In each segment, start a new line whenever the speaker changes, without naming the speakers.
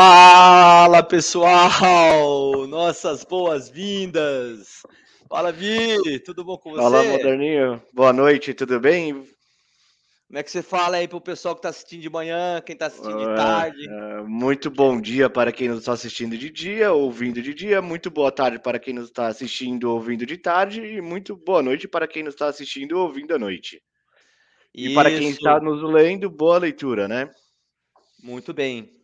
Fala pessoal, nossas boas-vindas. Fala Vi, tudo bom com você?
Fala Moderninho, boa noite, tudo bem?
Como é que você fala aí pro pessoal que está assistindo de manhã, quem está assistindo de tarde? Uh,
muito bom dia para quem nos está assistindo de dia, ouvindo de dia. Muito boa tarde para quem nos está assistindo, ouvindo de tarde. E muito boa noite para quem nos está assistindo, ouvindo à noite. E Isso. para quem está nos lendo, boa leitura, né?
Muito bem.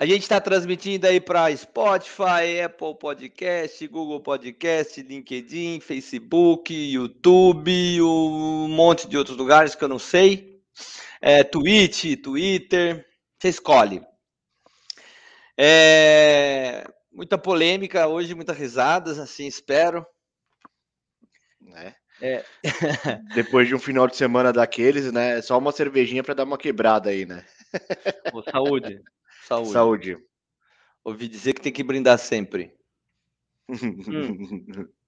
A gente está transmitindo aí para Spotify, Apple Podcast, Google Podcast, LinkedIn, Facebook, YouTube, um monte de outros lugares que eu não sei. É, Twitch, Twitter, você escolhe. É, muita polêmica hoje, muitas risadas, assim espero.
Né? É. Depois de um final de semana daqueles, né? Só uma cervejinha para dar uma quebrada aí, né?
saúde.
Saúde. Saúde.
Ouvi dizer que tem que brindar sempre. hum.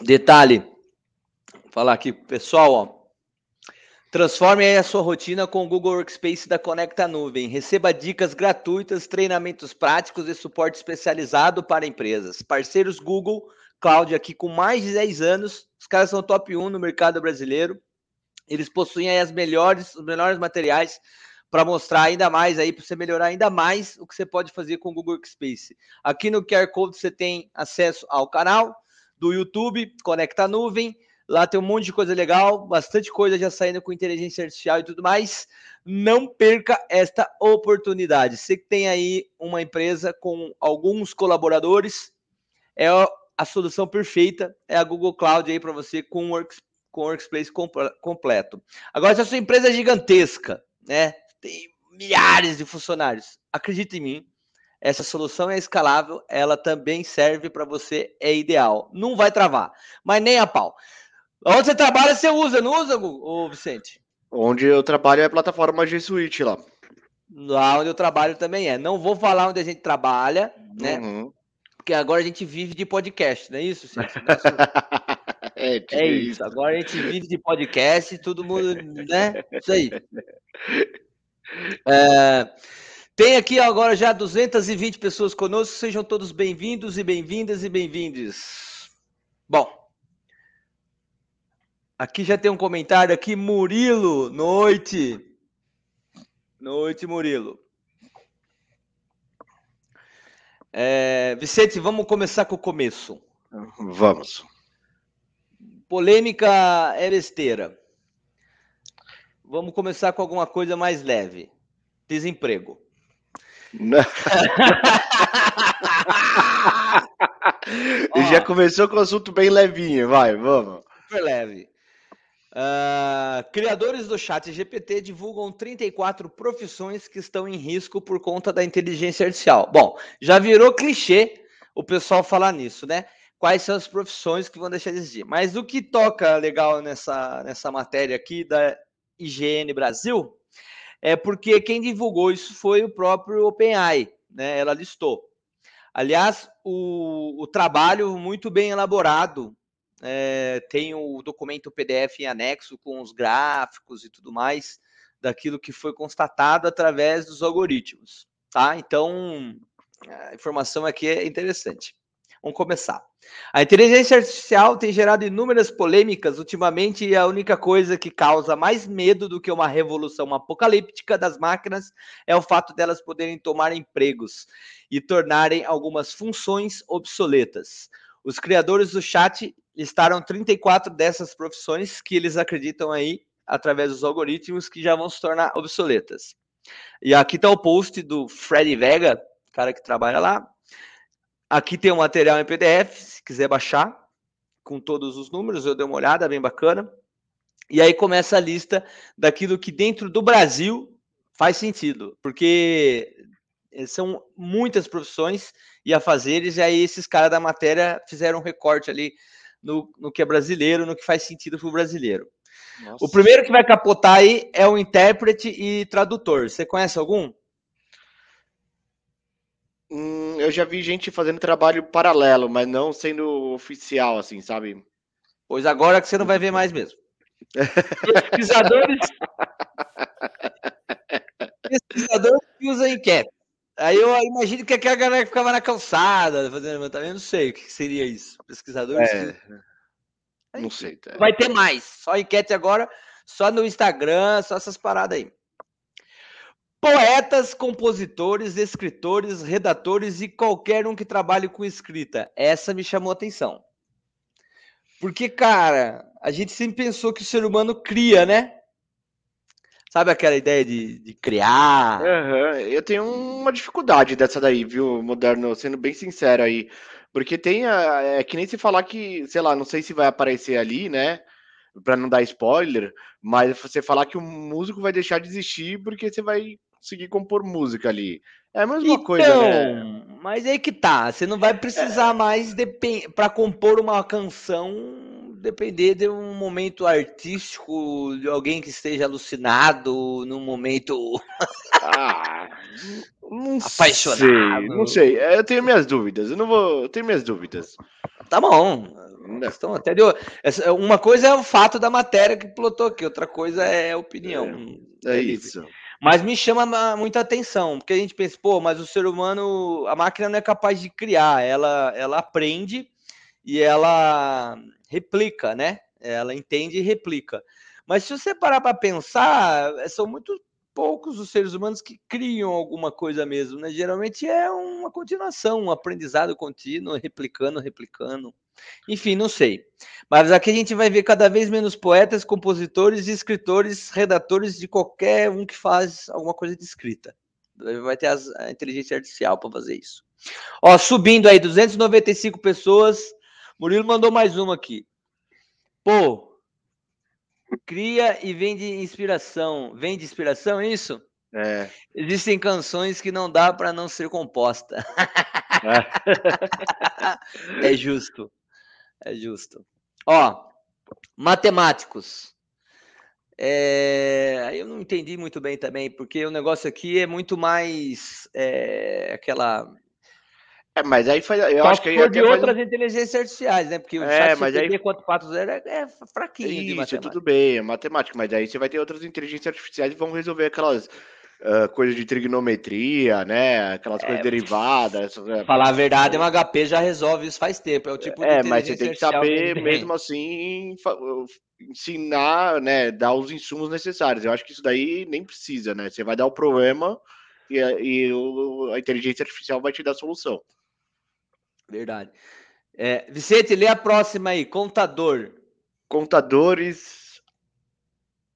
Detalhe, vou falar aqui, pessoal, ó. Transforme aí a sua rotina com o Google Workspace da Conecta Nuvem. Receba dicas gratuitas, treinamentos práticos e suporte especializado para empresas. Parceiros Google Cloud aqui com mais de 10 anos. Os caras são top 1 no mercado brasileiro. Eles possuem aí as melhores, os melhores materiais para mostrar ainda mais aí, para você melhorar ainda mais o que você pode fazer com o Google Workspace. Aqui no QR Code você tem acesso ao canal do YouTube, Conecta Nuvem. Lá tem um monte de coisa legal, bastante coisa já saindo com inteligência artificial e tudo mais. Não perca esta oportunidade. Você que tem aí uma empresa com alguns colaboradores, é a solução perfeita, é a Google Cloud aí para você com Workspace com o Workspace completo. Agora, se a sua empresa é gigantesca, né, tem milhares de funcionários, acredite em mim, essa solução é escalável, ela também serve para você, é ideal. Não vai travar, mas nem a pau. Onde você trabalha, você usa, não usa, ô Vicente?
Onde eu trabalho é a plataforma G Suite lá.
Lá onde eu trabalho também é. Não vou falar onde a gente trabalha, né? Uhum. Porque agora a gente vive de podcast, não é isso, Vicente? É, é isso. isso. Agora a gente vive de podcast, todo mundo, né? Isso aí. É, tem aqui agora já 220 pessoas conosco. Sejam todos bem-vindos e bem-vindas e bem-vindes. Bom, aqui já tem um comentário aqui, Murilo, noite. Noite, Murilo. É, Vicente, vamos começar com o começo.
Vamos.
Polêmica é besteira. Vamos começar com alguma coisa mais leve. Desemprego.
Já começou com um assunto bem levinho, vai, vamos.
Super leve. Uh, criadores do chat GPT divulgam 34 profissões que estão em risco por conta da inteligência artificial. Bom, já virou clichê o pessoal falar nisso, né? Quais são as profissões que vão deixar de existir. Mas o que toca legal nessa, nessa matéria aqui da IGN Brasil é porque quem divulgou isso foi o próprio OpenAI, né? Ela listou. Aliás, o, o trabalho muito bem elaborado, é, tem o documento PDF em anexo com os gráficos e tudo mais daquilo que foi constatado através dos algoritmos, tá? Então, a informação aqui é interessante. Vamos começar. A inteligência artificial tem gerado inúmeras polêmicas ultimamente e a única coisa que causa mais medo do que uma revolução apocalíptica das máquinas é o fato delas poderem tomar empregos e tornarem algumas funções obsoletas. Os criadores do chat listaram 34 dessas profissões que eles acreditam aí, através dos algoritmos, que já vão se tornar obsoletas. E aqui está o post do Freddy Vega, cara que trabalha lá, Aqui tem o um material em PDF, se quiser baixar, com todos os números, eu dei uma olhada, bem bacana. E aí começa a lista daquilo que dentro do Brasil faz sentido, porque são muitas profissões e a fazeres, e aí esses caras da matéria fizeram um recorte ali no, no que é brasileiro, no que faz sentido para o brasileiro. Nossa. O primeiro que vai capotar aí é o intérprete e tradutor. Você conhece algum?
Hum, eu já vi gente fazendo trabalho paralelo, mas não sendo oficial, assim, sabe?
Pois agora que você não vai ver mais mesmo. Pesquisadores. pesquisador que usa enquete. Aí eu imagino que aquela galera que ficava na calçada fazendo levantamento, não sei o que seria isso. Pesquisador. É,
não sei.
Tá. Vai ter mais. Só enquete agora, só no Instagram, só essas paradas aí. Poetas, compositores, escritores, redatores e qualquer um que trabalhe com escrita. Essa me chamou a atenção. Porque, cara, a gente sempre pensou que o ser humano cria, né? Sabe aquela ideia de, de criar?
Uhum. Eu tenho uma dificuldade dessa daí, viu, Moderno? Sendo bem sincero aí. Porque tem. A, é que nem se falar que, sei lá, não sei se vai aparecer ali, né? Pra não dar spoiler, mas você falar que o músico vai deixar de existir porque você vai conseguir compor música ali. É a mesma então, coisa, né?
Mas aí que tá. Você não vai precisar é. mais para compor uma canção depender de um momento artístico, de alguém que esteja alucinado, num momento
ah, não apaixonado. Sei, não sei, é, eu tenho minhas dúvidas. Eu não vou, eu tenho minhas dúvidas.
Tá bom. Questão até de... Uma coisa é o fato da matéria que plotou aqui, outra coisa é a opinião.
É, é isso.
Mas me chama muita atenção, porque a gente pensa, pô, mas o ser humano, a máquina não é capaz de criar, ela, ela aprende e ela replica, né? Ela entende e replica. Mas se você parar para pensar, eh, são muito poucos os seres humanos que criam alguma coisa mesmo, né? Geralmente é uma continuação, um aprendizado contínuo, replicando, replicando. Enfim, não sei. Mas aqui a gente vai ver cada vez menos poetas, compositores, escritores, redatores de qualquer um que faz alguma coisa de escrita. Vai ter a inteligência artificial para fazer isso. Ó, subindo aí, 295 pessoas Murilo mandou mais uma aqui. Pô, cria e vende inspiração. Vende inspiração, é isso?
É.
Existem canções que não dá para não ser composta. É. é justo. É justo. Ó, matemáticos. É, eu não entendi muito bem também, porque o negócio aqui é muito mais é, aquela
é, mas aí foi. Eu acho que
aí de outras um... inteligências artificiais, né? Porque o é, chat mas aí... 4.0 é, é fraquinho Isso, de matemática.
tudo bem, é matemática, mas aí você vai ter outras inteligências artificiais que vão resolver aquelas uh, coisas de trigonometria, né? Aquelas é, coisas derivadas.
É, falar a verdade, um HP já resolve isso faz tempo. É o tipo
É, mas você tem que saber, que mesmo assim, ensinar, né? Dar os insumos necessários. Eu acho que isso daí nem precisa, né? Você vai dar o problema e, e a inteligência artificial vai te dar a solução.
Verdade. É, Vicente, lê a próxima aí, contador.
Contadores.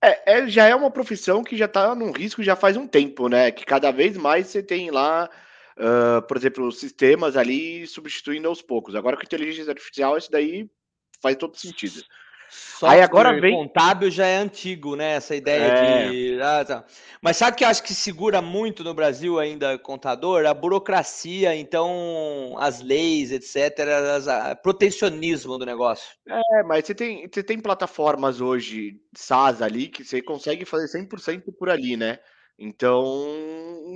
É, é, já é uma profissão que já está num risco já faz um tempo, né? Que cada vez mais você tem lá, uh, por exemplo, sistemas ali substituindo aos poucos. Agora com inteligência artificial, isso daí faz todo sentido.
Aí agora vem contábil já é antigo, né? Essa ideia é. de. Ah, tá. Mas sabe que eu acho que segura muito no Brasil ainda contador? A burocracia, então as leis, etc., o protecionismo do negócio.
É, mas você tem, você tem plataformas hoje, SaaS ali, que você consegue fazer 100% por ali, né? Então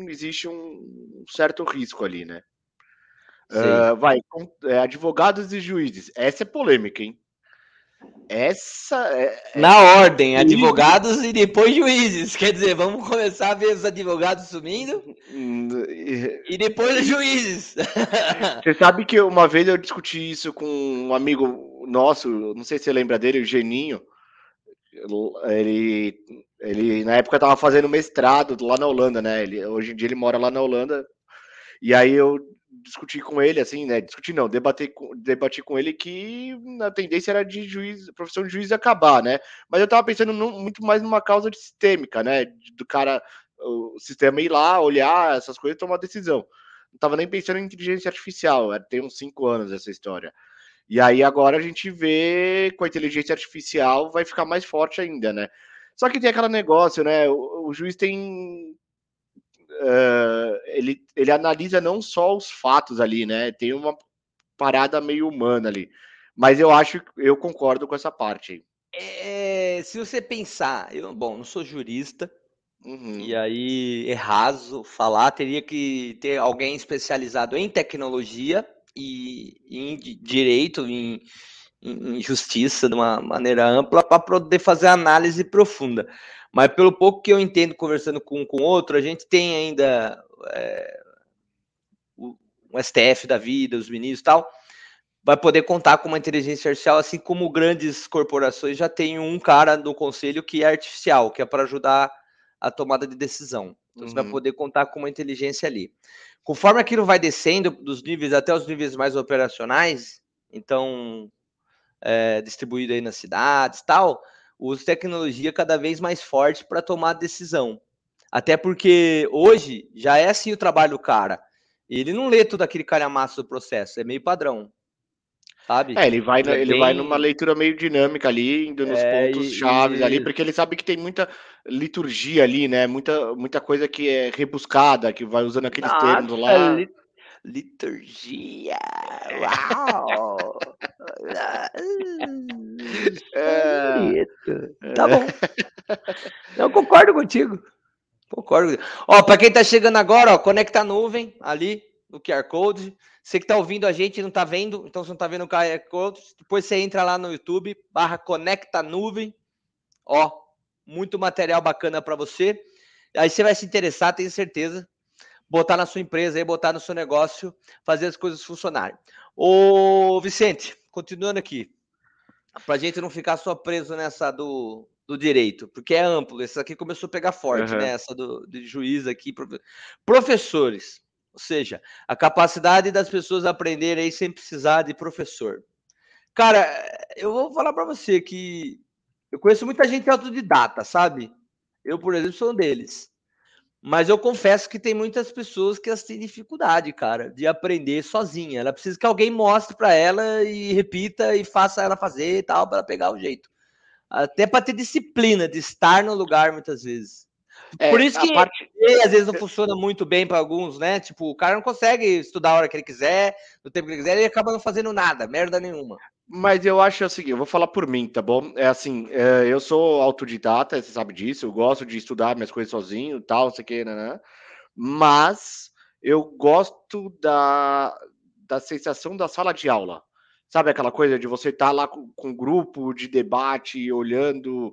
existe um certo risco ali, né? Uh, vai, é, advogados e juízes. Essa é polêmica, hein? Essa é,
é, Na ordem, advogados e depois juízes. Quer dizer, vamos começar a ver os advogados sumindo e depois os juízes.
Você sabe que uma vez eu discuti isso com um amigo nosso, não sei se você lembra dele, o Geninho. Ele, ele na época estava fazendo mestrado lá na Holanda, né? Ele, hoje em dia ele mora lá na Holanda. E aí eu discutir com ele, assim, né? Discutir não, debater, debater com ele que a tendência era de juiz, a profissão de juiz acabar, né? Mas eu tava pensando no, muito mais numa causa sistêmica, né? Do cara, o sistema ir lá, olhar essas coisas e tomar decisão. Não tava nem pensando em inteligência artificial, tem uns cinco anos essa história. E aí agora a gente vê com a inteligência artificial vai ficar mais forte ainda, né? Só que tem aquele negócio, né? O, o juiz tem uh, ele, ele analisa não só os fatos ali, né? Tem uma parada meio humana ali. Mas eu acho, eu concordo com essa parte.
É, se você pensar, eu, bom, não sou jurista, uhum. e aí é raso falar, teria que ter alguém especializado em tecnologia e em direito, em, em justiça de uma maneira ampla para poder fazer análise profunda. Mas pelo pouco que eu entendo conversando com com outro, a gente tem ainda é, o, o STF da vida, os ministros e tal, vai poder contar com uma inteligência artificial, assim como grandes corporações já tem um cara no conselho que é artificial, que é para ajudar a tomada de decisão. Então uhum. você vai uhum. poder contar com uma inteligência ali. Conforme aquilo vai descendo dos níveis até os níveis mais operacionais, então é, distribuído aí nas cidades tal, usa tecnologia cada vez mais forte para tomar decisão. Até porque hoje já é assim o trabalho do cara. Ele não lê tudo aquele calhamaço do processo, é meio padrão
sabe? É, ele vai, ele vai numa leitura meio dinâmica ali, indo nos é, pontos chaves e... ali, porque ele sabe que tem muita liturgia ali, né? Muita, muita coisa que é rebuscada, que vai usando aqueles Nossa, termos lá. Li...
Liturgia! Uau!
é...
Tá bom. Eu concordo contigo. Concordo. Ó, para quem tá chegando agora, ó, conecta a nuvem ali no QR Code. Você que está ouvindo a gente e não está vendo, então você não está vendo o QR Code, depois você entra lá no YouTube, barra Conecta Nuvem. Ó, muito material bacana para você. Aí você vai se interessar, tenho certeza. Botar na sua empresa aí, botar no seu negócio, fazer as coisas funcionarem. Ô, Vicente, continuando aqui. Para a gente não ficar só preso nessa do, do direito, porque é amplo. Essa aqui começou a pegar forte, uhum. né? Essa do, de juiz aqui. Professores. Ou seja, a capacidade das pessoas aprenderem aí sem precisar de professor. Cara, eu vou falar para você que eu conheço muita gente autodidata, sabe? Eu, por exemplo, sou um deles. Mas eu confesso que tem muitas pessoas que elas têm dificuldade, cara, de aprender sozinha. Ela precisa que alguém mostre para ela e repita e faça ela fazer e tal, para pegar o jeito. Até para ter disciplina de estar no lugar muitas vezes. É, Por isso que parte... às vezes não funciona muito bem para alguns, né? Tipo, o cara não consegue estudar a hora que ele quiser, no tempo que ele quiser, e acaba não fazendo nada, merda nenhuma.
Mas eu acho o seguinte, eu vou falar por mim, tá bom? É assim, é, eu sou autodidata, você sabe disso, eu gosto de estudar minhas coisas sozinho, tal, sei que, né? Mas eu gosto da, da sensação da sala de aula. Sabe aquela coisa de você estar tá lá com, com um grupo de debate, olhando,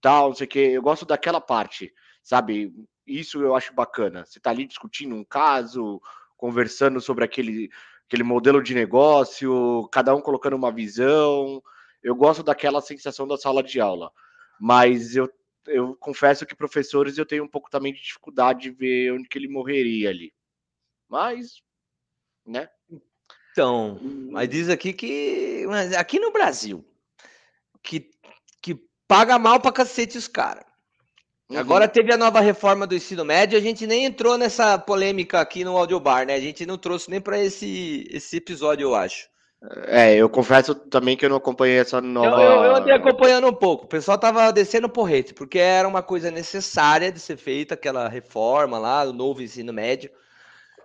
tal, não sei o que. Eu gosto daquela parte sabe? Isso eu acho bacana. Você está ali discutindo um caso, conversando sobre aquele, aquele modelo de negócio, cada um colocando uma visão. Eu gosto daquela sensação da sala de aula, mas eu, eu confesso que professores eu tenho um pouco também de dificuldade de ver onde que ele morreria ali. Mas, né?
Então, mas diz aqui que aqui no Brasil que, que paga mal pra cacete os caras. Uhum. Agora teve a nova reforma do ensino médio, a gente nem entrou nessa polêmica aqui no Audiobar, né? A gente não trouxe nem para esse, esse episódio, eu acho.
É, eu confesso também que eu não acompanhei essa nova.
Eu, eu, eu andei acompanhando um pouco. O pessoal tava descendo porrete, porque era uma coisa necessária de ser feita, aquela reforma lá, o novo ensino médio.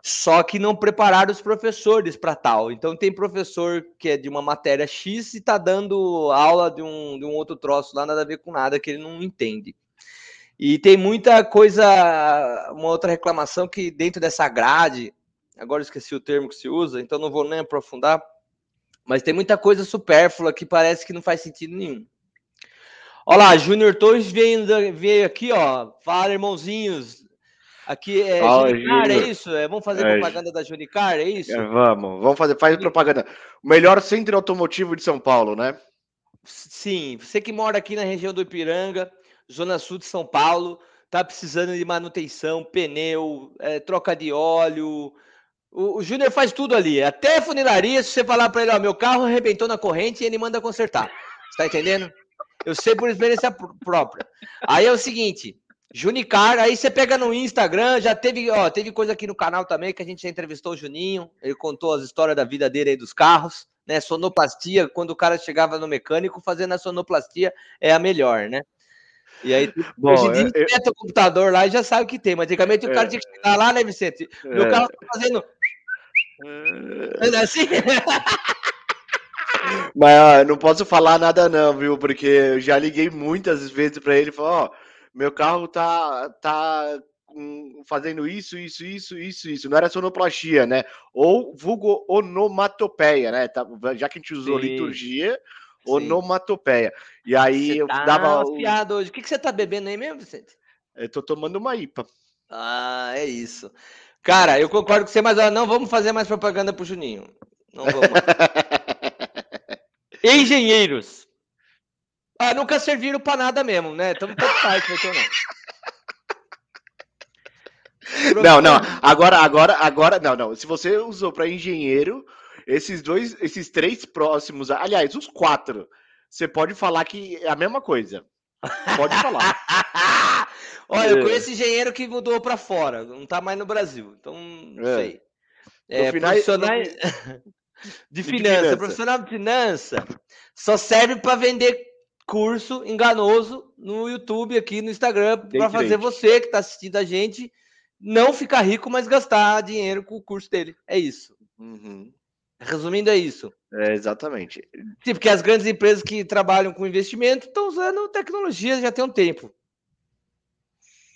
Só que não prepararam os professores para tal. Então tem professor que é de uma matéria X e tá dando aula de um, de um outro troço lá, nada a ver com nada, que ele não entende. E tem muita coisa, uma outra reclamação que dentro dessa grade, agora esqueci o termo que se usa, então não vou nem aprofundar, mas tem muita coisa supérflua que parece que não faz sentido nenhum. Olha lá, Júnior Torres veio, veio aqui, ó. Fala, irmãozinhos. Aqui é Fala, Junicar, é isso? É, vamos fazer é, propaganda da Junicar, é isso? É,
vamos, vamos fazer, faz propaganda. O melhor centro automotivo de São Paulo, né?
Sim, você que mora aqui na região do Ipiranga, Zona Sul de São Paulo, tá precisando de manutenção, pneu, é, troca de óleo. O, o Júnior faz tudo ali, até funilaria. Se você falar para ele, ó, meu carro arrebentou na corrente, ele manda consertar. Você tá entendendo? Eu sei por experiência própria. Aí é o seguinte, Junicar, aí você pega no Instagram, já teve, ó, teve coisa aqui no canal também que a gente já entrevistou o Juninho, ele contou as histórias da vida dele aí dos carros, né? Sonoplastia, quando o cara chegava no mecânico, fazendo a sonoplastia é a melhor, né? E aí, Bom, hoje em dia, eu... o computador lá e já sabe o que tem. Mas antigamente o cara é. tinha que chegar lá, né, Vicente? Meu é. carro tá fazendo.
É assim? Mas ó, não posso falar nada não, viu? Porque eu já liguei muitas vezes para ele e falei, ó, meu carro tá, tá fazendo isso, isso, isso, isso, isso. Não era sonoplastia, né? Ou vulgo onomatopeia, né? Tá, já que a gente usou Sim. liturgia, Onomatopeia. E aí
eu tá dava. Piada hoje. O que, que você tá bebendo aí mesmo, Vicente?
Eu tô tomando uma IPA.
Ah, é isso. Cara, eu concordo com você, mas ó, não vamos fazer mais propaganda pro Juninho. Não vamos. Engenheiros. Ah, nunca serviram para nada mesmo, né? Então tanto ter
não. Não, não. Agora, agora, agora, não, não. Se você usou para engenheiro, esses dois, esses três próximos, aliás, os quatro, você pode falar que é a mesma coisa. Pode falar.
Olha, eu é. conheço engenheiro que mudou para fora, não tá mais no Brasil, então não é. sei. É, final, profissionais de, de finança, finança, profissional de finança só serve para vender curso enganoso no YouTube aqui no Instagram para fazer você que está assistindo a gente não ficar rico, mas gastar dinheiro com o curso dele. É isso. Uhum. Resumindo, é isso.
É, exatamente.
Sim, porque as grandes empresas que trabalham com investimento estão usando tecnologia já tem um tempo.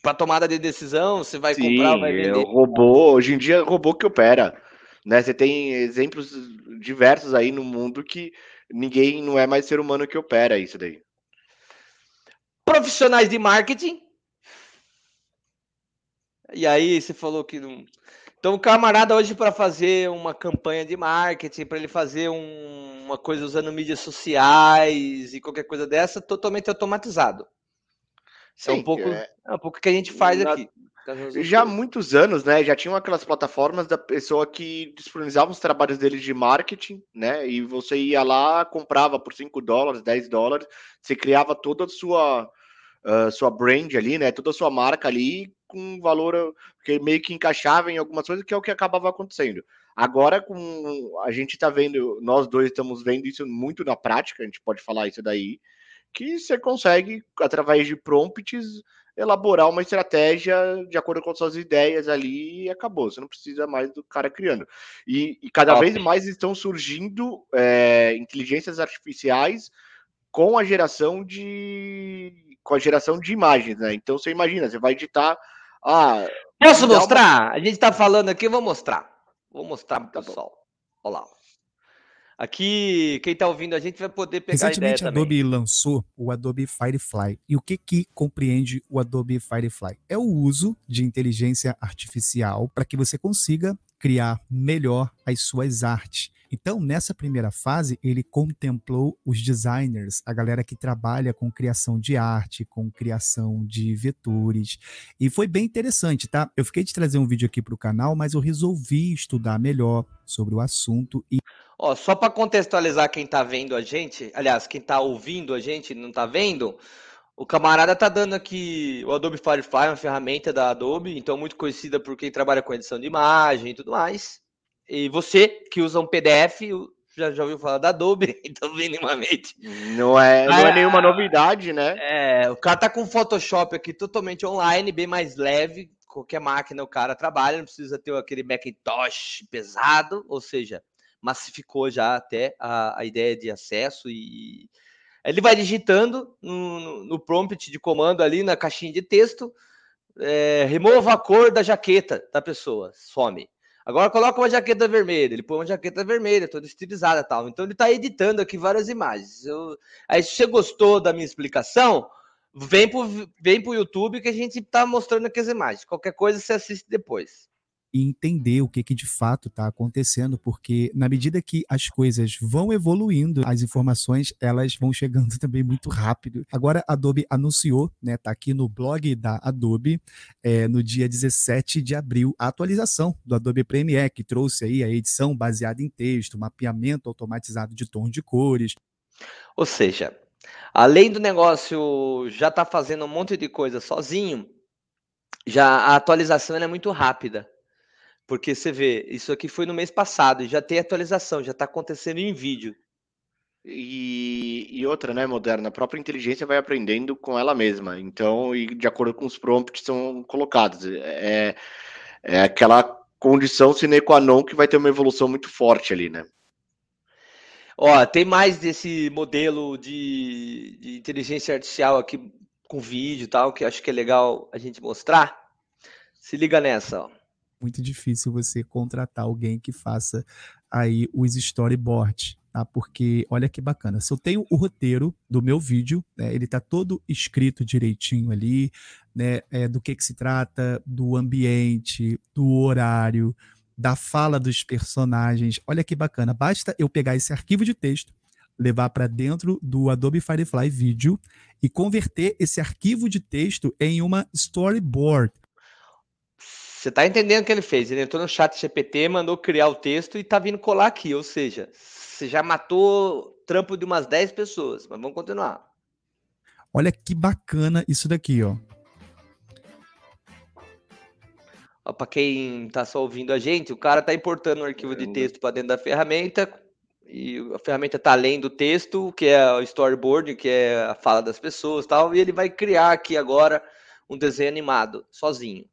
Para tomada de decisão, você vai Sim, comprar, vai vender. É
o robô, hoje em dia, é robô que opera. Né? Você tem exemplos diversos aí no mundo que ninguém não é mais ser humano que opera isso daí.
Profissionais de marketing. E aí você falou que não. Então o camarada hoje para fazer uma campanha de marketing, para ele fazer um, uma coisa usando mídias sociais e qualquer coisa dessa, totalmente automatizado. Sim, é um pouco, é... é um pouco que a gente faz Na... aqui.
Já há muitos anos, né? Já tinham aquelas plataformas da pessoa que disponibilizava os trabalhos deles de marketing, né? E você ia lá, comprava por 5 dólares, 10 dólares, você criava toda a sua, uh, sua brand ali, né? Toda a sua marca ali com valor que meio que encaixava em algumas coisas, que é o que acabava acontecendo. Agora, com a gente tá vendo, nós dois estamos vendo isso muito na prática, a gente pode falar isso daí, que você consegue, através de prompts, elaborar uma estratégia de acordo com suas ideias ali e acabou. Você não precisa mais do cara criando. E, e cada vez mais estão surgindo é, inteligências artificiais com a geração de com a geração de imagens, né? Então você imagina, você vai editar. Ah,
Posso mostrar? Uma... A gente está falando aqui, eu vou mostrar. Vou mostrar para o tá pessoal. Olha lá. Aqui, quem está ouvindo a gente vai poder pegar
Recentemente, a, a Adobe lançou o Adobe Firefly. E o que, que compreende o Adobe Firefly? É o uso de inteligência artificial para que você consiga criar melhor as suas artes. Então, nessa primeira fase, ele contemplou os designers, a galera que trabalha com criação de arte, com criação de vetores. E foi bem interessante, tá? Eu fiquei de trazer um vídeo aqui para o canal, mas eu resolvi estudar melhor sobre o assunto e
Ó, só para contextualizar quem está vendo a gente, aliás, quem está ouvindo a gente não está vendo, o camarada tá dando aqui o Adobe Firefly, uma ferramenta da Adobe, então muito conhecida por quem trabalha com edição de imagem e tudo mais. E você que usa um PDF, já, já ouviu falar da Adobe, então minimamente.
Não é, não é, é nenhuma novidade, né?
É, o cara tá com o Photoshop aqui totalmente online, bem mais leve, qualquer máquina o cara trabalha, não precisa ter aquele Macintosh pesado, ou seja, massificou já até a, a ideia de acesso e ele vai digitando no, no prompt de comando ali na caixinha de texto, é, remova a cor da jaqueta da pessoa, some. Agora coloca uma jaqueta vermelha, ele põe uma jaqueta vermelha, toda estilizada tal. Então ele está editando aqui várias imagens. Eu... Aí se você gostou da minha explicação, vem para vem o YouTube que a gente está mostrando aqui as imagens. Qualquer coisa você assiste depois
e entender o que, que de fato está acontecendo, porque na medida que as coisas vão evoluindo, as informações elas vão chegando também muito rápido. Agora a Adobe anunciou, né, tá aqui no blog da Adobe, é, no dia 17 de abril, a atualização do Adobe Premiere, que trouxe aí a edição baseada em texto, mapeamento automatizado de tons de cores.
Ou seja, além do negócio já tá fazendo um monte de coisa sozinho, já a atualização é muito rápida. Porque você vê, isso aqui foi no mês passado e já tem atualização, já está acontecendo em vídeo.
E, e, outra, né, moderna, a própria inteligência vai aprendendo com ela mesma. Então, e de acordo com os prompts que são colocados. É, é aquela condição sine qua non que vai ter uma evolução muito forte ali, né?
Ó, tem mais desse modelo de, de inteligência artificial aqui com vídeo e tal, que acho que é legal a gente mostrar. Se liga nessa, ó
muito difícil você contratar alguém que faça aí os storyboards. tá? Porque olha que bacana. Se eu tenho o roteiro do meu vídeo, né, ele tá todo escrito direitinho ali, né? É, do que, que se trata, do ambiente, do horário, da fala dos personagens. Olha que bacana. Basta eu pegar esse arquivo de texto, levar para dentro do Adobe Firefly Video e converter esse arquivo de texto em uma storyboard.
Você tá entendendo o que ele fez? Ele entrou no chat GPT, mandou criar o texto e tá vindo colar aqui. Ou seja, você já matou trampo de umas 10 pessoas. Mas vamos continuar.
Olha que bacana isso daqui, ó.
ó para quem tá só ouvindo a gente, o cara tá importando um arquivo de texto para dentro da ferramenta e a ferramenta tá lendo o texto, que é o storyboard, que é a fala das pessoas, tal, e ele vai criar aqui agora um desenho animado sozinho.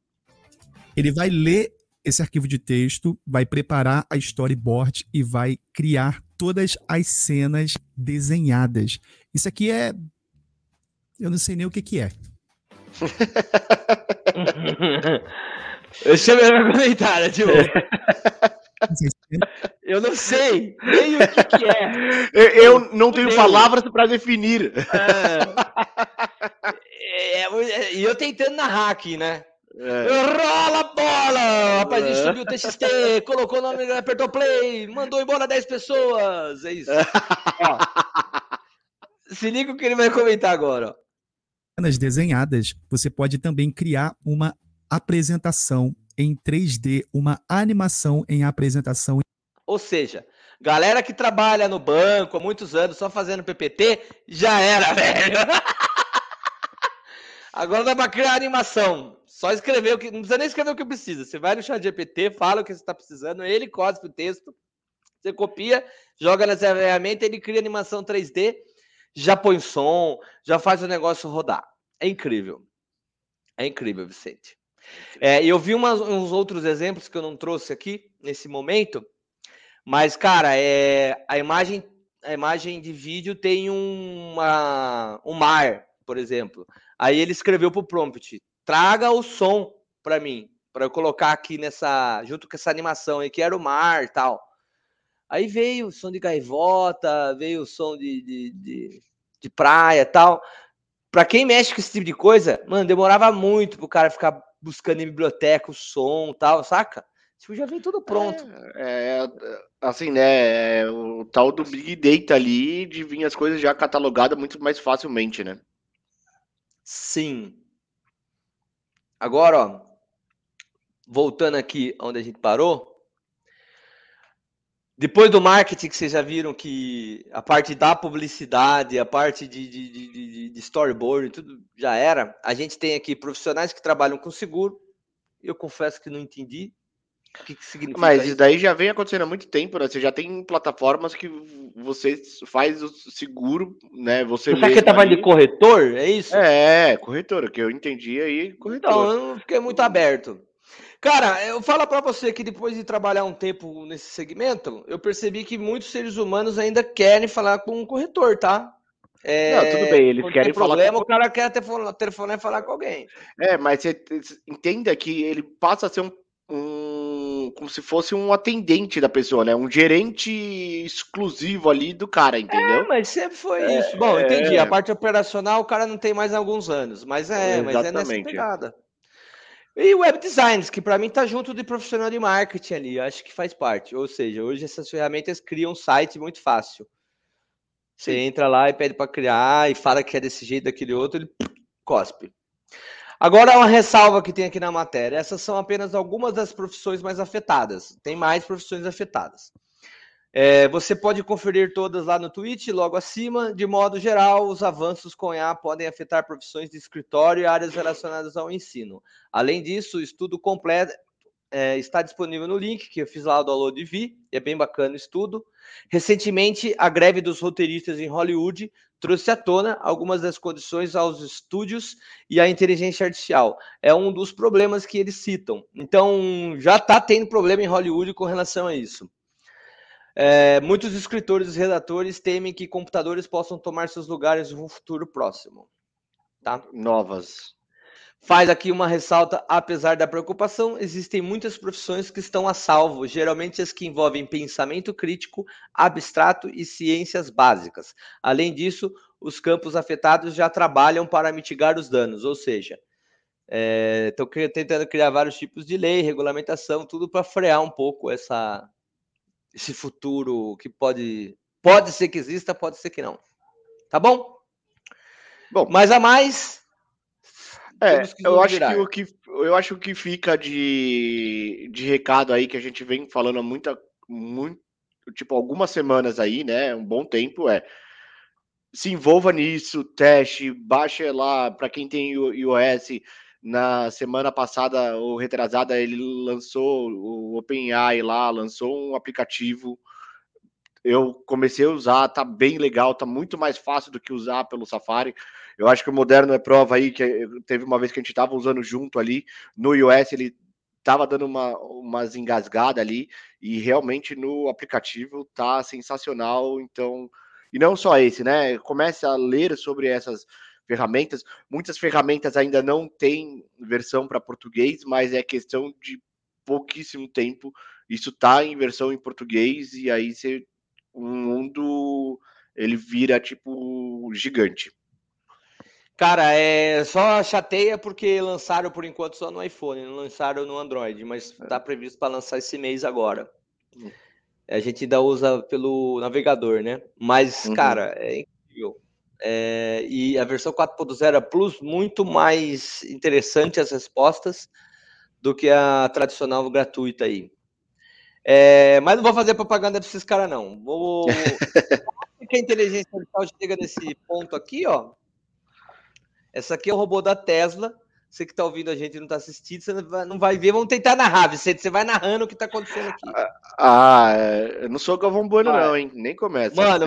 Ele vai ler esse arquivo de texto, vai preparar a storyboard e vai criar todas as cenas desenhadas. Isso aqui é. Eu não sei nem o que, que é.
Deixa eu ver meu comentário, tipo. Eu não sei nem o que, que é.
Eu não tenho palavras para definir.
É, é, e eu tentando narrar aqui, né? É. Rola a bola! Rapaz, é. subiu o TXT, colocou o nome, apertou play, mandou embora 10 pessoas. É isso. ó, se liga o que ele vai comentar agora.
Nas desenhadas, você pode também criar uma apresentação em 3D, uma animação em apresentação.
Ou seja, galera que trabalha no banco há muitos anos só fazendo PPT, já era, velho. Agora dá para criar animação. Só escrever o que. Não precisa nem escrever o que precisa. Você vai no chat GPT, fala o que você está precisando, ele cospe o texto, você copia, joga nessa ferramenta, ele cria animação 3D, já põe som, já faz o negócio rodar. É incrível. É incrível, Vicente. É, eu vi umas, uns outros exemplos que eu não trouxe aqui nesse momento, mas, cara, é, a, imagem, a imagem de vídeo tem uma, um mar, por exemplo. Aí ele escreveu para o prompt: traga o som para mim, para eu colocar aqui nessa, junto com essa animação aí, que era o mar e tal. Aí veio o som de gaivota, veio o som de, de, de, de praia e tal. Para quem mexe com esse tipo de coisa, mano, demorava muito pro cara ficar buscando em biblioteca o som e tal, saca? Tipo, já vem tudo pronto.
É, é, assim, né? É, o tal do Big Data ali de vir as coisas já catalogadas muito mais facilmente, né?
Sim. Agora, ó, voltando aqui onde a gente parou. Depois do marketing, que vocês já viram que a parte da publicidade, a parte de, de, de, de, storyboard, tudo já era. A gente tem aqui profissionais que trabalham com seguro. Eu confesso que não entendi o que, que significa.
Mas isso daí já vem acontecendo há muito tempo, né? Você já tem plataformas que você faz o seguro, né? Você
Você que trabalha de corretor? É isso?
É, corretor, que eu entendi aí, corretor.
Então, eu não fiquei muito aberto. Cara, eu falo para você que depois de trabalhar um tempo nesse segmento, eu percebi que muitos seres humanos ainda querem falar com um corretor, tá?
É, não, tudo bem, eles querem
falar. problema, com... o cara quer telefonar e falar com alguém.
É, mas você entenda que ele passa a ser um, um, como se fosse um atendente da pessoa, né? Um gerente exclusivo ali do cara, entendeu? É,
mas sempre foi é, isso. Bom, entendi. É... A parte operacional o cara não tem mais alguns anos, mas é, mas é nessa pegada. E web designs, que para mim tá junto de profissional de marketing ali, acho que faz parte. Ou seja, hoje essas ferramentas criam um site muito fácil. Você Sim. entra lá e pede para criar e fala que é desse jeito, daquele outro, ele cospe. Agora, uma ressalva que tem aqui na matéria: essas são apenas algumas das profissões mais afetadas. Tem mais profissões afetadas. É, você pode conferir todas lá no tweet, logo acima. De modo geral, os avanços com IA podem afetar profissões de escritório e áreas relacionadas ao ensino. Além disso, o estudo completo é, está disponível no link que eu fiz lá do download e vi, é bem bacana o estudo. Recentemente, a greve dos roteiristas em Hollywood trouxe à tona algumas das condições aos estúdios e à inteligência artificial. É um dos problemas que eles citam. Então, já está tendo problema em Hollywood com relação a isso. É, muitos escritores e redatores temem que computadores possam tomar seus lugares no futuro próximo. Tá?
Novas.
Faz aqui uma ressalta, apesar da preocupação, existem muitas profissões que estão a salvo, geralmente as que envolvem pensamento crítico, abstrato e ciências básicas. Além disso, os campos afetados já trabalham para mitigar os danos, ou seja, estão é, tentando criar vários tipos de lei, regulamentação, tudo para frear um pouco essa, esse futuro que pode, pode ser que exista, pode ser que não. Tá bom? Bom, mas a mais
é, eu acho que o que eu acho que fica de, de recado aí que a gente vem falando há muita muito tipo algumas semanas aí, né, um bom tempo é se envolva nisso, teste, baixe lá para quem tem iOS. Na semana passada ou retrasada ele lançou o OpenAI lá, lançou um aplicativo. Eu comecei a usar, tá bem legal, tá muito mais fácil do que usar pelo Safari. Eu acho que o Moderno é prova aí, que teve uma vez que a gente estava usando junto ali, no iOS ele estava dando uma, umas engasgadas ali, e realmente no aplicativo tá sensacional, então... E não só esse, né? Comece a ler sobre essas ferramentas. Muitas ferramentas ainda não têm versão para português, mas é questão de pouquíssimo tempo. Isso tá em versão em português e aí você, um mundo ele vira tipo gigante.
Cara, é só chateia porque lançaram por enquanto só no iPhone, não lançaram no Android, mas está é. previsto para lançar esse mês agora. Uhum. A gente ainda usa pelo navegador, né? Mas, uhum. cara, é incrível. É, e a versão 4.0 Plus muito mais interessante as respostas do que a tradicional gratuita aí. É, mas não vou fazer propaganda para esses caras, não. Vou. que a inteligência artificial chega nesse ponto aqui, ó. Essa aqui é o robô da Tesla. Você que está ouvindo a gente e não está assistindo, você não vai, ver. Vamos tentar narrar, Vicente. Você vai narrando o que está acontecendo aqui.
Ah, é, eu não sou Galvão Bueno, vai. não, hein? Nem começa.
Mano,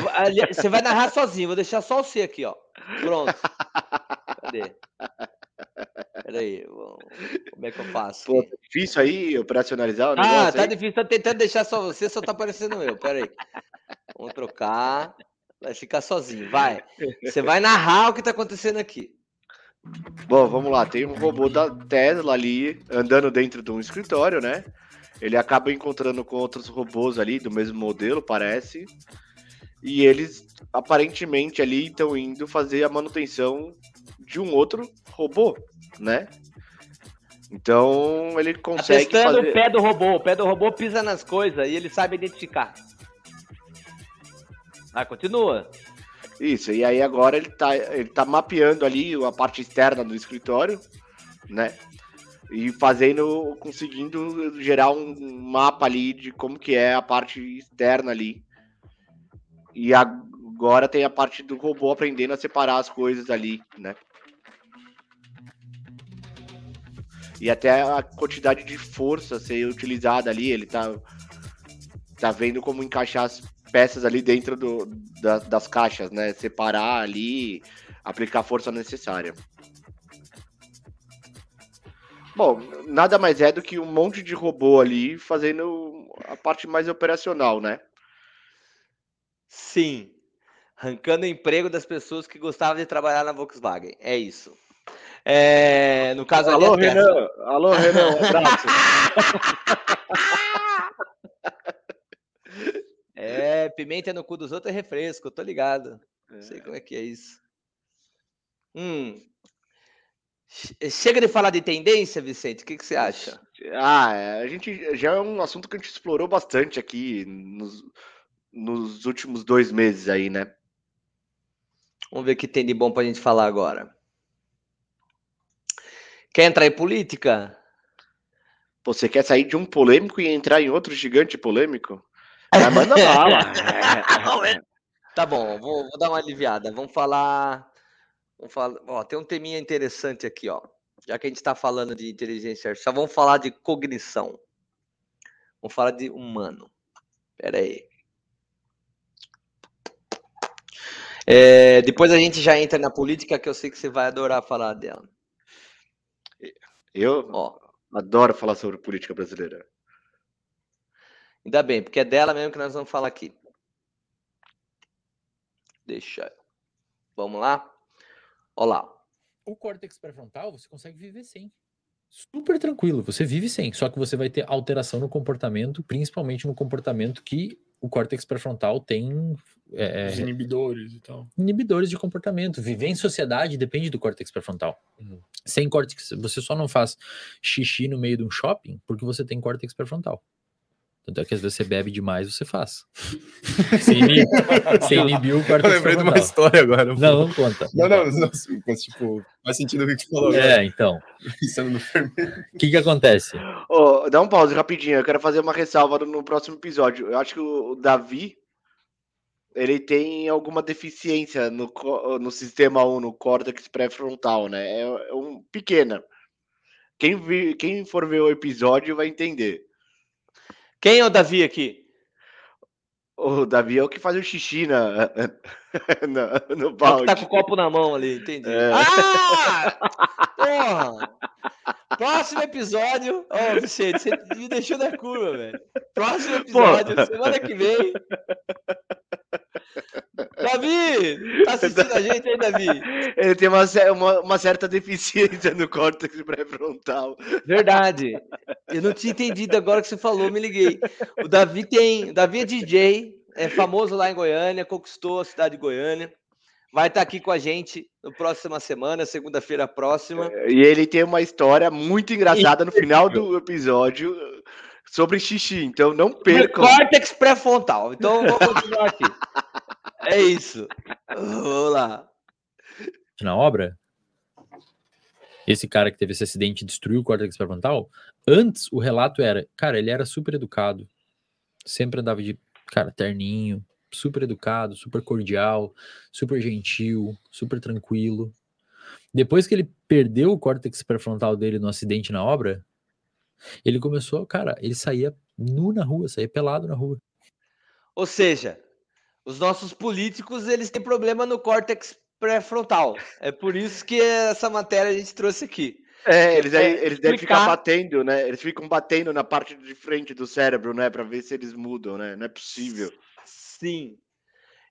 você vai narrar sozinho. Vou deixar só você aqui, ó. Pronto. Cadê? Peraí, como é que eu faço?
Pô, tá difícil aí operacionalizar o
ah, negócio? Ah, tá aí? difícil. Tô tentando deixar só você, só tá aparecendo eu. Peraí. Vamos trocar. Vai ficar sozinho, vai. Você vai narrar o que tá acontecendo aqui.
Bom, vamos lá. Tem um robô da Tesla ali andando dentro de um escritório, né? Ele acaba encontrando com outros robôs ali do mesmo modelo, parece. E eles aparentemente ali estão indo fazer a manutenção de um outro robô, né? Então ele tá consegue.
Tá testando fazer... o pé do robô. O pé do robô pisa nas coisas e ele sabe identificar. Ah, continua.
Isso, e aí agora ele tá, ele tá mapeando ali a parte externa do escritório, né? E fazendo, conseguindo gerar um mapa ali de como que é a parte externa ali. E agora tem a parte do robô aprendendo a separar as coisas ali, né? E até a quantidade de força ser utilizada ali, ele tá, tá vendo como encaixar as peças ali dentro do, da, das caixas, né? Separar ali, aplicar a força necessária. Bom, nada mais é do que um monte de robô ali fazendo a parte mais operacional, né?
Sim. Arrancando emprego das pessoas que gostavam de trabalhar na Volkswagen. É isso. É, no caso
Alô, Renan. Alô, Renan. Um abraço.
É, pimenta no cu dos outros é refresco, tô ligado. Não sei como é que é isso. Hum. Chega de falar de tendência, Vicente, o que, que você acha?
Ah, é, a gente já é um assunto que a gente explorou bastante aqui nos, nos últimos dois meses aí, né?
Vamos ver o que tem de bom pra gente falar agora. Quer entrar em política?
Você quer sair de um polêmico e entrar em outro gigante polêmico? Mas manda bala.
tá bom, vou, vou, dar uma aliviada. Vamos falar. Vamos falar ó, tem um teminha interessante aqui, ó. Já que a gente está falando de inteligência artificial, vamos falar de cognição. Vamos falar de humano. Pera aí. É, depois a gente já entra na política, que eu sei que você vai adorar falar dela.
Eu ó, adoro falar sobre política brasileira.
Ainda bem, porque é dela mesmo que nós vamos falar aqui. Deixa. Vamos lá? Olá.
O córtex pré-frontal você consegue viver sem. Super tranquilo, você vive sem. Só que você vai ter alteração no comportamento, principalmente no comportamento que o córtex pré-frontal tem. É,
Os inibidores e tal.
inibidores de comportamento. Viver em sociedade depende do córtex pré-frontal.
Uhum.
Sem córtex, você só não faz xixi no meio de um shopping porque você tem córtex pré-frontal. Tanto é que às vezes você bebe demais, você faz. Você inib- você inibiu o
Eu
córtex
lembrei de uma história agora. pô.
Não, não conta.
Não, não, não, mas tipo, faz sentido o que você falou agora.
É, então.
Pensando no fermento.
O que que acontece?
Ô, dá um pause rapidinho, eu quero fazer uma ressalva no, próximo episódio. Eu acho que o, Davi ele tem alguma deficiência no, no sistema 1, no córtex pré-frontal, né? É, é um pequena. Quem, vi- quem for ver o episódio vai entender.
Quem é o Davi aqui?
O Davi é o que faz o xixi na, na- no
É que
balde.
tá com o copo na mão ali, entendi.
É.
Ah! Porra! Próximo episódio. Ô, Vicente, você me deixou na curva, velho. Próximo episódio, semana que vem. Davi! Tá assistindo a gente aí, Davi?
Ele tem uma, uma, uma certa deficiência no córtex pré-frontal.
Verdade. Eu não tinha entendido agora que você falou, me liguei. O Davi tem. O Davi é DJ, é famoso lá em Goiânia, conquistou a cidade de Goiânia. Vai estar aqui com a gente no próxima semana, segunda-feira próxima.
E ele tem uma história muito engraçada no final do episódio sobre xixi. Então não percam.
córtex pré-frontal. Então vamos continuar aqui. É isso. Vamos lá.
Na obra, esse cara que teve esse acidente e destruiu o córtex pré-frontal, antes o relato era, cara, ele era super educado, sempre andava de, cara, terninho, super educado, super cordial, super gentil, super tranquilo. Depois que ele perdeu o córtex pré-frontal dele no acidente na obra, ele começou, cara, ele saía nu na rua, saía pelado na rua.
Ou seja, os nossos políticos eles têm problema no córtex pré-frontal. É por isso que essa matéria a gente trouxe aqui.
É, eles,
É,
eles devem ficar batendo, né? Eles ficam batendo na parte de frente do cérebro, né? Pra ver se eles mudam, né? Não é possível.
Sim.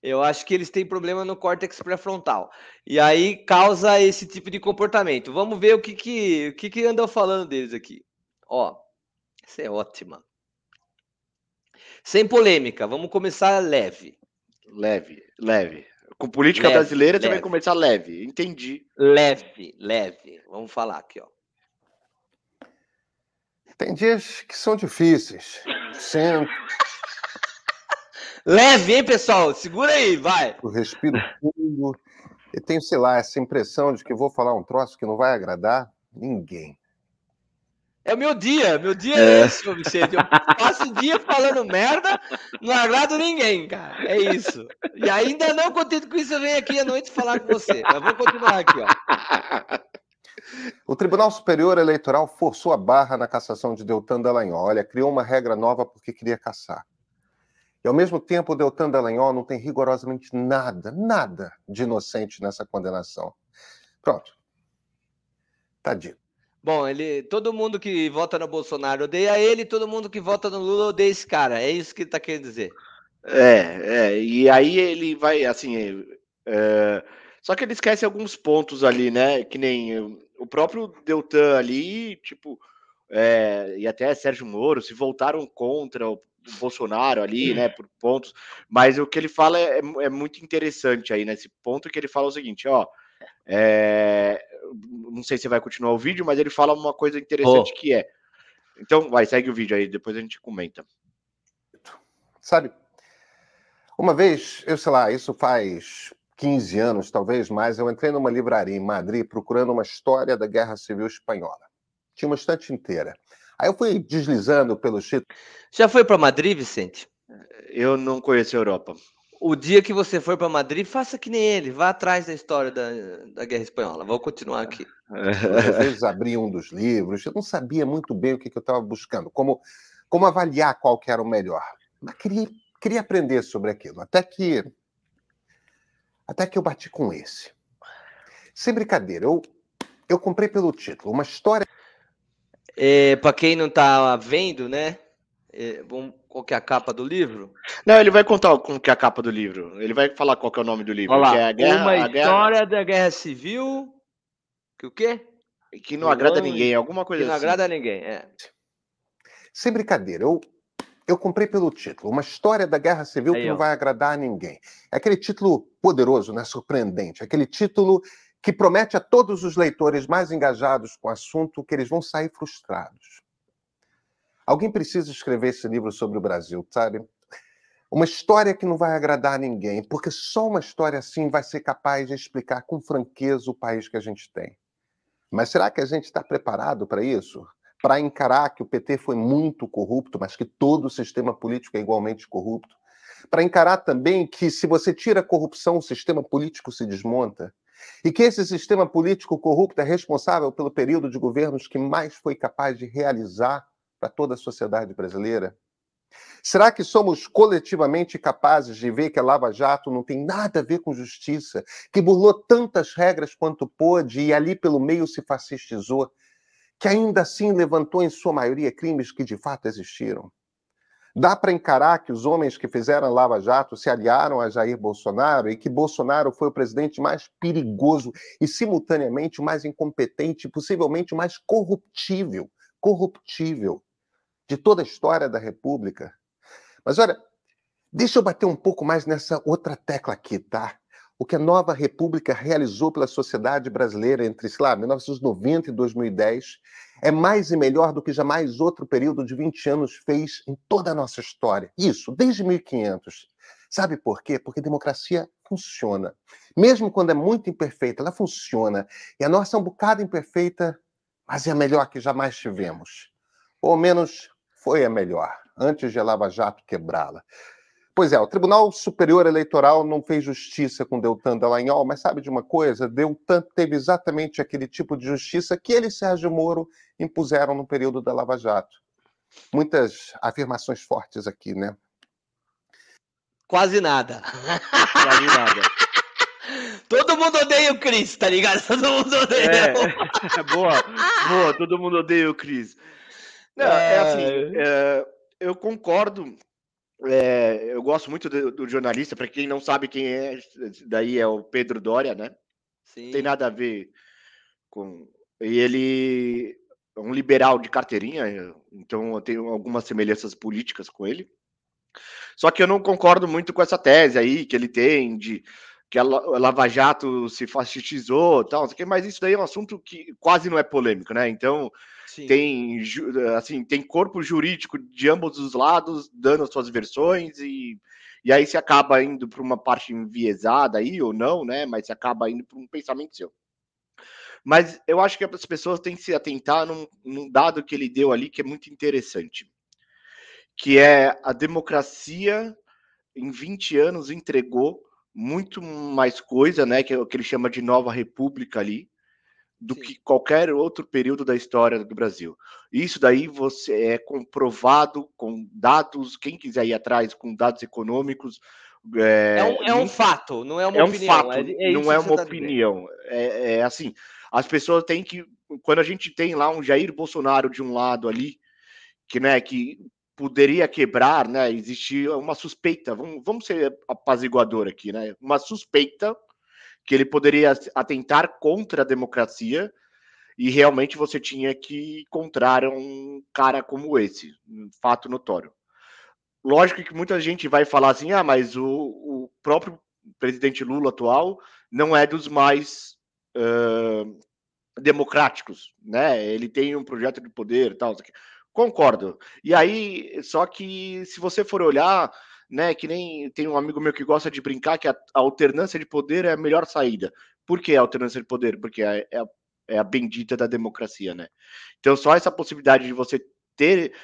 Eu acho que eles têm problema no córtex pré-frontal. E aí causa esse tipo de comportamento. Vamos ver o que que, o que, que andam falando deles aqui. Ó, essa é ótima. Sem polêmica, vamos começar leve.
Leve, leve. Com política
Leve,
brasileira,
leve.
começar leve. Entendi.
Leve, leve. Vamos falar aqui, ó.
Tem dias que são difíceis. Sento,
Leve, hein, pessoal? Segura aí, vai.
respiro fundo e tenho, sei lá, essa impressão de que vou falar um troço que não vai agradar ninguém.
É o meu dia, meu dia é, esse, ô Vicente. Eu passo o dia falando merda, não agrado ninguém, cara. É isso. E ainda não contente com isso, eu venho aqui à noite falar com você. Mas vamos continuar aqui, ó.
O Tribunal Superior Eleitoral forçou a barra na cassação de Deltan Dallagnol. Olha, criou uma regra nova porque queria caçar. E, ao mesmo tempo, o Deltan Dallagnol não tem rigorosamente nada, nada de inocente nessa condenação. Pronto. Tá dito.
Bom, ele, todo mundo que vota no Bolsonaro odeia ele, todo mundo que vota no Lula odeia esse cara. É isso que ele tá querendo dizer.
É, é. E aí ele vai, assim. é, só que ele esquece alguns pontos ali, né? Que nem o próprio Deltan ali, tipo. é, e até Sérgio Moro se voltaram contra o Bolsonaro ali, né? Por pontos. Mas o que ele fala é, é muito interessante aí, nesse ponto que ele fala o seguinte, ó. é, não sei se vai continuar o vídeo, mas ele fala uma coisa interessante que é. Então, vai, segue o vídeo aí, depois a gente comenta.
Sabe? Uma vez, eu sei lá, isso faz 15 anos, talvez mais, eu entrei numa livraria em Madrid procurando uma história da Guerra Civil Espanhola. Tinha uma estante inteira. Aí eu fui deslizando pelos títulos.
Já foi para Madrid, Vicente?
Eu não conheço a Europa.
O dia que você for para Madrid, faça que nem ele, vá atrás da história da, da Guerra Espanhola. Vou continuar aqui.
Às vezes abria um dos livros, eu não sabia muito bem o que, que eu estava buscando, como, como avaliar qual que era o melhor. Mas queria, queria aprender sobre aquilo, até que até que eu bati com esse. Sem brincadeira, eu, eu comprei pelo título, uma história
É, para quem não tá vendo, né? É, vamos, qual que é a capa do livro?
Não, ele vai contar como que é a capa do livro. Ele vai falar qual que é o nome do livro.
Lá,
que é a guerra,
uma
a guerra-
história da Guerra Civil Que o quê?
Que não agrada
Vilão e-
ninguém, alguma
Que
coisa
não
assim.
agrada a ninguém. É.
Sem brincadeira, eu, eu comprei pelo título. Uma história da Guerra Civil
Aí,
que não
ó.
vai agradar a ninguém. É aquele título poderoso, né? surpreendente. Aquele título que promete a todos os leitores mais engajados com o assunto que eles vão sair frustrados. Alguém precisa escrever esse livro sobre o Brasil, sabe? Uma história que não vai agradar ninguém, porque só uma história assim vai ser capaz de explicar com franqueza o país que a gente tem. Mas será que a gente está preparado para isso? Para encarar que o PT foi muito corrupto, mas que todo o sistema político é igualmente corrupto? Para encarar também que, se você tira a corrupção, o sistema político se desmonta? E que esse sistema político corrupto é responsável pelo período de governos que mais foi capaz de realizar para toda a sociedade brasileira? Será que somos coletivamente capazes de ver que a Lava Jato não tem nada a ver com justiça, que burlou tantas regras quanto pôde e ali pelo meio se fascistizou, que ainda assim levantou em sua maioria crimes que de fato existiram? Dá para encarar que os homens que fizeram a Lava Jato se aliaram a Jair Bolsonaro e que Bolsonaro foi o presidente mais perigoso e, simultaneamente, o mais incompetente, possivelmente o mais corruptível, corruptível de toda a história da República. Mas olha, deixa eu bater um pouco mais nessa outra tecla aqui, tá? O que a nova República realizou pela sociedade brasileira entre, sei lá, 1990 e 2010 é mais e melhor do que jamais outro período de 20 anos fez em toda a nossa história. Isso, desde 1500. Sabe por quê? Porque democracia funciona. Mesmo quando é muito imperfeita, ela funciona. E a nossa é um bocado imperfeita, mas é a melhor que jamais tivemos. Ou menos foi a melhor, antes de a Lava Jato quebrá-la. Pois é, o Tribunal Superior Eleitoral não fez justiça com Deltan Dallagnol, mas sabe de uma coisa? Deltan teve exatamente aquele tipo de justiça que ele e Sérgio Moro impuseram no período da Lava Jato. Muitas afirmações fortes aqui, né?
Quase nada.
Quase nada.
Todo mundo odeia o Cris, tá ligado? Todo mundo odeia.
É, boa, boa, todo mundo odeia o Cris. Não, é assim, é, eu concordo. é, eu gosto muito do, do jornalista, para quem não sabe quem é, daí é o Pedro Doria, né?
Sim.
Não tem nada a ver com. E ele é um liberal de carteirinha, então eu tenho algumas semelhanças políticas com ele. Só que eu não concordo muito com essa tese aí que ele tem de que a La- a Lava Jato se fascistizou tal, mas isso daí é um assunto que quase não é polêmico, né? Então, Tem assim tem corpo jurídico de ambos os lados dando as suas versões e, e aí se acaba indo para uma parte enviesada aí ou não, né? Mas se acaba indo para um pensamento seu. Mas eu acho que as pessoas têm que se atentar num, num dado que ele deu ali que é muito interessante, que é a democracia em 20 anos entregou muito mais coisa, né? Que é que ele chama de nova república ali do
Sim.
que qualquer outro período da história do Brasil. Isso daí você é comprovado com dados, quem quiser ir atrás com dados econômicos. É,
É um, é um fato, não é uma
é um
opinião.
fato,
é, é
não é uma
tá
opinião. É, é assim, as pessoas têm que, quando a gente tem lá um Jair Bolsonaro de um lado ali, que né, que poderia quebrar, né? Existia uma suspeita. Vamos, vamos ser apaziguador aqui, né? Uma suspeita que ele poderia atentar contra a democracia e realmente você tinha que encontrar um cara como esse, um fato notório. Lógico que muita gente vai falar assim, ah, mas o, o próprio presidente Lula atual não é dos mais ãh, democráticos, né? Ele tem um projeto de poder tal. Concordo. E aí, só que se você for olhar, né, que nem tem um amigo meu que gosta de brincar que a, a alternância de poder é a melhor saída. Por que a alternância de poder? Porque é, é é a bendita da democracia, né? Então, só essa possibilidade de você ter,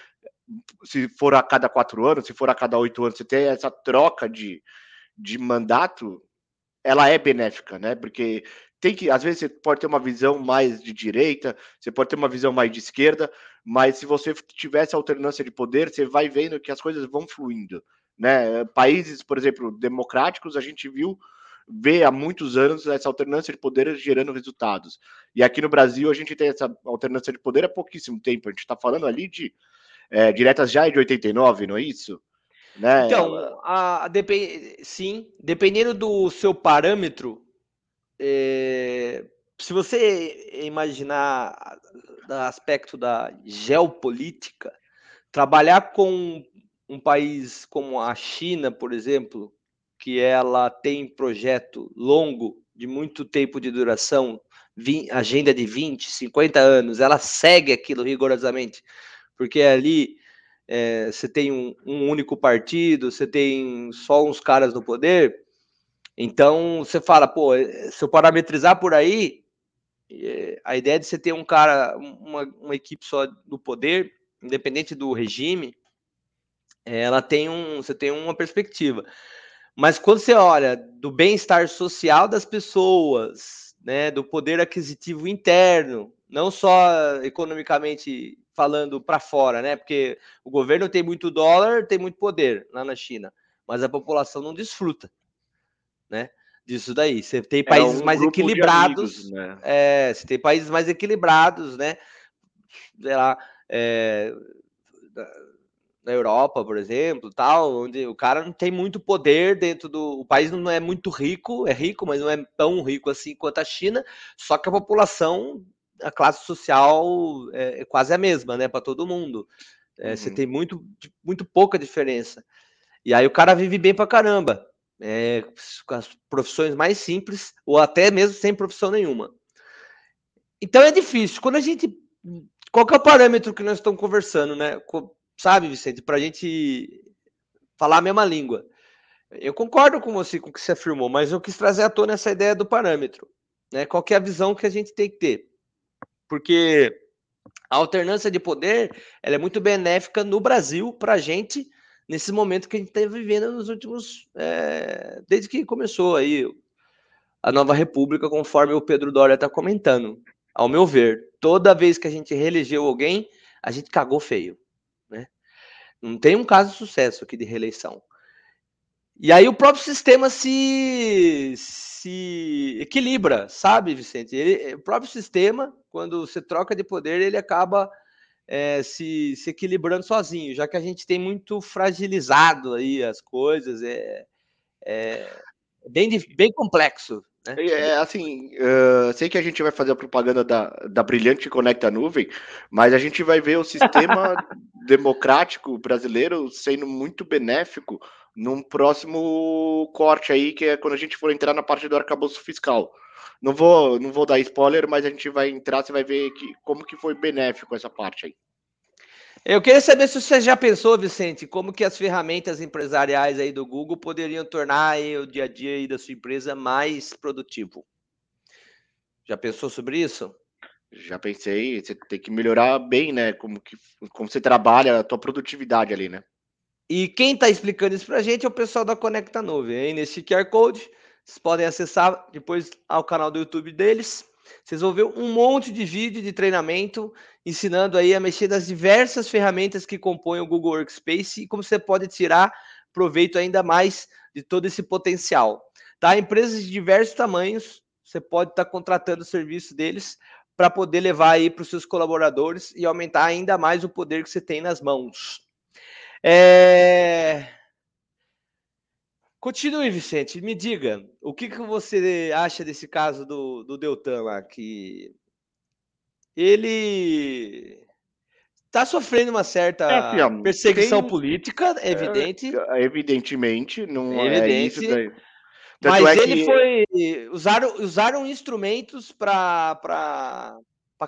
se for a cada quatro anos, se for a cada oito anos, você ter essa troca de, de mandato, ela é benéfica, né? Porque tem que, às vezes, você pode ter uma visão mais de direita, você pode ter uma visão mais de esquerda, mas se você tivesse alternância de poder, você vai vendo que as coisas vão fluindo, né? Países, por exemplo, democráticos, a gente viu vê há muitos anos essa alternância de poder gerando resultados. E aqui no Brasil a gente tem essa alternância de poder há pouquíssimo tempo. A gente está falando ali de é, diretas já de 89, não é isso? Né?
Então, a, a sim, dependendo do seu parâmetro, é, se você imaginar do aspecto da geopolítica, trabalhar com um país como a China, por exemplo, que ela tem projeto longo, de muito tempo de duração, agenda de 20, 50 anos, ela segue aquilo rigorosamente, porque ali é, você tem um, um, único partido, você tem só uns caras no poder, então você fala, pô, se eu parametrizar por aí, é, a ideia de você ter um cara, uma, uma equipe só no poder, independente do regime, ela tem um, você tem uma perspectiva. Mas quando você olha do bem-estar social das pessoas, né, do poder aquisitivo interno, não só economicamente falando para fora, né? Porque o governo tem muito dólar, tem muito poder lá na China, mas a população não desfruta, né? Disso daí. Você tem países é um mais equilibrados, amigos, né? é, você tem países mais equilibrados, né? Sei lá, é, na Europa, por exemplo, tal, onde o cara não tem muito poder dentro do. O país não é muito rico, é rico, mas não é tão rico assim quanto a China, só que a população, a classe social é, é quase a mesma, né, para todo mundo. É, uhum. Você tem muito, muito pouca diferença. E aí o cara vive bem para caramba, é, com as profissões mais simples, ou até mesmo sem profissão nenhuma. Então é difícil. Quando a gente. Qual é o parâmetro que nós estamos conversando, né? Sabe, Vicente, para a gente falar a mesma língua. Eu concordo com você, com o que você afirmou, mas eu quis trazer à tona essa ideia do parâmetro. Né? Qual é a visão que a gente tem que ter? Porque a alternância de poder ela é muito benéfica no Brasil para a gente nesse momento que a gente está vivendo nos últimos. É, desde que começou aí a nova república, conforme o Pedro Doria está comentando. Ao meu ver, toda vez que a gente reelegeu alguém, a gente cagou feio. Não tem um caso de sucesso aqui de reeleição. E aí o próprio sistema se, se equilibra, sabe, Vicente? Ele, o próprio sistema, quando você troca de poder, ele acaba é, se, se equilibrando sozinho, já que a gente tem muito fragilizado aí as coisas, é, é bem, bem complexo. Né?
É, assim, uh, sei que a gente vai fazer a propaganda da, da Brilhante Conecta Nuvem, mas a gente vai ver o sistema democrático brasileiro sendo muito benéfico num próximo corte aí, que é quando a gente for entrar na parte do arcabouço fiscal. Não vou, não vou dar spoiler, mas a gente vai entrar, você vai ver que, como que foi benéfico essa parte aí.
Eu queria saber se você já pensou, Vicente, como que as ferramentas empresariais aí do Google poderiam tornar o dia a dia aí da sua empresa mais produtivo. Já pensou sobre isso?
Já pensei, você tem que melhorar bem, né? Como, que, como você trabalha, a tua produtividade ali, né?
E quem está explicando isso para a gente é o pessoal da Conecta Nuvem. Aí nesse QR Code, vocês podem acessar depois ao canal do YouTube deles vocês vão ver um monte de vídeo de treinamento ensinando aí a mexer nas diversas ferramentas que compõem o Google Workspace e como você pode tirar proveito ainda mais de todo esse potencial. Tá? Empresas de diversos tamanhos, você pode estar tá contratando o serviço deles para poder levar aí para os seus colaboradores e aumentar ainda mais o poder que você tem nas mãos. É... Continue, Vicente. Me diga, o que, que você acha desse caso do, do Deltan lá? Que ele está sofrendo uma certa é, assim, perseguição tem, política, é evidente.
É, evidentemente, não é, evidente, é isso daí.
Mas ele que... foi. Usaram, usaram instrumentos para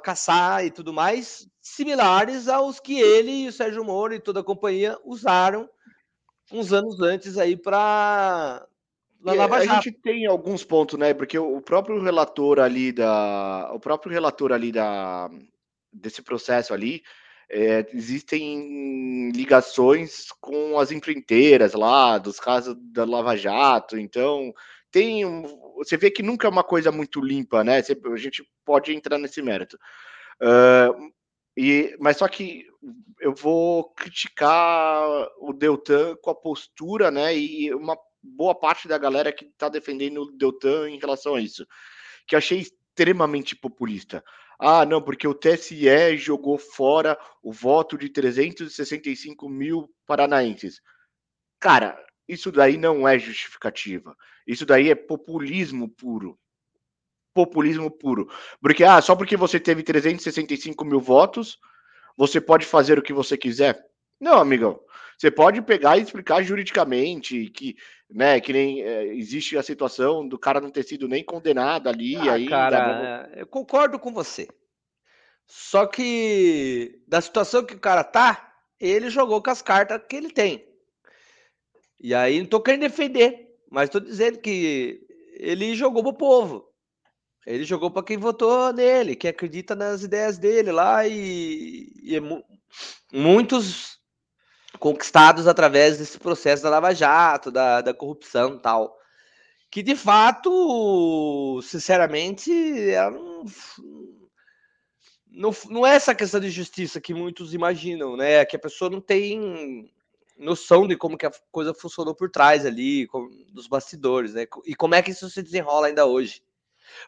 caçar e tudo mais, similares aos que ele, o Sérgio Moro e toda a companhia usaram uns anos antes aí para
a gente tem alguns pontos, né? Porque o próprio relator ali da, o próprio relator ali da desse processo ali, é, existem ligações com as empreiteiras lá, dos casos da Lava Jato. Então tem, você vê que nunca é uma coisa muito limpa, né? a gente pode entrar nesse mérito. Uh, e, mas só que eu vou criticar o Deltan com a postura, né? E uma boa parte da galera que está defendendo o Deltan em relação a isso, que achei extremamente populista. Ah, não, porque o TSE jogou fora o voto de 365 mil paranaenses. Cara, isso daí não é justificativa. Isso daí é populismo puro. populismo puro. Porque, ah, só porque você teve 365 mil votos, você pode fazer o que você quiser? Não, amigão. Você pode pegar e explicar juridicamente que, né, que nem é, existe a situação do cara não ter sido nem condenado ali
Ah,
ainda.
cara, eu concordo com você. Só que da situação que o cara tá, ele jogou com as cartas que ele tem. E aí não tô querendo defender, mas tô dizendo que ele jogou pro povo. Ele jogou para quem votou nele, que acredita nas ideias dele lá e, e é mu- muitos conquistados através desse processo da Lava Jato, da, da corrupção e tal. Que de fato, sinceramente, ela não, não, não é essa questão de justiça que muitos imaginam, né? Que a pessoa não tem noção de como que a coisa funcionou por trás ali, com- dos bastidores, né? E como é que isso se desenrola ainda hoje.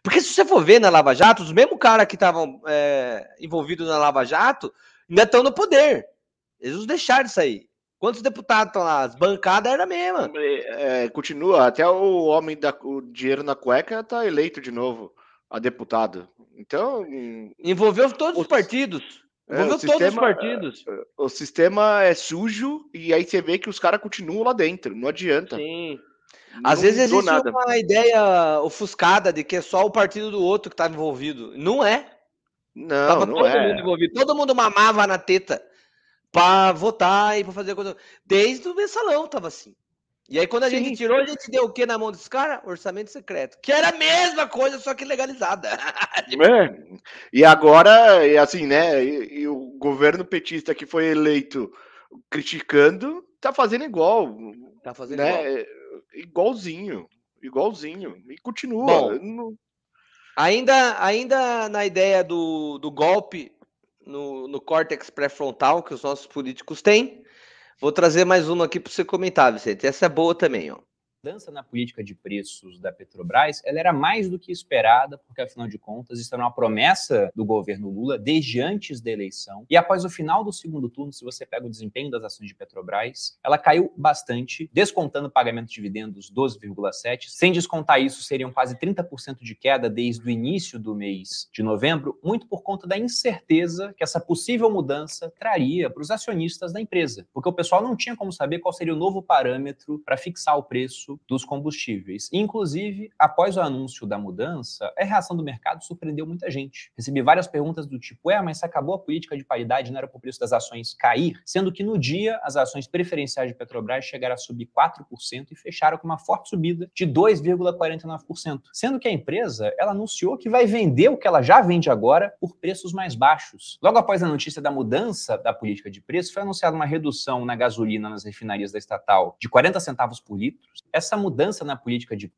Porque se você for ver na Lava Jato, os mesmos caras que estavam é, envolvidos na Lava Jato ainda estão no poder. Eles não deixaram de sair. Quantos deputados estão lá? As bancadas eram a mesma.
É, continua, até o homem da o dinheiro na cueca tá eleito de novo a deputado. Então,
Envolveu todos os
O-
partidos.
é,
Envolveu
o
todos os
sistema-
partidos.
o sistema é sujo e aí você vê que os caras continuam lá dentro. Não adianta.
Sim.
Não
Às vezes existe
nada.
uma ideia ofuscada de que é só o partido do outro que estava envolvido. Não é.
Não,
Tava
não
todo
é.
mundo envolvido. Todo mundo mamava na teta pra votar e pra fazer coisa. Desde o mensalão tava assim. E aí, quando a
Sim,
gente tirou, a gente deu o que na mão desse cara? Orçamento secreto. Que era a mesma coisa, só que legalizada.
É. E agora, e assim, né? E, e o governo petista que foi eleito criticando tá fazendo igual,
Tá fazendo
né?
igual.
Igualzinho, igualzinho. E continua.
Bom,
Não-
Ainda, ainda na ideia do, do golpe no, no córtex pré-frontal que os nossos políticos têm, vou trazer mais uma aqui para você comentar, Vicente. Essa é boa também, ó.
Mudança na política de preços da Petrobras, ela era mais do que esperada, porque afinal de contas isso era uma promessa do governo Lula desde antes da eleição. E após o final do segundo turno, se você pega o desempenho das ações de Petrobras, ela caiu bastante, descontando o pagamento de dividendos 12,7. Sem descontar isso, seriam quase 30% de queda desde o início do mês de novembro, muito por conta da incerteza que essa possível mudança traria para os acionistas da empresa, porque o pessoal não tinha como saber qual seria o novo parâmetro para fixar o preço dos combustíveis. Inclusive, após o anúncio da mudança, a reação do mercado surpreendeu muita gente. Recebi várias perguntas do tipo: é, mas se acabou a política de paridade, não era para o preço das ações cair? Sendo que no dia, as ações preferenciais de Petrobras chegaram a subir 4% e fecharam com uma forte subida de 2,49%. Sendo que a empresa, ela anunciou que vai vender o que ela já vende agora por preços mais baixos. Logo após a notícia da mudança da política de preço, foi anunciada uma redução na gasolina nas refinarias da estatal de 40 centavos por litro. Essa mudança na política de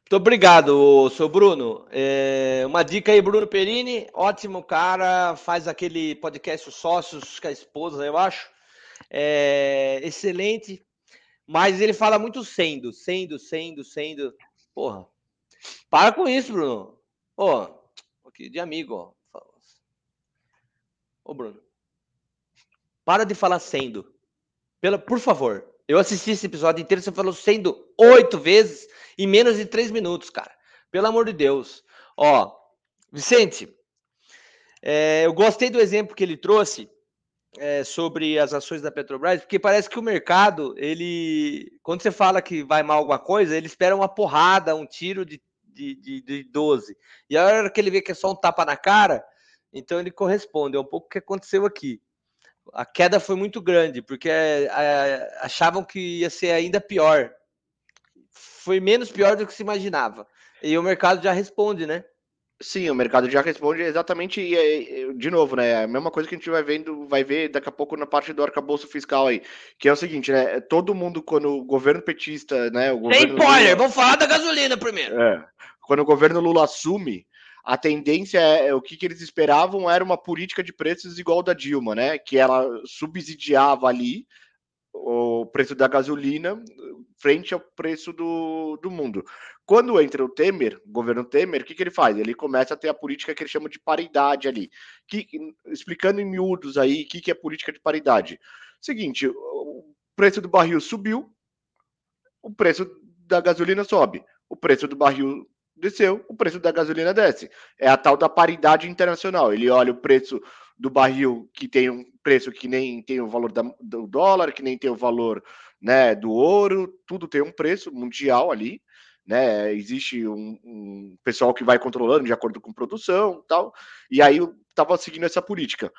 Muito obrigado, seu Bruno. É, uma dica aí, Bruno Perini, ótimo cara, faz aquele podcast Os Sócios com a esposa, eu acho. É, excelente, mas ele fala muito sendo, sendo, sendo, sendo. Porra, para com isso, Bruno. Pô, aqui de amigo, ó. Ô, Bruno, para de falar sendo. Pela, por favor. Eu assisti esse episódio inteiro, você falou sendo oito vezes em menos de três minutos, cara. Pelo amor de Deus. Ó, Vicente, é, eu gostei do exemplo que ele trouxe é, sobre as ações da Petrobras, porque parece que o mercado, ele, quando você fala que vai mal alguma coisa, ele espera uma porrada, um tiro de, de, de, de 12. E a hora que ele vê que é só um tapa na cara, então ele corresponde. É um pouco o que aconteceu aqui. A queda foi muito grande, porque é, é, achavam que ia ser ainda pior. Foi menos pior do que se imaginava. E o mercado já responde, né?
Sim, o mercado já responde exatamente, e, é, de novo, né? A mesma coisa que a gente vai vendo, vai ver daqui a pouco na parte do arcabouço fiscal aí, que é o seguinte, né? Todo mundo, quando o governo petista, né? O
Sem
governo
spoiler,
Lula-
vamos falar da gasolina primeiro.
É. Quando o governo Lula assume, a tendência é, é o que, que eles esperavam era uma política de preços igual da Dilma, né? Que ela subsidiava ali o preço da gasolina frente ao preço do, do mundo. Quando entra o Temer, governo Temer, o que, que ele faz? Ele começa a ter a política que ele chama de paridade ali. Que, explicando em miúdos aí o que, que é política de paridade. Seguinte, o preço do barril subiu, o preço da gasolina sobe. O preço do barril desceu, o preço da gasolina desce. É a tal da paridade internacional. Ele olha o preço do barril que tem um preço que nem tem o valor da, do dólar, que nem tem o valor né, do ouro, tudo tem um preço mundial ali, né? Existe um, um pessoal que vai controlando de acordo com produção tal. E aí eu estava seguindo essa política.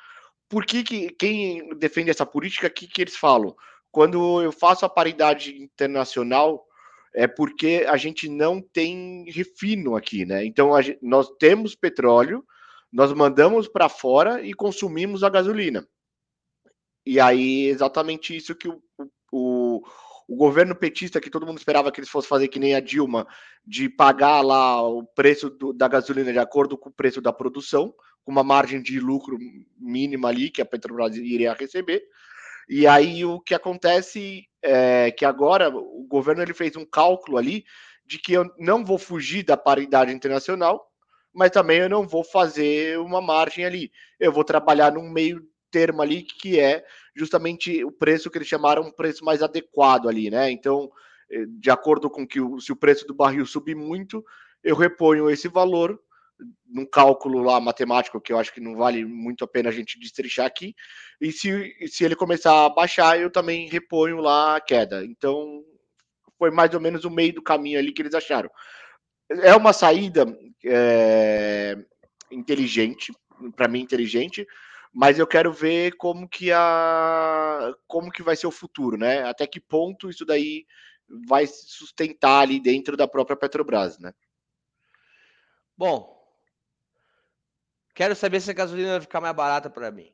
Por que, que quem defende essa política, o que, que eles falam? Quando eu faço a paridade internacional, é porque a gente não tem refino aqui, né? Então gente, nós temos petróleo, nós mandamos para fora e consumimos a gasolina. E aí, exatamente isso que o, o, o, governo petista, que todo mundo esperava que eles fossem fazer que nem a Dilma, de pagar lá o preço do, da gasolina de acordo com o preço da produção, com uma margem de lucro mínima ali que a Petrobras iria receber. E aí o que acontece é que agora o governo ele fez um cálculo ali de que eu não vou fugir da paridade internacional, mas também eu não vou fazer uma margem ali. Eu vou trabalhar num meio termo ali que é justamente o preço que eles chamaram um preço mais adequado ali, né? Então, eh, de acordo com que o, se o preço do barril subir muito, eu reponho esse valor num cálculo lá matemático que eu acho que não vale muito a pena a gente destrinchar aqui. E se, se ele começar a baixar, eu também reponho lá a queda. Então, foi mais ou menos o meio do caminho ali que eles acharam. É uma saída é, inteligente, para mim inteligente, mas eu quero ver como que a como que vai ser o futuro, né? Até que ponto isso daí vai se sustentar ali dentro da própria Petrobras, né?
Bom, Quero saber se a gasolina vai ficar mais barata para mim.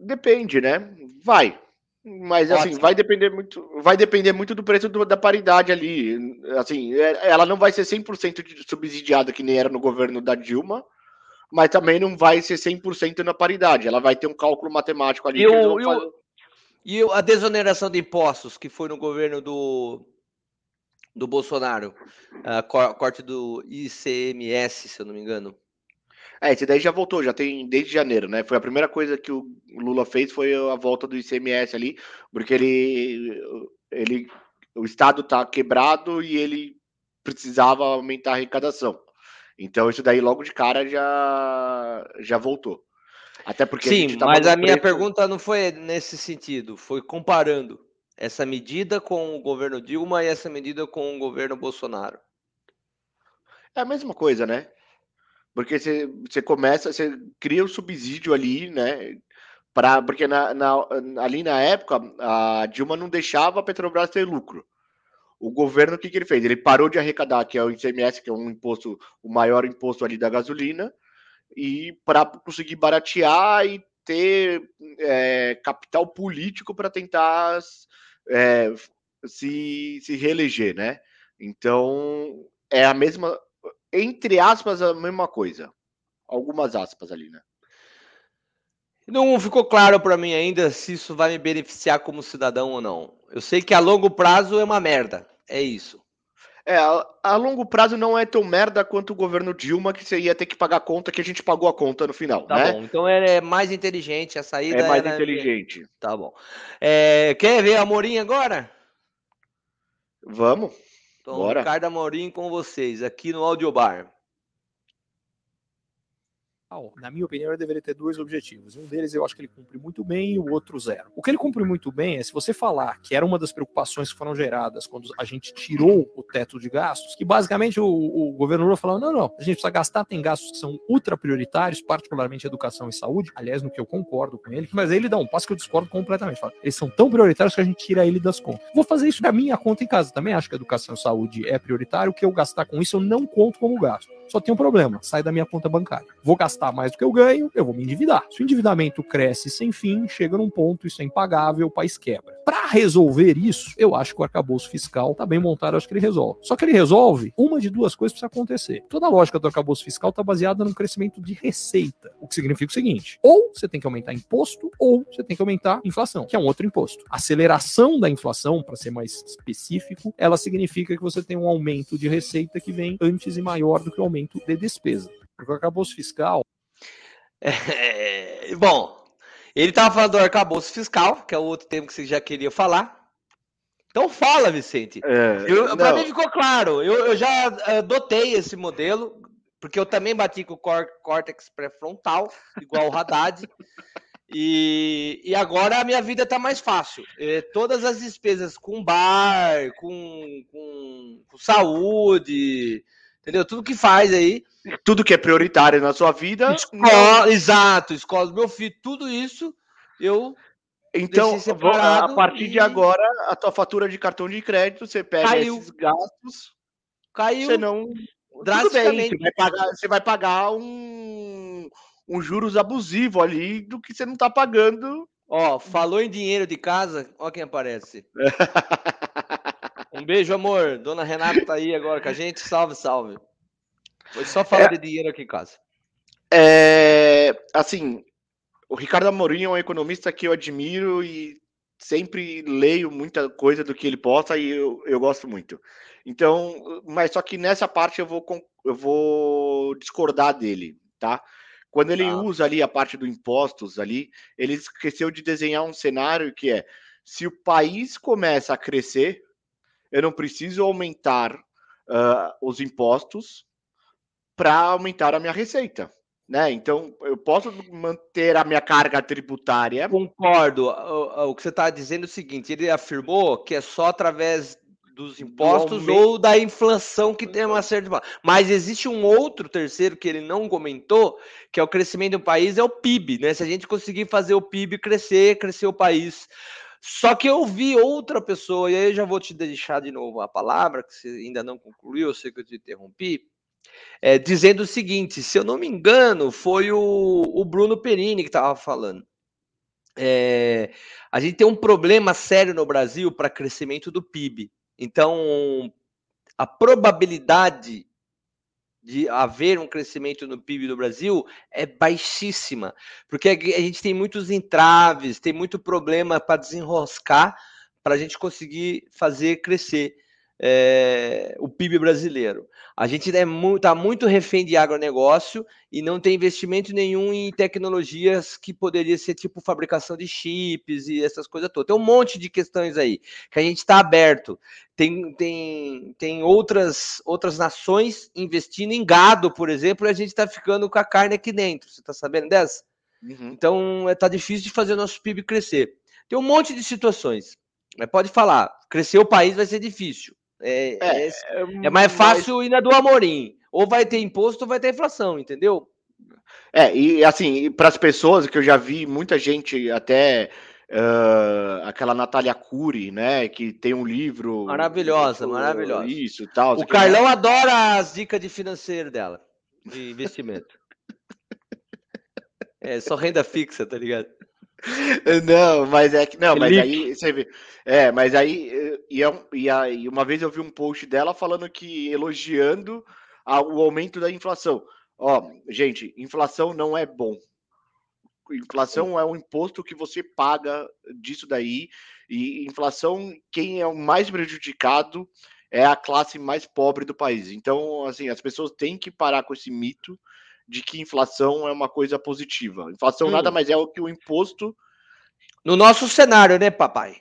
Depende, né? Vai. Mas assim, vai depender muito, vai depender muito do preço do, da paridade ali. Assim, é, ela não vai ser 100% subsidiada que nem era no governo da Dilma, mas também não vai ser 100% na paridade. Ela vai ter um cálculo matemático ali.
E, o, e, o, e a desoneração de impostos que foi no governo do do Bolsonaro, uh, corte do ICMS, se eu não me engano.
É, esse daí já voltou, já tem desde janeiro, né? Foi a primeira coisa que o Lula fez foi a volta do ICMS ali, porque ele, ele o Estado tá quebrado e ele precisava aumentar a arrecadação. Então isso daí logo de cara já já voltou. Até porque
Sim, a mas a minha pergunta não foi nesse sentido, foi comparando essa medida com o governo Dilma e essa medida com o governo Bolsonaro?
É a mesma coisa, né? Porque você, você começa, você cria um subsídio ali, né? Pra, porque na, na, ali na época a Dilma não deixava a Petrobras ter lucro. O governo, o que, que ele fez? Ele parou de arrecadar, que é o ICMS, que é um imposto, o maior imposto ali da gasolina, e para conseguir baratear e ter é, capital político para tentar é, se, se reeleger, né? Então, é a mesma, entre aspas, a mesma coisa. Algumas aspas ali, né?
Não ficou claro para mim ainda se isso vai me beneficiar como cidadão ou não. Eu sei que a longo prazo é uma merda. É isso.
É, a, longo prazo não é tão merda quanto o governo Dilma, que você ia ter que pagar a conta que a gente pagou a conta no final.
Tá
né?
bom, então é mais inteligente a saída.
É mais inteligente.
Tá bom. É, quer ver a Morim agora?
Vamos.
Então, Bora. Ricardo Amorim com vocês, aqui no Audiobar.
Na minha opinião, ele deveria ter dois objetivos. Um deles eu acho que ele cumpre muito bem e o outro zero. O que ele cumpre muito bem é se você falar que era uma das preocupações que foram geradas quando a gente tirou o teto de gastos, que basicamente o, o governo Lula falou: não, não, a gente precisa gastar, tem gastos que são ultra prioritários, particularmente educação e saúde, aliás, no que eu concordo com ele, mas ele dá um passo que eu discordo completamente. Fala, eles são tão prioritários que a gente tira ele das contas. Vou fazer isso da minha conta em casa. Também acho que educação e saúde é prioritário. O que eu gastar com isso eu não conto como gasto. Só tem um problema: sai da minha conta bancária. Vou gastar mais do que eu ganho, eu vou me endividar. Se o endividamento cresce sem fim, chega num ponto, isso é impagável, o país quebra. Para resolver isso, eu acho que o arcabouço fiscal tá bem montado, acho que ele resolve. Só que ele resolve, uma de duas coisas precisa acontecer. Toda a lógica do arcabouço fiscal está baseada no crescimento de receita, o que significa o seguinte: ou você tem que aumentar imposto, ou você tem que aumentar inflação, que é um outro imposto. A aceleração da inflação, para ser mais específico, ela significa que você tem um aumento de receita que vem antes e maior do que o aumento de despesa. Porque o arcabouço fiscal
é, bom, ele estava falando do arcabouço fiscal, que é o outro tema que você já queria falar. Então fala, Vicente.
É, não,
mim ficou claro. Eu, eu já adotei esse modelo, porque eu também bati com o cór- córtex pré-frontal, igual o Haddad. E, e agora a minha vida tá mais fácil. É, todas as despesas com bar, com, com, com saúde, entendeu? Tudo que faz aí.
tudo que é prioritário na sua vida.
Escola, exato, escola do meu filho, tudo isso eu
Então, a partir de
e-
agora, a tua fatura de cartão de crédito, você pega
Caiu.
esses gastos,
caiu
você não. Tudo bem,
drasticamente.
você vai pagar, você vai pagar um, um juros abusivo ali do que você não tá pagando.
Ó, falou em dinheiro de casa, ó quem aparece. Um beijo, amor. Dona Renata tá aí agora com a gente. Salve, salve. Foi só falar de dinheiro aqui em casa.
É, assim, o Ricardo Amorim é um economista que eu admiro e sempre leio muita coisa do que ele posta e eu, eu gosto muito. Então, mas só que nessa parte eu vou, eu vou discordar dele, tá? Quando ele
Tá.
usa ali a parte do impostos ali, ele esqueceu de desenhar um cenário que é se o país começa a crescer, eu não preciso aumentar ah, os impostos para aumentar a minha receita, né? Então eu posso manter a minha carga tributária.
Concordo. O, o que você está dizendo é o seguinte: ele afirmou que é só através dos impostos
aumento.
ou da inflação que tem uma certa. Mas existe um outro terceiro que ele não comentou, que é o crescimento do país, é o PIB, né? Se a gente conseguir fazer o PIB crescer, crescer o país. Só que eu vi outra pessoa, e aí já vou te deixar de novo a palavra, que você ainda não concluiu, eu sei que eu te interrompi, é, dizendo o seguinte: se eu não me engano, foi o, o Bruno Perini que estava falando. É, a gente tem um problema sério no Brasil para crescimento do PIB. Então, a probabilidade de haver um crescimento no PIB do Brasil é baixíssima, porque a gente tem muitos entraves, tem muito problema para desenroscar para a gente conseguir fazer crescer eh, o PIB brasileiro. A gente está muito, tá muito refém de agronegócio e não tem investimento nenhum em tecnologias que poderia ser tipo fabricação de chips e essas coisas todas. Tem um monte de questões aí que a gente está aberto. Tem, tem, tem outras, outras nações investindo em gado, por exemplo, e a gente está ficando com a carne aqui dentro. Você está sabendo dessa?
Uhum.
Então, está difícil de fazer o nosso PIB crescer. Tem um monte de situações. Mas pode falar, crescer o país vai ser difícil. É, é, é mais fácil ir na do Amorim. Ou vai ter imposto ou vai ter inflação, entendeu?
É, e assim, para as pessoas que eu já vi, muita gente, até ah, aquela Natália Cury, né, que tem um livro.
Maravilhosa,
uh,
maravilhosa.
Isso, tal.
O Carlão adora as dicas de financeiro dela, de investimento. É só renda fixa, tá ligado?
Não, mas é que. Não, mas
Felipe.
aí você vê. É, mas aí. eh, E, é e aí uma vez eu vi um post dela falando que elogiando a- o aumento da inflação. Ó, gente, inflação não é bom. Inflação é um imposto que você paga disso daí. E inflação, quem é o mais prejudicado é a classe mais pobre do país. Então, assim, as pessoas têm que parar com esse mito de que inflação é uma coisa positiva. Inflação
Hum.
nada mais é o que o imposto
No nosso cenário, né, papai?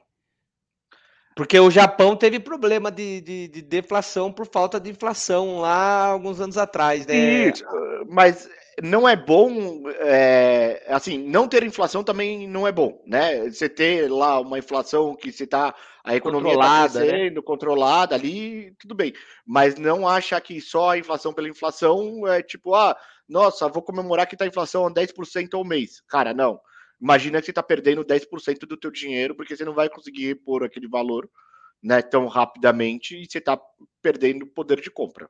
Porque o Japão teve problema de, de, de deflação por falta de inflação lá alguns anos atrás, né?
Isso, mas não é bom, é, assim, não ter inflação também não é bom, né? Você ter lá uma inflação que você tá, a economia está
Controlada, né?
crescendo, controlada ali, tudo bem. Mas não acha que só a inflação pela inflação é tipo, ah, nossa, vou comemorar que tá a inflação a 10% ao mês. Cara, não. Imagina que você tá perdendo 10% do teu dinheiro porque você não vai conseguir repor aquele valor, né, tão rapidamente e você tá perdendo poder de compra.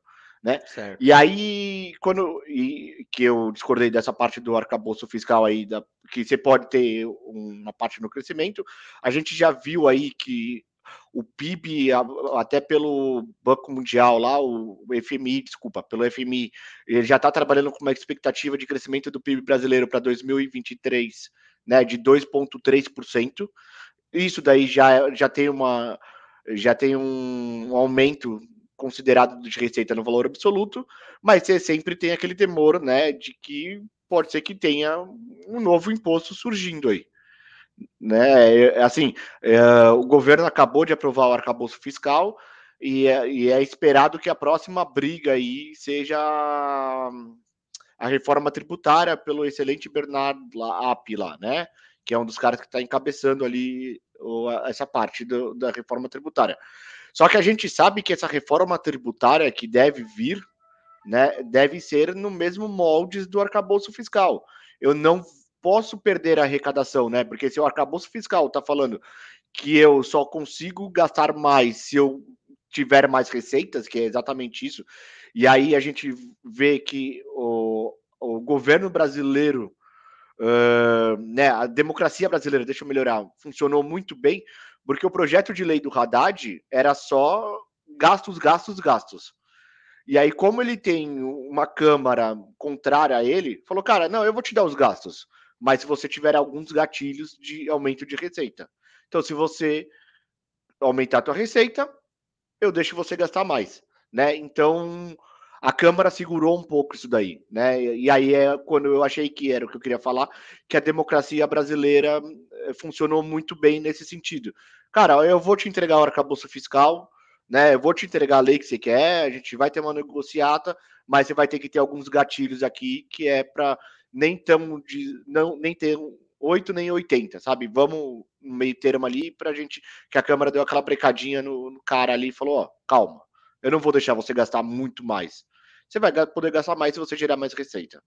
Certo.
E aí, quando e, que eu discordei dessa parte do arcabouço fiscal aí, da, que você pode ter uma parte no crescimento, a gente já viu aí que o PIB, até pelo Banco Mundial lá, o FMI, desculpa, pelo FMI, ele já está trabalhando com uma expectativa de crescimento do PIB brasileiro para 2023, né, de 2,3%. Isso daí já, já tem uma já tem um aumento considerado de receita no valor absoluto, mas você sempre tem aquele temor, né, de que pode ser que tenha um novo imposto surgindo aí. Né? É, Assim, é, o governo acabou de aprovar o arcabouço fiscal e é, e é esperado que a próxima briga aí seja a reforma tributária pelo excelente Bernardo App lá, né? Que é um dos caras que está encabeçando ali essa parte do- da reforma tributária. Só que a gente sabe que essa reforma tributária que deve vir, né, deve ser no mesmo moldes do arcabouço fiscal. Eu não posso perder a arrecadação, né? Porque se o arcabouço fiscal está falando que eu só consigo gastar mais se eu tiver mais receitas, que é exatamente isso, e aí a gente vê que o, o governo brasileiro, ah, né, a democracia brasileira, deixa eu melhorar, funcionou muito bem, porque o projeto de lei do Haddad era só gastos, gastos, gastos. E aí, como ele tem uma Câmara contrária a ele, falou, cara, não, eu vou te dar os gastos, mas se você tiver alguns gatilhos de aumento de receita. Então, se você aumentar a tua receita, eu deixo você gastar mais, né? Então, a Câmara segurou um pouco isso daí, né? E aí é quando eu achei que era o que eu queria falar, que a democracia brasileira eh, funcionou muito bem nesse sentido. Cara, eu vou te entregar o arcabouço fiscal, né? Eu vou te entregar a lei que você quer, a gente vai ter uma negociata, mas você vai ter que ter alguns gatilhos aqui que é para nem tão de não nem ter 8 nem 80, sabe? Vamos no meio termo ali pra gente que a Câmara deu aquela brecadinha no, no cara ali e falou, ó, calma. Eu não vou deixar você gastar muito mais. Você vai poder gastar mais se você gerar mais receita.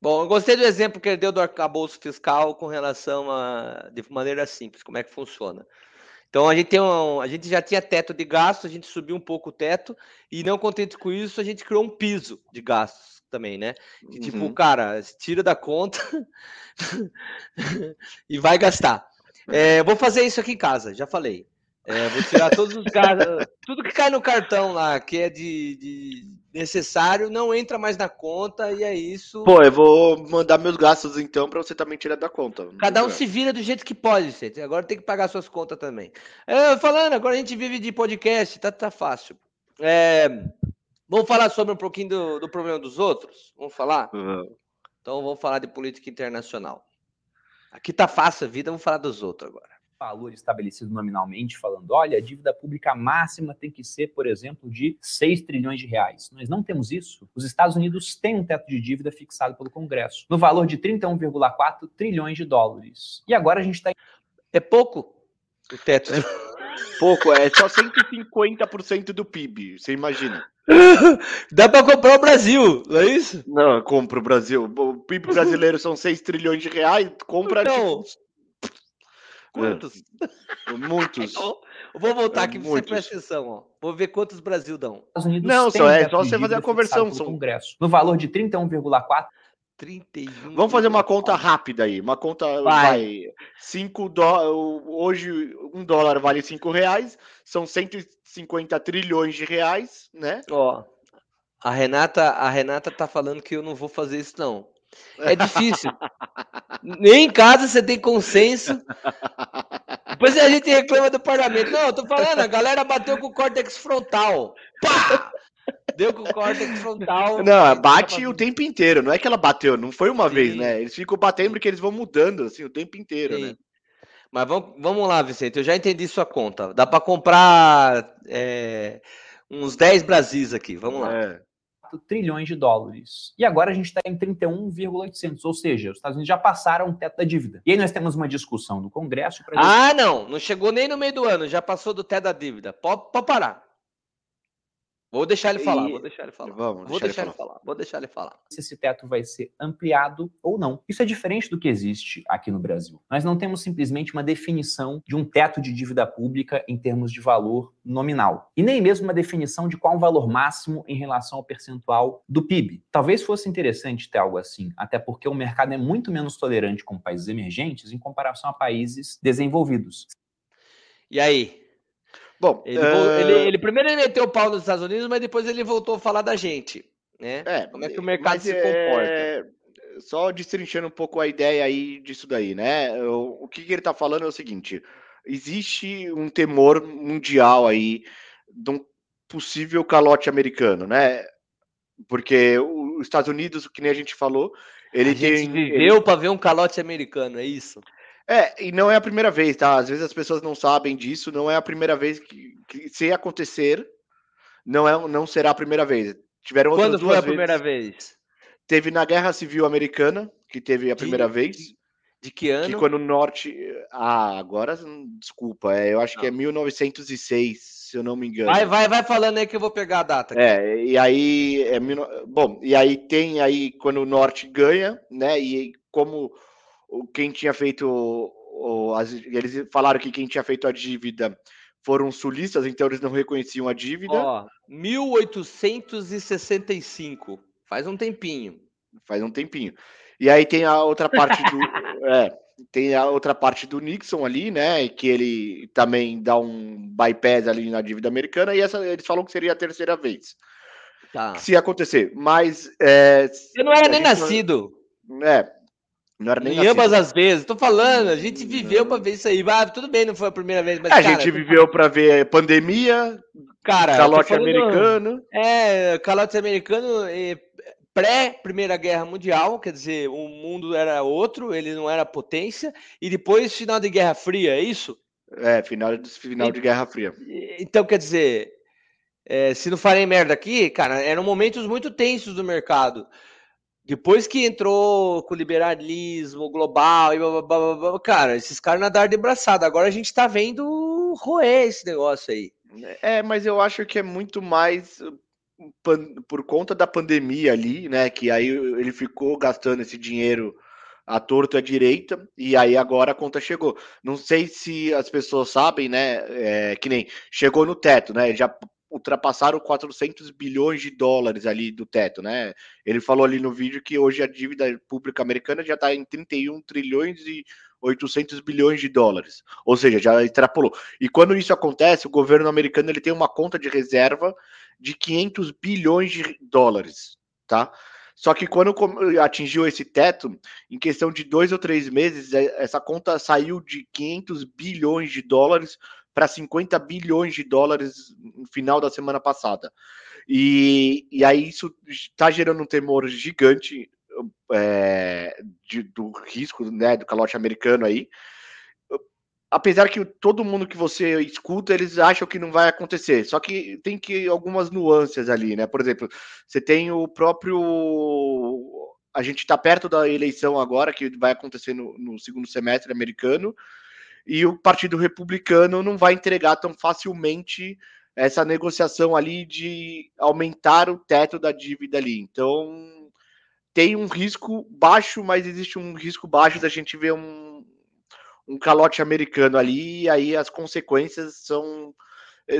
Bom, eu gostei do exemplo que ele deu do arcabouço fiscal com relação a, de maneira simples, como é que funciona. Então a gente tem um, a gente já tinha teto de gastos, a gente subiu um pouco o teto e não contente com isso, a gente criou um piso de gastos também, né? Que, tipo,
Uhum.
cara, tira da conta e vai gastar. É, vou fazer isso aqui em casa, já falei. É, vou tirar todos os gastos, tudo que cai no cartão lá, que é de, de necessário, não entra mais na conta e é isso.
Pô, eu vou mandar meus gastos então pra você também tirar da conta.
Cada um se vira do jeito que pode, gente. Agora tem que pagar suas contas também. É, falando, agora a gente vive de podcast, tá, tá fácil. É, vamos falar sobre um pouquinho do, do problema dos outros? Vamos falar?
problema.
Então vamos falar de política internacional. Aqui tá fácil a vida, vamos falar dos outros agora.
Valor estabelecido nominalmente, falando, olha, a dívida pública máxima tem que ser, por exemplo, de 6 trilhões de reais. Nós não temos isso. Os Estados Unidos têm um teto de dívida fixado pelo Congresso, no valor de 31,4 trilhões de dólares. E agora a gente está
É pouco o teto.
Pouco, é só 150% do PIB, você imagina.
Dá pra comprar o Brasil, não é isso?
Não, compra o Brasil. O PIB brasileiro são 6 trilhões de reais, compra
Não.
tipo,
Quantos?
muitos.
Então, eu vou voltar
É,
aqui pra você prestar atenção, ó. Vou ver quantos Brasil dão.
Não, só é só você fazer a conversão, são-
Congresso, no valor de 31,4
31.
Vamos fazer uma conta rápida aí. Uma conta
Vai.
vai. 5 dó... Hoje, um dólar vale 5 reais, são 150 trilhões de reais, né?
Ó, a Renata, a Renata tá falando que eu não vou fazer isso não. É difícil. Nem em casa você tem consenso. Depois a gente reclama do parlamento. Não, eu tô falando, a galera bateu com o córtex frontal. Pá! Deu com o córtex frontal.
Não, bate o tempo inteiro. Não é que ela bateu, não foi uma
Sim.
vez, né? Eles ficam batendo porque eles vão mudando assim o tempo inteiro,
Sim.
né?
Mas vamos, vamos lá, Vicente. Eu já entendi sua conta. Dá para comprar é, uns 10 Brasis aqui. Vamos lá.
É.
trilhões de dólares. E agora a gente está em 31,800, ou seja, os Estados Unidos já passaram o teto da dívida. E aí nós temos uma discussão no Congresso para
Ah, não. Não chegou nem no meio do ano. Já passou do teto da dívida. Pode, pode parar. Vou deixar ele falar.
E-
Vou deixar ele falar.
Vamos,
Vou
deixa ele
deixar ele falar. Vou deixar ele falar.
se esse teto vai ser ampliado ou não. Isso é diferente do que existe aqui no Brasil. Nós não temos simplesmente uma definição de um teto de dívida pública em termos de valor nominal. E nem mesmo uma definição de qual o valor máximo em relação ao percentual do PIB. Talvez fosse interessante ter algo assim, até porque o mercado é muito menos tolerante com países emergentes em comparação a países desenvolvidos.
E aí?
Bom,
Ele,
eh,
ele- ele- primeiro ele meteu o pau nos Estados Unidos, mas depois ele voltou a falar da gente. Né?
É,
Como é que o mercado se
é, Só destrinchando um pouco a ideia aí disso daí, né? O, o que, que ele tá falando é o seguinte: existe um temor mundial aí de um possível calote americano, né? Porque os Estados Unidos, que nem a gente falou, ele
a gente
tem.
viveu para ver um calote americano, é isso?
É, e não é a primeira vez, tá? Às vezes as pessoas não sabem disso, não é a primeira vez que, que se acontecer, não, é, não será a primeira vez. Tiveram outras
Quando foi
duas
a primeira
vezes.
vez?
Teve na Guerra Civil Americana, que teve a
De-
primeira vez.
De que ano?
Que quando o norte. Ah, agora, desculpa, é, eu acho que é 1906, se eu não me engano.
Vai, vai, vai falando aí que eu vou pegar a data. aqui.
É, e aí é bom, e aí tem aí quando o norte ganha, né? E como quem tinha feito as- eles falaram que quem tinha feito a dívida foram sulistas, então eles não reconheciam a dívida.
Ó, 1865. Faz um tempinho.
faz um tempinho. E aí tem a outra parte do. é, tem a outra parte do Nixon ali, né? Que ele também dá um bypass ali na dívida americana, e essa eles falam que seria a terceira vez.
Tá.
Se acontecer. Mas. É,
Eu não era nem
gente não-
nascido.
É.
Em ambas as vezes. Tô falando, a gente viveu pra ver isso aí. Ah, tudo bem, não foi a primeira vez, mas
a
cara,
gente viveu para ver pandemia,
cara,
calote
falando-
americano.
É, calote americano eh, pré Primeira Guerra Mundial, quer dizer, o mundo era outro, ele não era potência, e depois final de Guerra Fria, é isso?
É, final, final de Guerra Fria.
E- Então, quer dizer, eh, se não farem merda aqui, cara, eram momentos muito tensos do mercado. Depois que entrou com o liberalismo global e blá, blá, blá, cara, esses caras nadaram de braçada. Agora a gente tá vendo roer esse negócio aí.
É, mas eu acho que é muito mais uh, por conta da pandemia ali, né? Que aí ele ficou gastando esse dinheiro à torta à direita, e aí agora a conta chegou. Não sei se as pessoas sabem, né? é, que nem chegou no teto, né? Já ultrapassaram 400 bilhões de dólares ali do teto, né? Ele falou ali no vídeo que hoje a dívida pública americana já está em 31 trilhões e 800 bilhões de dólares. Ou seja, já extrapolou. E quando isso acontece, o governo americano ele tem uma conta de reserva de 500 bilhões de dólares, tá? Só que quando atingiu esse teto, em questão de dois ou três meses, é- essa conta saiu de 500 bilhões de dólares para 50 bilhões de dólares no final da semana passada. E, e aí isso está gerando um temor gigante é, de- do risco né, do calote americano aí. Apesar que todo mundo que você escuta, eles acham que não vai acontecer. Só que tem que algumas nuances ali, né? Por exemplo, você tem o próprio. A gente está perto da eleição agora, que vai acontecer no, no segundo semestre americano, e o Partido Republicano não vai entregar tão facilmente essa negociação ali de aumentar o teto da dívida ali. Então, tem um risco baixo, mas existe um risco baixo da gente ver um, um calote americano ali, e aí as consequências são,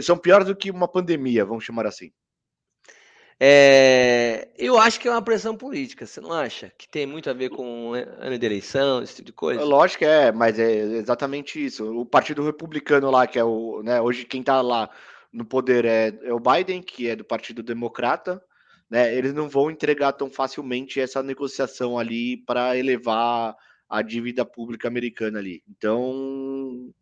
são piores do que uma pandemia, vamos chamar assim.
É, eu acho que é uma pressão política, você não acha? Que tem muito a ver com ano de eleição, esse tipo de coisa?
Lógico que é, mas é exatamente isso. O Partido Republicano lá, que é o, né, hoje quem tá lá no poder é, é o Biden, que é do Partido Democrata, né? Eles não vão entregar tão facilmente essa negociação ali para elevar a dívida pública americana ali. Então,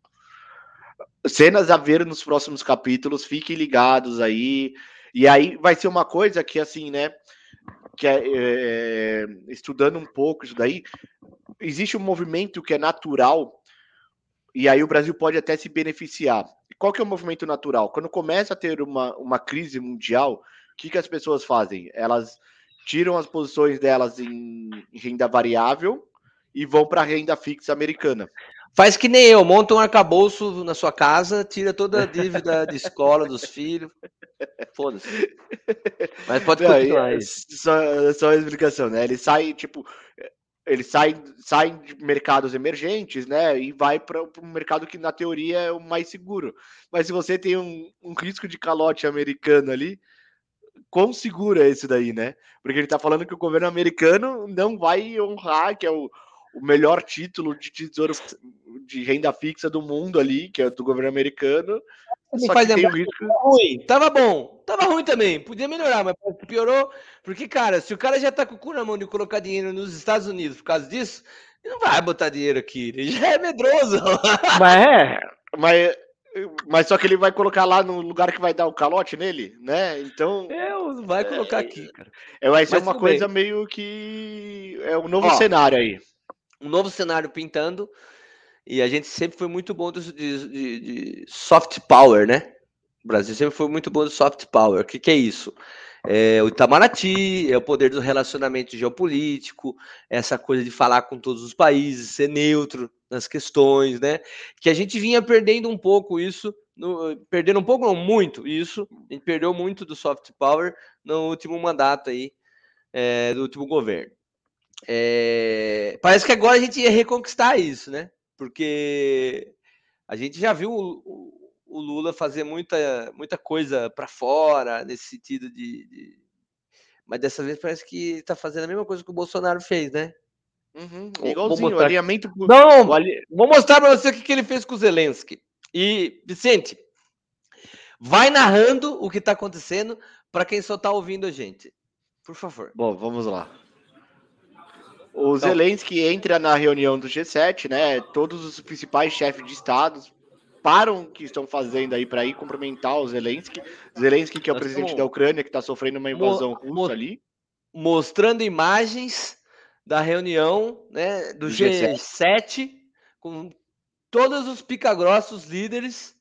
cenas a ver nos próximos capítulos, fiquem ligados aí. E aí vai ser uma coisa que assim, né? Que é, é, estudando um pouco isso daí, existe um movimento que é natural, e aí o Brasil pode até se beneficiar. Qual que é o movimento natural? Quando começa a ter uma, uma crise mundial, o que, que as pessoas fazem? Elas tiram as posições delas em, em renda variável e vão para a renda fixa americana.
Faz que nem eu, monta um arcabouço na sua casa, tira toda a dívida de escola dos filhos. Foda-se. Mas pode
Não,
continuar
só, só a explicação, né? Ele sai, tipo, ele sai, sai de mercados emergentes, né? E vai para um mercado que, na teoria, é o mais seguro. Mas se você tem um, um risco de calote americano ali, quão seguro é esse daí, né? Porque ele tá falando que o governo americano não vai honrar, que é o, o melhor título de tesouro de renda fixa do mundo ali, que é do governo americano.
Me
Só
faz
que tem o risco.
Tava ruim, tava bom, tava ruim também, podia melhorar, mas piorou, porque, cara, se o cara já tá com o cu na mão de colocar dinheiro nos Estados Unidos por causa disso, ele não vai botar dinheiro aqui, ele já é medroso.
Mas é, mas, mas só que ele vai colocar lá no lugar que vai dar o calote nele, né? Então
Eu, não vai colocar aqui, cara.
é, vai ser
Mas
uma coisa meio que é um novo
Ó,
cenário aí.
Um novo cenário pintando, E a gente sempre foi muito bom de, de, de soft power, né? O Brasil sempre foi muito bom de soft power. O que, que é isso? É o Itamaraty, é o poder do relacionamento geopolítico, essa coisa de falar com todos os países, ser neutro nas questões, né? Que a gente vinha perdendo um pouco isso, no, perdendo um pouco, não muito isso, a gente perdeu muito do soft power no último mandato aí, é, do último governo. É, parece que agora a gente ia reconquistar isso, né? Porque a gente já viu o, o Lula fazer muita, muita coisa para fora, nesse sentido de, de, Mas dessa vez parece que está fazendo a mesma coisa que o Bolsonaro fez, né?
Uhum, igualzinho, o alinhamento.
Não, vou mostrar para você o que, que ele fez com o Zelensky. E, Vicente, vai narrando o que está acontecendo para quem só está ouvindo a gente. Por favor.
Bom, vamos lá. O então, Zelensky entra na reunião do G7, né? Todos os principais chefes de estados param o que estão fazendo aí para ir cumprimentar o Zelensky. Zelensky, que é o presidente da Ucrânia, que está sofrendo uma invasão russa ali.
Mostrando imagens da reunião né, do, do G7. G7 com todos os pica-grossos líderes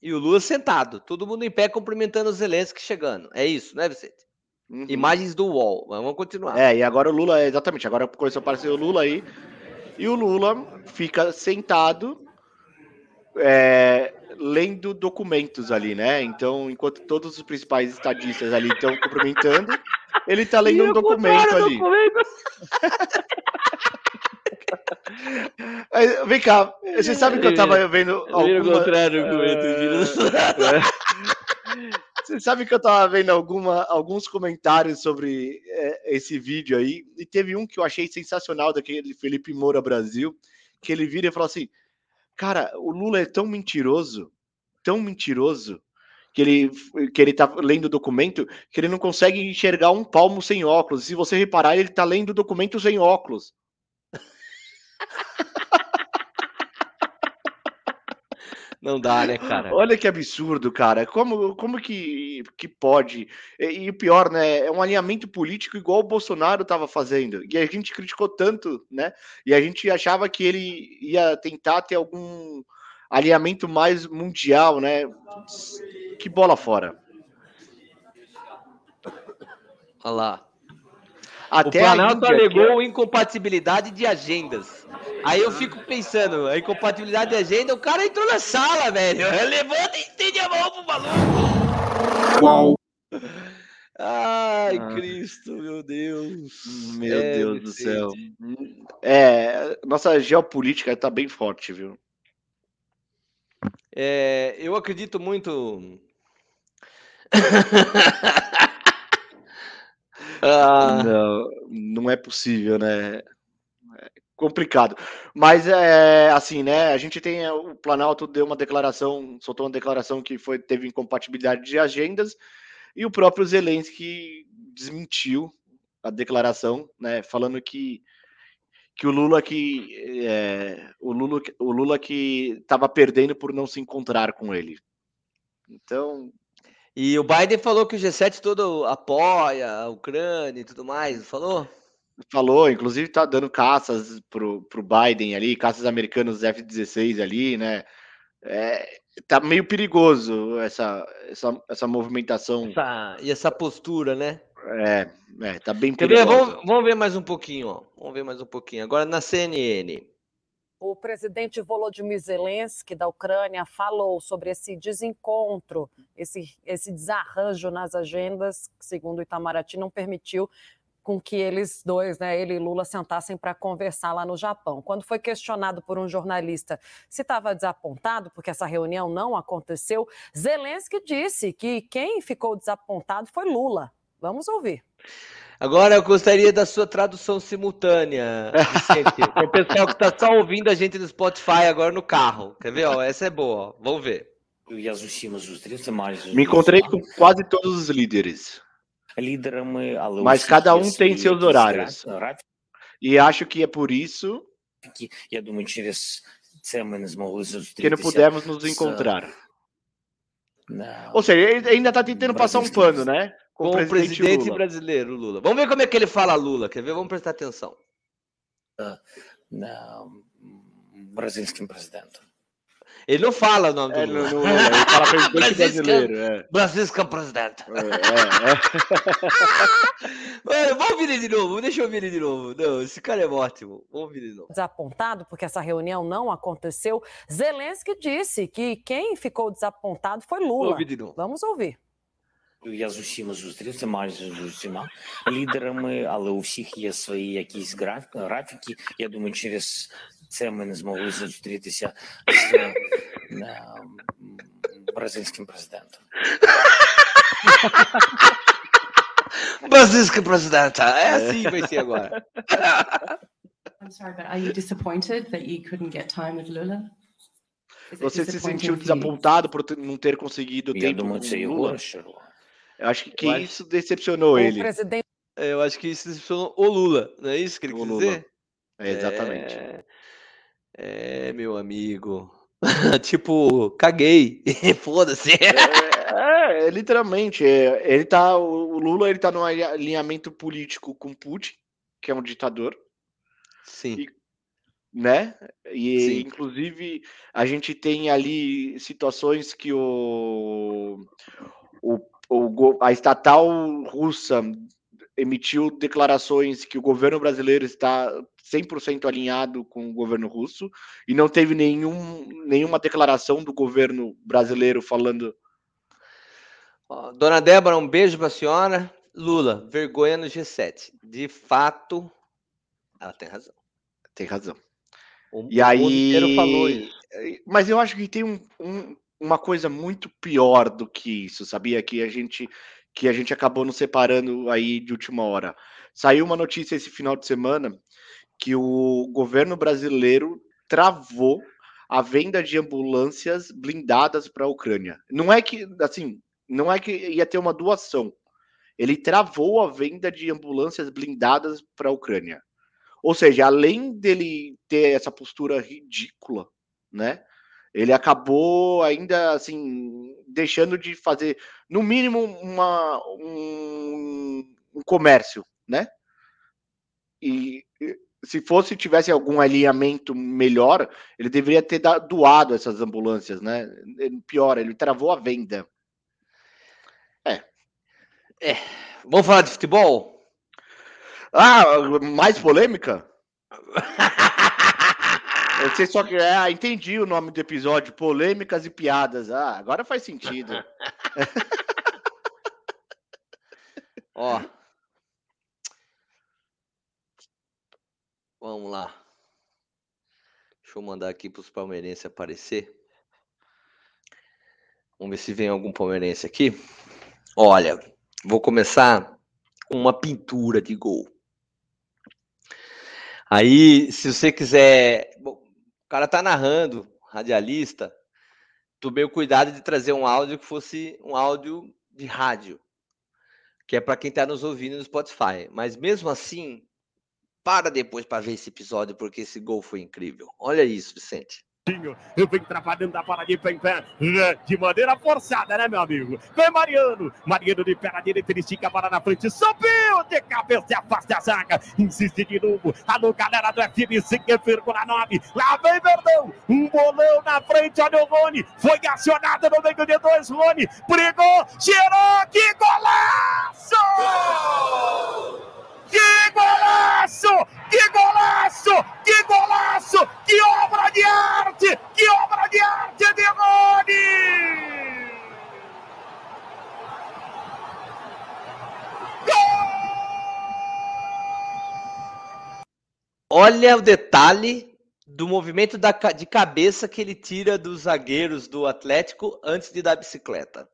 e o Lula sentado. Todo mundo em pé cumprimentando o Zelensky chegando. É isso, né, Vicente? Uhum. Imagens do UOL. Vamos continuar.
É, e agora o Lula, exatamente, agora começou a aparecer o Lula aí. E o Lula fica sentado é, lendo documentos ali, né? Então, enquanto todos os principais estadistas ali estão cumprimentando, ele está lendo um documento ali. Documento. Vem cá, você sabe que eu estava vendo.
Alguma... contrário, documento,
é. Você sabe que eu estava vendo alguma, alguns comentários sobre é, esse vídeo aí, e teve um que eu achei sensacional daquele Felipe Moura Brasil, que ele vira e fala assim: Cara, o Lula é tão mentiroso, tão mentiroso, que ele, que ele tá lendo o documento que ele não consegue enxergar um palmo sem óculos. Se você reparar, ele tá lendo o documento sem óculos.
Não dá, né, cara?
Olha que absurdo, cara. Como, como que, que pode? E, e, o pior, né? É um alinhamento político igual o Bolsonaro estava fazendo. E a gente criticou tanto, né? E a gente achava que ele ia tentar ter algum alinhamento mais mundial, né? Que bola fora.
Olha lá. Até o Planalto alegou que... incompatibilidade de agendas. Aí eu fico pensando, a incompatibilidade de agenda, o cara entrou na sala, velho. Levanta e estende a mão pro maluco. Qual? Ai, ah. Cristo, meu Deus.
Meu é, Deus do céu. É, nossa geopolítica tá bem forte, viu?
É, eu acredito muito.
Ah. Não, não é possível, né? É complicado. Mas é assim, né? A gente tem o Planalto deu uma declaração, soltou uma declaração que foi teve incompatibilidade de agendas e o próprio Zelensky desmentiu a declaração, né? Falando que que o Lula que é, o Lula o Lula que estava perdendo por não se encontrar com ele. Então
e o Biden falou que o G7 todo apoia a Ucrânia e tudo mais, falou?
Falou, inclusive tá dando caças pro, pro Biden ali, caças americanos F-16 ali, né? É, tá meio perigoso essa, essa, essa movimentação.
Essa, e essa postura, né?
É, é tá bem
perigoso. Vamos, vamos ver mais um pouquinho, ó. Vamos ver mais um pouquinho. Agora na CNN.
O presidente Volodymyr Zelensky da Ucrânia falou sobre esse desencontro, esse, esse desarranjo nas agendas, que, segundo o Itamaraty, não permitiu com que eles dois, né, ele e Lula, sentassem para conversar lá no Japão. Quando foi questionado por um jornalista se estava desapontado porque essa reunião não aconteceu, Zelensky disse que quem ficou desapontado foi Lula. Vamos ouvir.
Agora eu gostaria da sua tradução simultânea, Vicente. o pessoal que está só ouvindo a gente no Spotify agora no carro. Quer ver? Ó, essa é boa. Vamos ver.
Me encontrei com quase todos os líderes. Mas cada um tem seus horários. E acho que é por isso que, que não pudemos nos encontrar. Ou seja, ele ainda está tentando passar um pano, né?
Com, o presidente, brasileiro, Lula. Vamos ver como é que ele fala Lula. Quer ver? Vamos prestar atenção.
Não, brasileiro presidente.
Ele não fala o nome do
É,
Lula.
não, não, ele fala presidente
Brasil
brasileiro. É.
Brasil presidente.
É, é,
Mano, vamos ouvir ele de novo, deixa eu ouvir ele de novo. Não, esse cara é ótimo. Vamos ouvir ele de novo.
desapontado porque essa reunião não aconteceu. Zelensky disse que quem ficou desapontado foi
Vamos
Lula.
ouvir de novo.
Vamos ouvir.
Я з усіма зустрівся, майже з усіма лідерами, але у всіх є свої якісь граф- графіки. Я думаю, через це ми не змогли зустрітися з е, м, бразильським президентом.
Brasil presidente. É assim vai ser agora.
I'm sorry, but are you disappointed that you couldn't get time with Lula? Is it
Você se
disappointing
sentiu
for you?
desapontado por ter- não ter conseguido
Я
tempo
думаю,
com
це
o
його
Lula?
розчарувало.
Eu acho que, que
Eu acho-
isso decepcionou
O
ele.
presidente
É, Eu acho que isso decepcionou o Lula, não é isso que ele
O
quis
Lula.
dizer?
É, exatamente.
É, é, meu amigo. tipo, caguei. Foda-se.
É, é, literalmente. é, ele tá, o Lula ele tá num alinhamento político com Putin, que é um ditador,
Sim.
né? E
Sim.
inclusive a gente tem ali situações que o, o, o a estatal russa emitiu declarações que o governo brasileiro está 100% alinhado com o governo russo e não teve nenhum, nenhuma declaração do governo brasileiro falando
Dona Débora, um beijo pra senhora. Lula, vergonha no G7. De fato, ela tem razão.
tem razão.
O,
E
o
aí.
falou isso.
Mas eu acho que tem um- um- uma coisa muito pior do que isso, sabia? Que a gente que a gente acabou nos separando aí de última hora. Saiu uma notícia esse final de semana que o governo brasileiro travou a venda de ambulâncias blindadas para a Ucrânia. Não é que assim, não é que ia ter uma doação. Ele travou a venda de ambulâncias blindadas para a Ucrânia. Ou seja, além dele ter essa postura ridícula, né? Ele acabou ainda assim deixando de fazer, no mínimo, uma, um, um comércio, né? E se fosse tivesse algum alinhamento melhor, ele deveria ter doado essas ambulâncias, né? Pior, ele travou a venda.
Vamos falar de futebol?
Ah, mais polêmica? Você só que ah, entendi o nome do episódio, polêmicas e piadas. Ah, agora faz sentido.
Ó. Vamos lá. Deixa eu mandar aqui para os palmeirenses aparecer. Vamos ver se vem algum palmeirense aqui. Olha, vou começar com uma pintura de gol. Aí, se você quiser. bom, O cara tá narrando, radialista. Tomei o cuidado de trazer um áudio que fosse um áudio de rádio que é para quem está nos ouvindo no Spotify. Mas mesmo assim, para depois para ver esse episódio, porque esse gol foi incrível. Olha isso, Vicente.
Vem trabalhando da paradinha em pé, né, de maneira forçada, né, meu amigo? Vem Mariano, Mariano de pé na direita, ele estica para na frente, subiu de cabeça e afasta a zaga, insiste de novo, alô galera do FM 5,9, lá vem Verdão, um bolão na frente, olha o Rony, foi acionado no meio de dois, Rony, brigou, girou, que golaço! Que golaço! Que golaço! Que golaço! Que obra de arte! Que obra de arte de Rony!
Olha o detalhe do movimento da de cabeça que ele tira dos zagueiros do Atlético antes de dar bicicleta.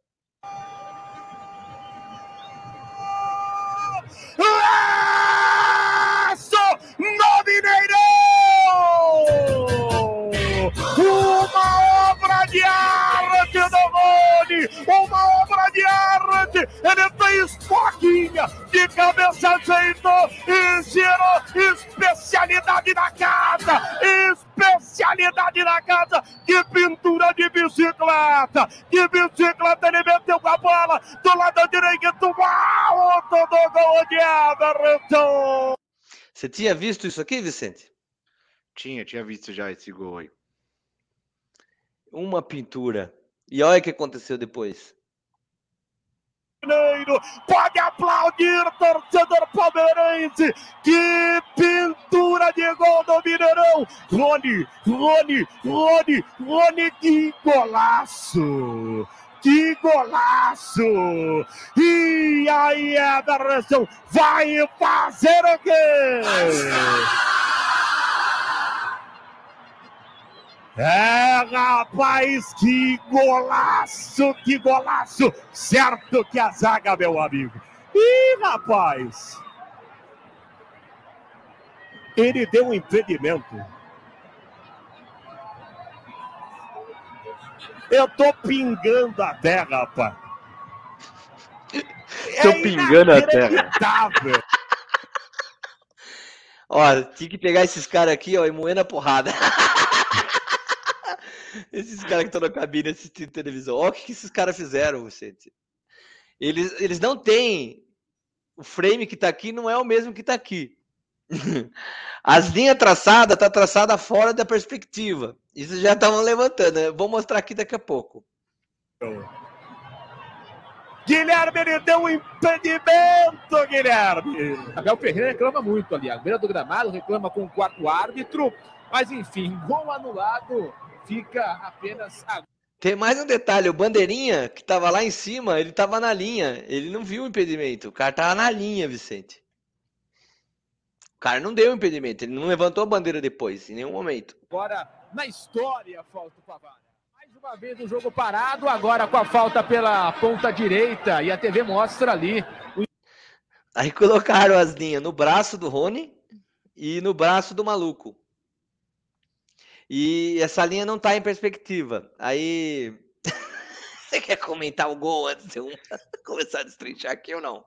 Ele fez foquinha de cabeça ajeitou e girou especialidade da casa! Especialidade da casa! Que pintura de bicicleta! Que bicicleta ele meteu com a bola do lado direito! Uau! Todo gol de Everton!
Você tinha visto isso aqui, Vicente?
Tinha, tinha visto já esse gol aí.
Uma pintura. E olha o que aconteceu depois.
Mineiro, pode aplaudir, torcedor palmeirense. Que pintura de gol do Mineirão. Rony, Rony, Rony, Rony, que golaço. Que golaço! E aí, Emerson, vai fazer o quê? É, rapaz, que golaço, que golaço! Certo que a zaga, meu amigo. Ih, rapaz! Ele deu um impedimento. Eu tô pingando a terra, rapaz.
Tô pingando a terra.
Ó, tinha que pegar esses caras aqui, ó, e moer na porrada. esses caras que estão na cabine assistindo televisão. Ó, o que, que esses caras fizeram, Vicente. Eles, eles não têm. O frame que tá aqui não é o mesmo que tá aqui. As linhas traçadas tá traçada fora da perspectiva. Isso já estavam levantando. né? Vou mostrar aqui daqui a pouco.
Guilherme, ele deu um impedimento, Guilherme.
Abel Ferreira reclama muito ali. A beira do gramado reclama com o quarto árbitro. Mas enfim, gol anulado. Fica apenas a
Tem mais um detalhe, o bandeirinha que tava lá em cima, ele tava na linha, ele não viu o impedimento. O cara tava na linha, Vicente. O cara não deu o impedimento, ele não levantou a bandeira depois, em nenhum momento.
Agora, na história, falta o Pavara. Mais uma vez o jogo parado, agora com a falta pela ponta direita. E a TV mostra ali. o-
Aí colocaram as linhas no braço do Rony e no braço do maluco. E essa linha não tá em perspectiva. Aí. Você quer comentar o gol antes de eu começar a destrinchar aqui ou não?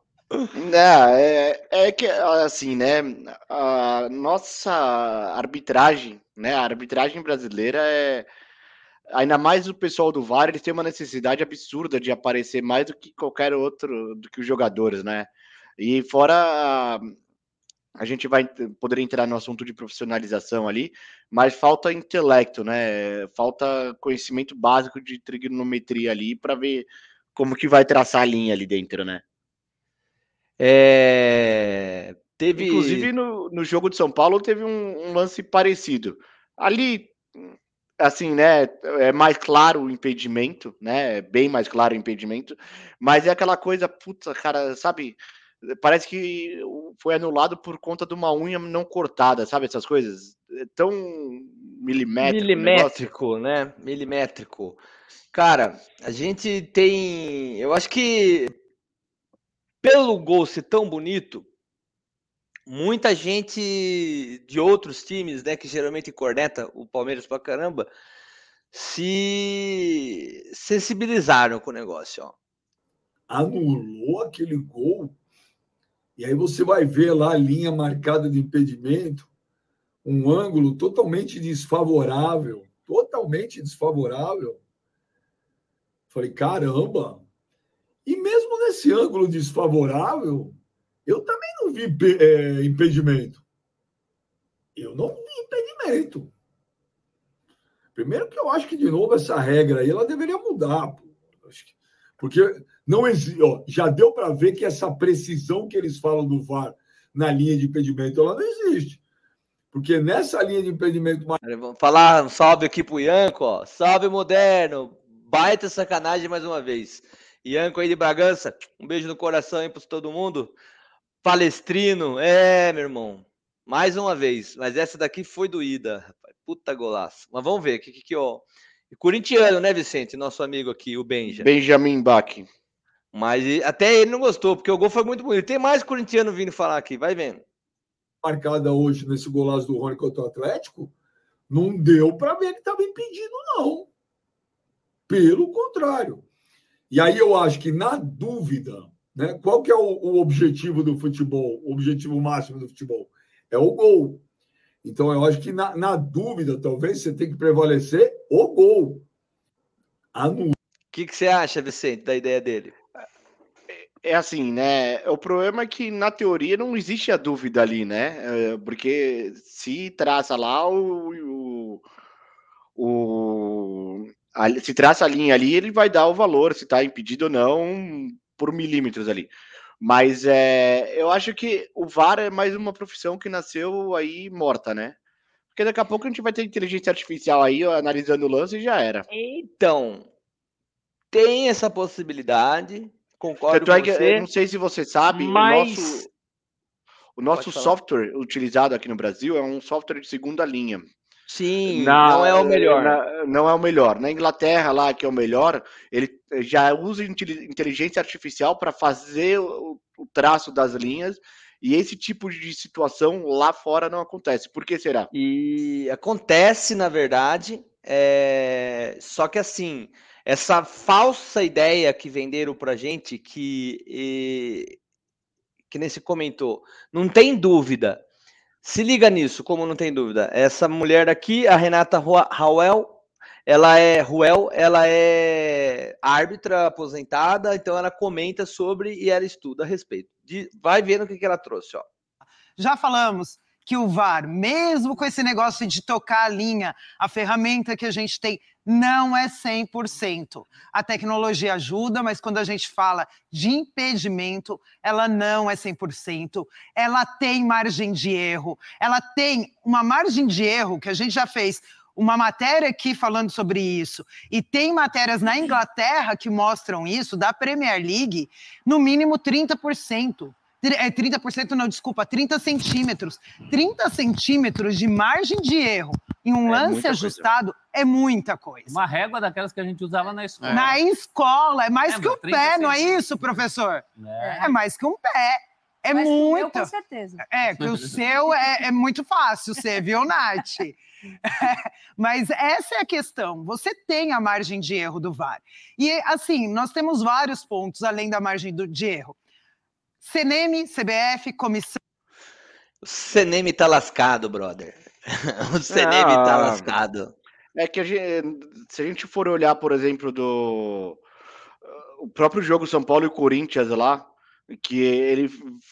Não, é, é que assim, né? A nossa arbitragem, né? A arbitragem brasileira é. Ainda mais o pessoal do VAR, eles têm uma necessidade absurda de aparecer mais do que qualquer outro, do que os jogadores, né? E fora a, gente vai poder entrar no assunto de profissionalização ali, mas falta intelecto, né? Falta conhecimento básico de trigonometria ali para ver como que vai traçar a linha ali dentro, né?
É... Teve.
Inclusive no, no jogo de São Paulo teve um, um lance parecido. Ali, assim, né? É mais claro o impedimento, né? é Bem mais claro o impedimento, mas é aquela coisa, puta, cara, sabe? Parece que foi anulado por conta de uma unha não cortada, sabe? Essas coisas. É tão milimétrico.
Milimétrico, né? Milimétrico. Cara, a gente tem. Eu acho que pelo gol ser tão bonito, muita gente de outros times, né, que geralmente corneta o Palmeiras pra caramba, se sensibilizaram com o negócio, ó.
anulou aquele gol. E aí você vai ver lá a linha marcada de impedimento, um ângulo totalmente desfavorável, totalmente desfavorável. Falei, caramba! E mesmo nesse ângulo desfavorável, eu também não vi é, impedimento. Eu não vi impedimento. Primeiro que eu acho que, de novo, essa regra aí, ela deveria mudar. Porque não existe, ó, já deu para ver que essa precisão que eles falam do VAR na linha de impedimento, ela não existe. Porque nessa linha de impedimento
Vamos falar um salve aqui pro Ianco, ó. Salve moderno! Baita sacanagem mais uma vez. Ianco aí de Bragança, um beijo no coração aí para todo mundo. Palestrino, é, meu irmão. Mais uma vez, mas essa daqui foi doída, rapaz. Puta golaço. Mas vamos ver, que que, que ó. E Corintiano, né, Vicente? Nosso amigo aqui, o Benja.
Benjamin Bach.
Mas até ele não gostou, porque o gol foi muito bonito. Tem mais corintiano vindo falar aqui, vai vendo.
marcada hoje nesse golaço do Rony contra o Atlético, não deu para ver que estava impedido, não. Pelo contrário. E aí eu acho que, na dúvida, né, qual que é o, o objetivo do futebol, o objetivo máximo do futebol? É o gol. Então, eu acho que, na, na dúvida, talvez você tenha que prevalecer o gol. Anula.
O que, que você acha, Vicente, da ideia dele?
É assim, né? O problema é que na teoria não existe a dúvida ali, né? É, Porque se traça lá o. o, o- a- se traça a linha ali, ele vai dar o valor, se está impedido ou não, por milímetros ali. Mas é, eu acho que o VAR é mais uma profissão que nasceu aí morta, né? Porque daqui a pouco a gente vai ter inteligência artificial aí analisando o lance e já era.
Então, tem essa possibilidade, concordo
Tanto é
com
que,
você.
eu não sei se você sabe,
mas-
o nosso, o nosso software utilizado aqui no Brasil é um software de segunda linha.
Sim, não é o melhor.
na- não é o melhor. Na Inglaterra, lá, que é o melhor, ele já usa intel- inteligência artificial para fazer o, o traço das linhas. E esse tipo de situação lá fora não acontece. Por que será?
E acontece, na verdade, é, só que assim, essa falsa ideia que venderam pra gente, que, e- que nem se comentou, não tem dúvida. Se liga nisso, como não tem dúvida. Essa mulher aqui, a Renata Rauel, ela é Ruel, ela é árbitra aposentada, então ela comenta sobre e ela estuda a respeito. De- vai vendo o que, que ela trouxe, ó.
Já falamos que o VAR, mesmo com esse negócio de tocar a linha, a ferramenta que a gente tem não é 100%. A tecnologia ajuda, mas quando a gente fala de impedimento, ela não é 100%. Ela tem margem de erro. Ela tem uma margem de erro que a gente já fez uma matéria aqui falando sobre isso, e tem matérias na Inglaterra que mostram isso, da Premier League, no mínimo 30%. É 30% não, desculpa, 30 centímetros. 30 centímetros de margem de erro em um
É
lance
muita coisa.
ajustado é muita coisa.
Uma régua daquelas que a gente usava na escola.
Na escola, é mais
É,
que um
30
pé, não é isso, professor?
É.
É mais que um pé. É
meu,
muito.
com certeza.
É, que o seu é, é muito fácil ser, viu, Nath? Mas essa é a questão. Você tem a margem de erro do VAR. E, assim, nós temos vários pontos além da margem do- de erro. CNM, CBF, comissão.
O CNM tá lascado, brother. O CNM tá
Ah,
lascado.
É que a gente, se a gente for olhar, por exemplo, do o próprio jogo São Paulo e Corinthians lá, que ele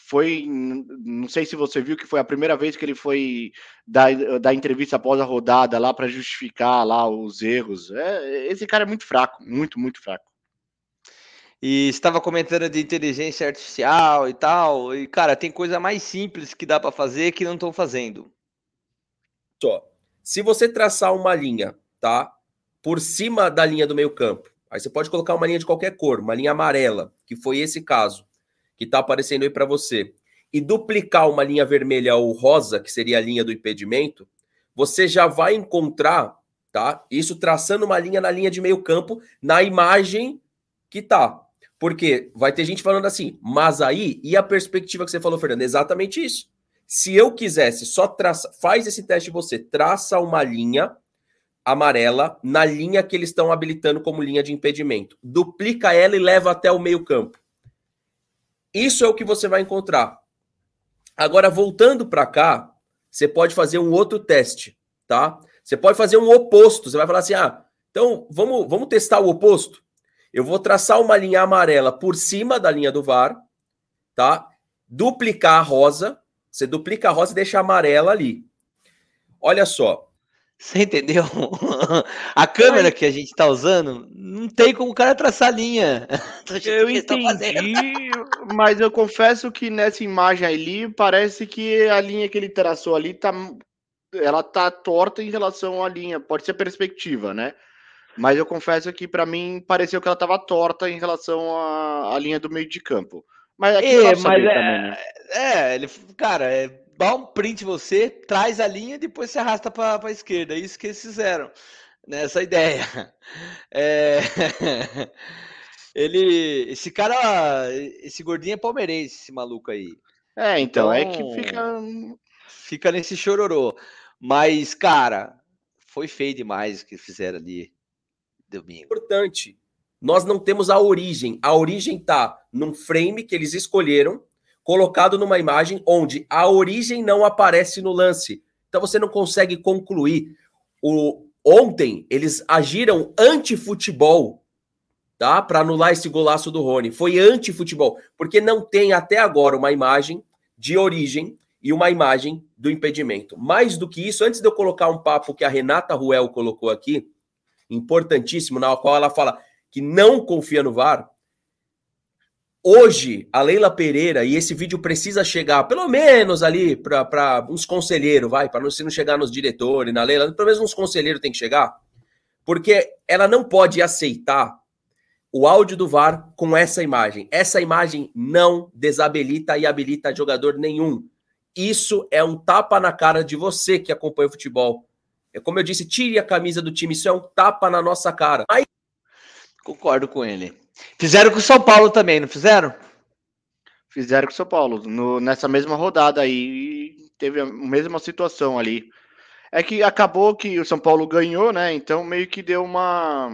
foi, não sei se você viu que foi a primeira vez que ele foi dar, dar entrevista após a rodada lá para justificar lá os erros. É, esse cara é muito fraco, muito, muito fraco.
E estava comentando de inteligência artificial e tal. E, cara, tem coisa mais simples que dá pra fazer que não estão fazendo.
Só. Se você traçar uma linha, tá? Por cima da linha do meio-campo, aí você pode colocar uma linha de qualquer cor, uma linha amarela, que foi esse caso, que tá aparecendo aí para você, e duplicar uma linha vermelha ou rosa, que seria a linha do impedimento, você já vai encontrar, tá? Isso traçando uma linha na linha de meio-campo, na imagem que tá. Porque vai ter gente falando assim, mas aí, e a perspectiva que você falou, Fernando? Exatamente isso. Se eu quisesse só traçar, faz esse teste você, traça uma linha amarela na linha que eles estão habilitando como linha de impedimento. Duplica ela e leva até o meio-campo. Isso é o que você vai encontrar. Agora, voltando para cá, você pode fazer um outro teste, tá? Você pode fazer um oposto. Você vai falar assim: ah, então vamos, vamos testar o oposto. Eu vou traçar uma linha amarela por cima da linha do VAR, tá? Duplicar a rosa. Você duplica a rosa e deixa a amarela ali. Olha só.
Você entendeu? A câmera que a gente tá usando não tem como o cara traçar a linha.
Eu entendi, mas eu confesso que nessa imagem ali parece que a linha que ele traçou ali tá ela tá torta em relação à linha, pode ser perspectiva, né? Mas eu confesso que pra mim pareceu que ela tava torta em relação à, à linha do meio de campo. Mas
É,
eu
mas
saber
é,
também, né?
é, ele, cara, é, dá um print você, traz a linha e depois se arrasta para a esquerda. É isso que eles fizeram, nessa ideia. É, ele, esse cara, esse gordinho é palmeirense, esse maluco aí.
É, então, é que fica
fica nesse chororô. Mas, cara, foi feio demais o que fizeram ali domingo.
Importante. Nós não temos a origem. A origem tá num frame que eles escolheram, colocado numa imagem onde a origem não aparece no lance. Então você não consegue concluir. O ontem eles agiram anti-futebol tá? Para anular esse golaço do Rony. Foi anti-futebol, porque não tem até agora uma imagem de origem e uma imagem do impedimento. Mais do que isso, antes de eu colocar um papo que a Renata Ruel colocou aqui, importantíssimo, na qual ela fala que não confia no VAR. Hoje, a Leila Pereira, e esse vídeo precisa chegar, pelo menos ali, para uns conselheiros, vai, para não, se não chegar nos diretores, na Leila, pelo menos uns conselheiros tem que chegar, porque ela não pode aceitar o áudio do VAR com essa imagem. Essa imagem não desabilita e habilita jogador nenhum. Isso é um tapa na cara de você que acompanha o futebol. É como eu disse, tire a camisa do time, isso é um tapa na nossa cara. Aí...
Concordo com ele. Fizeram com o São Paulo também, não fizeram?
Fizeram com o São Paulo. No, nessa mesma rodada aí, teve a mesma situação ali. É que acabou que o São Paulo ganhou, né? Então meio que deu uma.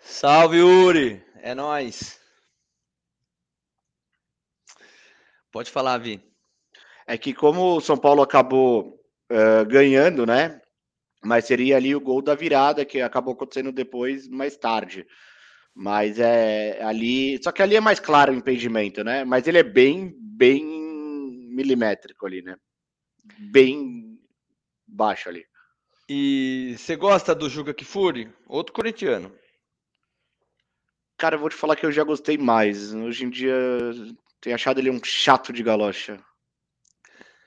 Salve, Uri! É nóis. Pode falar, Vi.
É que como o São Paulo acabou uh, ganhando, né? Mas seria ali o gol da virada, que acabou acontecendo depois, mais tarde. Mas é ali. Só que ali é mais claro o impedimento, né? Mas ele é bem, bem milimétrico ali, né? Bem baixo ali.
E você gosta do Juga Kifuri? Outro corintiano.
Cara, eu vou te falar que eu já gostei mais. Hoje em dia, tenho achado ele um chato de galocha.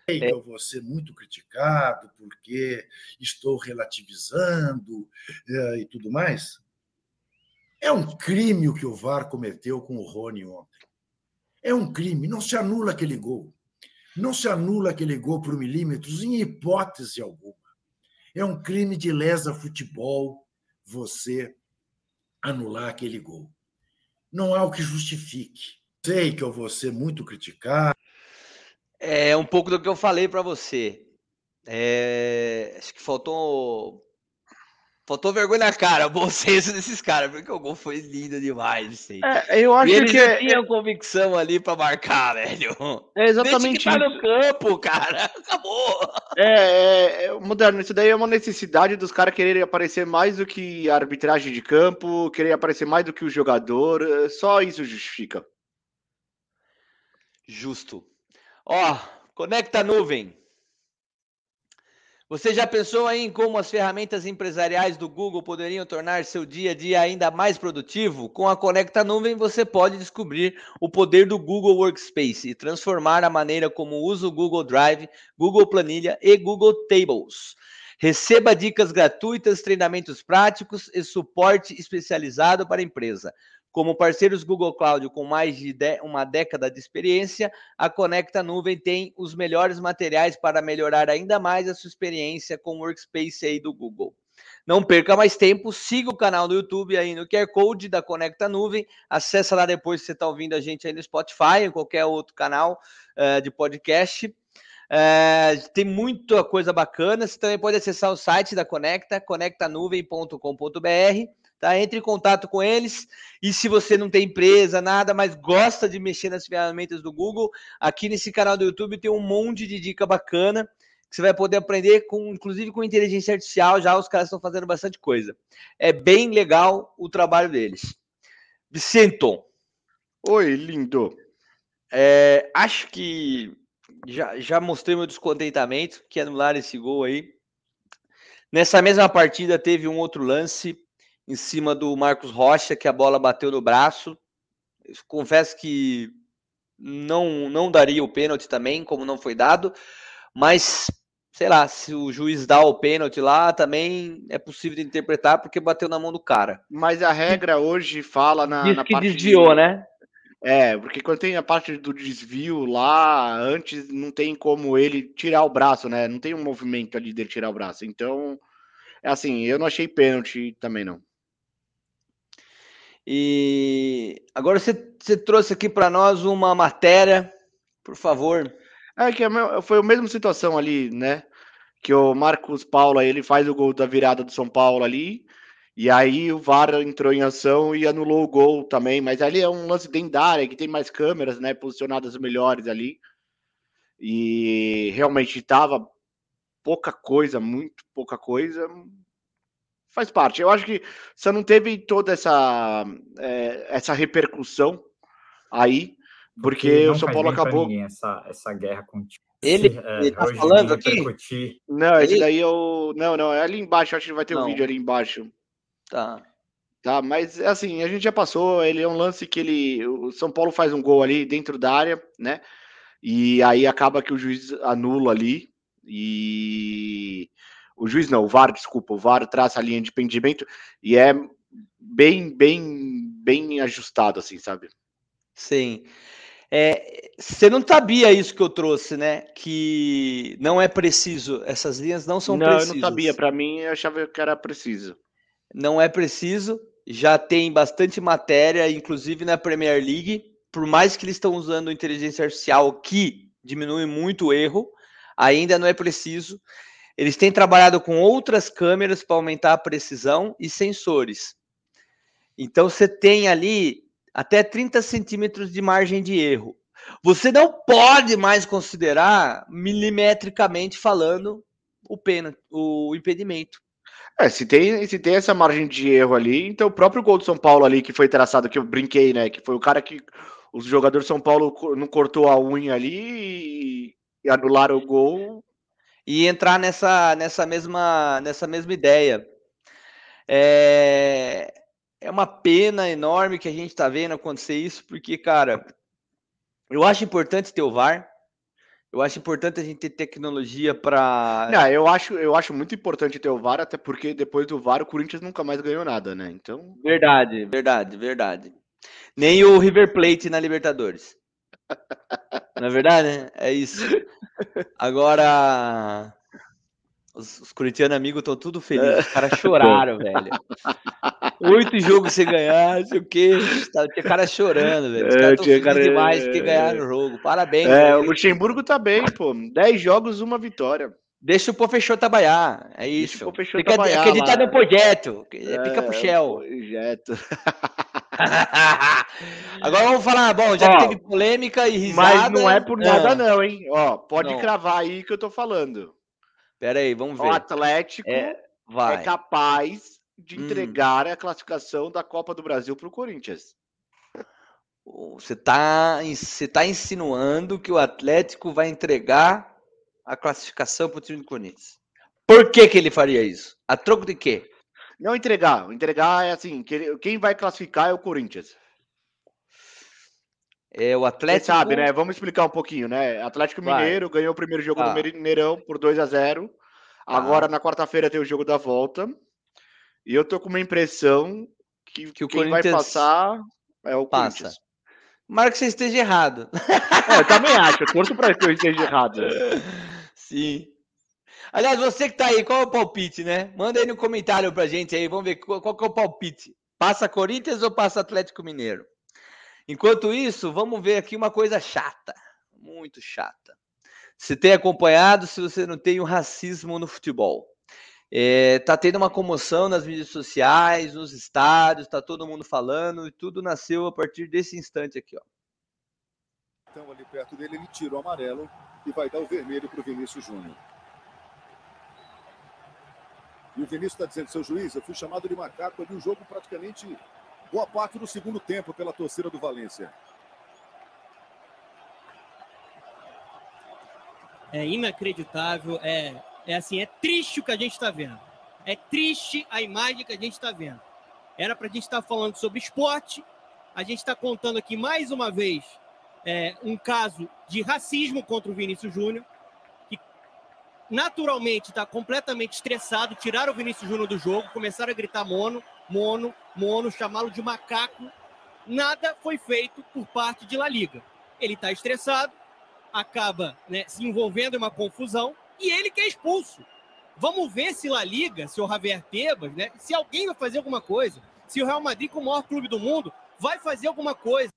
Que eu vou ser muito criticado porque estou relativizando eh, e tudo mais. É um crime o que o VAR cometeu com o Rony ontem. É um crime. Não se anula aquele gol. Não se anula aquele gol por milímetros, em hipótese alguma. É um crime de lesa futebol você anular aquele gol. Não há o que justifique. Sei que eu vou ser muito criticado.
É um pouco do que eu falei para você. É, acho que faltou Faltou vergonha na cara, bom senso desses caras, porque o gol foi lindo demais, Vicente.
É, eu acho
e eles
que
tinham convicção ali pra marcar, velho.
É exatamente
Deixa que tá
isso.
no campo, cara. Acabou.
É, é, é, moderno, isso daí é uma necessidade dos caras quererem aparecer mais do que a arbitragem de campo, querer aparecer mais do que o jogador, é, só isso justifica.
Justo. Ó, conecta a nuvem. Você já pensou em como as ferramentas empresariais do Google poderiam tornar seu dia a dia ainda mais produtivo? Com a Conecta Nuvem você pode descobrir o poder do Google Workspace e transformar a maneira como usa o Google Drive, Google Planilha e Google Tables. Receba dicas gratuitas, treinamentos práticos e suporte especializado para a empresa. Como parceiros Google Cloud com mais de uma década de experiência, a Conecta Nuvem tem os melhores materiais para melhorar ainda mais a sua experiência com o Workspace aí do Google. Não perca mais tempo, siga o canal do YouTube aí no QR Code da Conecta Nuvem, acessa lá depois se você está ouvindo a gente aí no Spotify ou qualquer outro canal eh, de podcast. Eh, tem muita coisa bacana. Você também pode acessar o site da Conecta, conectanuvem.com.br. Tá? Entre em contato com eles. E se você não tem empresa, nada, mas gosta de mexer nas ferramentas do Google, aqui nesse canal do YouTube tem um monte de dica bacana que você vai poder aprender com, inclusive com inteligência artificial. Já os caras estão fazendo bastante coisa. É bem legal o trabalho deles. Vicenton.
Oi, lindo.
É, acho que já, já mostrei meu descontentamento que anular esse gol aí. Nessa mesma partida teve um outro lance em cima do Marcos Rocha que a bola bateu no braço. Confesso que não não daria o pênalti também, como não foi dado, mas sei lá, se o juiz dá o pênalti lá, também é possível de interpretar porque bateu na mão do cara.
Mas a regra hoje fala na,
Diz
na
que
parte
desviou,
de-
né?
É, porque quando tem a parte do desvio lá, antes não tem como ele tirar o braço, né? Não tem um movimento ali dele tirar o braço. Então, é assim, eu não achei pênalti também não.
E agora você, você trouxe aqui para nós uma matéria, por favor.
É que é foi a mesma situação ali, né? Que o Marcos Paulo ele faz o gol da virada do São Paulo ali, e aí o VAR entrou em ação e anulou o gol também, mas ali é um lance dentro que tem mais câmeras, né, posicionadas melhores ali. E realmente tava pouca coisa, muito pouca coisa. Faz parte. Eu acho que você não teve toda essa, é, essa repercussão aí, porque
não
o São Paulo acabou.
ninguém essa, essa guerra com o
Ele,
é,
ele tá falando aqui?
Não, esse
Ele-
daí eu. Não, não, é ali embaixo, acho que vai ter um
Não.
vídeo ali embaixo.
Tá.
Tá, mas assim, a gente já passou. Ele é um lance que ele. O São Paulo faz um gol ali dentro da área, né? E aí acaba que o juiz anula ali. E. O juiz não, o VAR, desculpa, o VAR traça a linha de pendimento e é bem, bem, bem ajustado, assim, sabe?
Sim. É, você não sabia isso que eu trouxe, né? Que não é preciso, essas linhas não são
não,
precisas.
eu não sabia. Pra mim, eu achava que era preciso.
Não é preciso. Já tem bastante matéria, inclusive na Premier League. Por mais que eles estão usando inteligência artificial, que diminui muito o erro, ainda não é preciso. Eles têm trabalhado com outras câmeras para aumentar a precisão e sensores. Então você tem ali até 30 centímetros de margem de erro. Você não pode mais considerar milimetricamente falando o pênalti, o impedimento.
É, se tem, se tem essa margem de erro ali, então o próprio gol do São Paulo ali que foi traçado, que eu brinquei, né? Que foi o cara que os jogadores do São Paulo não cortou a unha ali e anularam o gol.
E entrar nessa, nessa, mesma, nessa mesma ideia. É, é uma pena enorme que a gente está vendo acontecer isso, porque, cara, eu acho importante ter o VAR, eu acho importante a gente ter tecnologia para.
Não, eu acho, eu acho muito importante ter o VAR, até porque depois do VAR o Corinthians nunca mais ganhou nada, né? Então.
Verdade, verdade, verdade. Nem o River Plate na Libertadores. Não é verdade? né? É isso. Agora, os, os corintianos amigos estão tudo felizes. Os caras choraram, velho. Oito jogos sem ganhar, não sei o quê. Tinha cara chorando, velho. Os
É,
caras estão felizes
cara-
demais porque ganharam o jogo. Parabéns.
É,
velho.
o Luxemburgo tá bem, pô. 10 jogos, uma vitória.
Deixa o Professor trabalhar. É isso.
o Professor trabalhar
acreditar
lá.
no projeto. que Pica pro Shell.
Projeto.
Agora vamos falar, bom, já
Ó,
que teve polêmica e risada.
Mas não é por nada,
Ah,
não, hein? Ó, pode
Não.
cravar aí que eu tô falando.
Pera aí, vamos
O
ver.
Atlético
É,
é, capaz de
Hum.
entregar a classificação da Copa do Brasil pro Corinthians.
Você tá, você tá insinuando que o Atlético vai entregar a classificação pro time do Corinthians. Por que que ele faria isso? A troco de quê?
Não entregar. Entregar é assim, que- quem vai classificar é o Corinthians.
É o
Você
Atlético.
sabe, né? Vamos explicar um pouquinho, né? Atlético
Vai.
Mineiro ganhou o primeiro jogo
Tá.
no Mineirão por 2 a 0 Agora, na quarta-feira, tem o jogo da volta. E eu tô com uma impressão que,
Que o
quem vai
Corinthians
passar é o
Passa.
Corinthians.
Marca que você esteja errado.
É, eu também acho. Eu torço pra que eu esteja errado.
Sim. Aliás, você que tá aí, qual é o palpite, né? Manda aí no comentário pra gente aí, vamos ver qual, qual que é o palpite. Passa Corinthians ou passa Atlético Mineiro? Enquanto isso, vamos ver aqui uma coisa chata, muito chata. Se tem acompanhado, se você não tem o racismo no futebol. É, tá tendo uma comoção nas mídias sociais, nos estádios, tá todo mundo falando e tudo nasceu a partir desse instante aqui, ó.
Então, ali perto dele, ele tira o amarelo e vai dar o vermelho para o Vinícius Júnior. E o Vinícius está dizendo, seu juiz, eu fui chamado de macaco ali o jogo praticamente boa parte do segundo tempo pela torcida do Valência.
É inacreditável, é, é assim, é triste o que a gente está vendo. É triste a imagem que a gente está vendo. Era para a gente estar falando sobre esporte, a gente está contando aqui mais uma vez é, um caso de racismo contra o Vinícius Júnior, naturalmente está completamente estressado, tiraram o Vinícius Júnior do jogo, começaram a gritar mono, mono, mono, chamá-lo de macaco. Nada foi feito por parte de La Liga. Ele está estressado, acaba né, se envolvendo em uma confusão e ele que é expulso. Vamos ver se La Liga, se o Javier Tebas, né, se alguém vai fazer alguma coisa, se o Real Madrid, com o maior clube do mundo, vai fazer alguma coisa.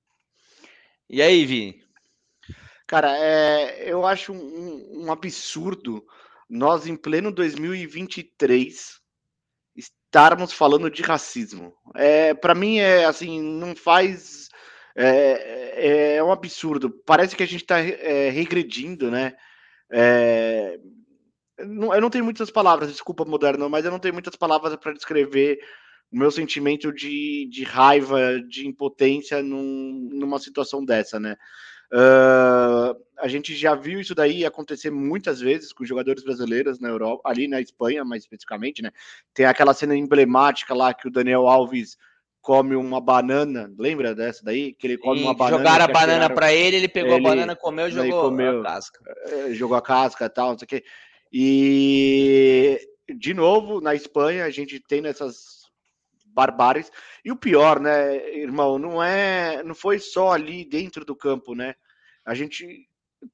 E aí, Vini?
Cara, é, eu acho um, um absurdo nós, em pleno 2023, estarmos falando de racismo. É, para mim, é assim, não faz. É, é um absurdo. Parece que a gente está regredindo, né? É, não- eu não tenho muitas palavras, desculpa, moderno, mas eu não tenho muitas palavras para descrever o meu sentimento de, de raiva, de impotência num- numa situação dessa, né? Ah, a gente já viu isso daí acontecer muitas vezes com jogadores brasileiros na Europa, ali na Espanha, mais especificamente, né? Tem aquela cena emblemática lá que o Daniel Alves come uma banana, lembra dessa daí? Que ele come
Sim,
uma banana.
jogaram a banana pra ele, ele pegou a
Ele-
banana, comeu e jogou a casca.
eh, jogou a casca e tal, não sei o quê. E, de novo, na Espanha, a gente tem nessas barbáries. E o pior, né, irmão, não é, não foi só ali dentro do campo, né? A gente,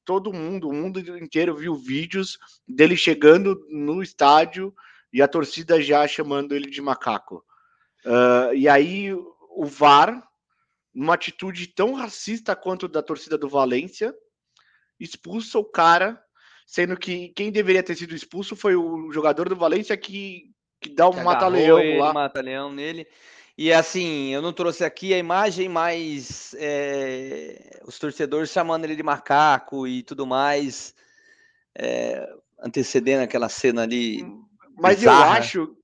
todo mundo, o mundo inteiro viu vídeos dele chegando no estádio e a torcida já chamando ele de macaco. Ah, e aí o VAR, numa atitude tão racista quanto da torcida do Valência, expulsa o cara, sendo que quem deveria ter sido expulso foi o jogador do Valência que, que dá um
que
mata-leão
ele,
lá.
mata-leão nele. E assim, eu não trouxe aqui a imagem, mas é, os torcedores chamando ele de macaco e tudo mais, é, antecedendo aquela cena ali.
Mas eu
bizarra.
acho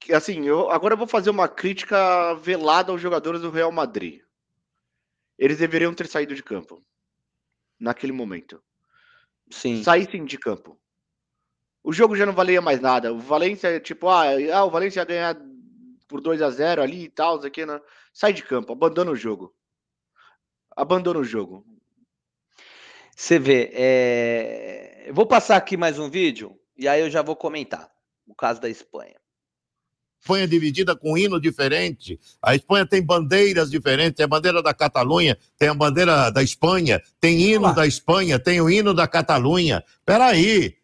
que, assim, eu, agora eu vou fazer uma crítica velada aos jogadores do Real Madrid. Eles deveriam ter saído de campo naquele momento.
Sim.
Saíssem de campo. O jogo já não valia mais nada. O Valência, tipo, ah, ah o Valência ia ganhar por 2 a 0 ali e tal, aqui, né? Sai de campo, abandona o jogo. Abandona o jogo.
Você vê, é, eu vou passar aqui mais um vídeo e aí eu já vou comentar o caso da Espanha.
Espanha dividida com hino diferente. A Espanha tem bandeiras diferentes. Tem a bandeira da Catalunha, tem a bandeira da Espanha, tem hino da Espanha, tem o hino da Catalunha. Peraí.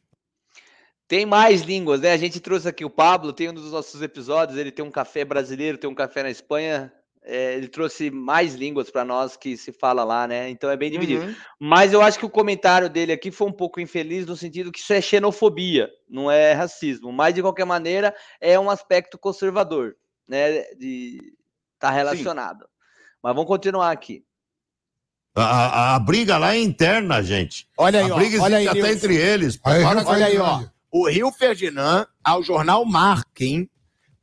Tem mais línguas, né? A gente trouxe aqui o Pablo, tem um dos nossos episódios, ele tem um café brasileiro, tem um café na Espanha. é, ele trouxe mais línguas para nós que se fala lá, né? Então é bem dividido.
Uhum.
Mas eu acho que o comentário dele aqui foi um pouco infeliz no sentido que isso é xenofobia, não é racismo. Mas de qualquer maneira é um aspecto conservador, né? De tá relacionado. Mas vamos continuar aqui.
A, a- a briga lá é interna, gente.
Olha aí,
a
ó,
briga
olha aí,
até
Nilson.
entre eles.
Olha,
Para-
aí, ó. O Rio Ferdinand ao jornal Marca, hein?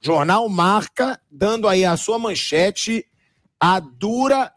Jornal Marca, dando aí a sua manchete, a dura.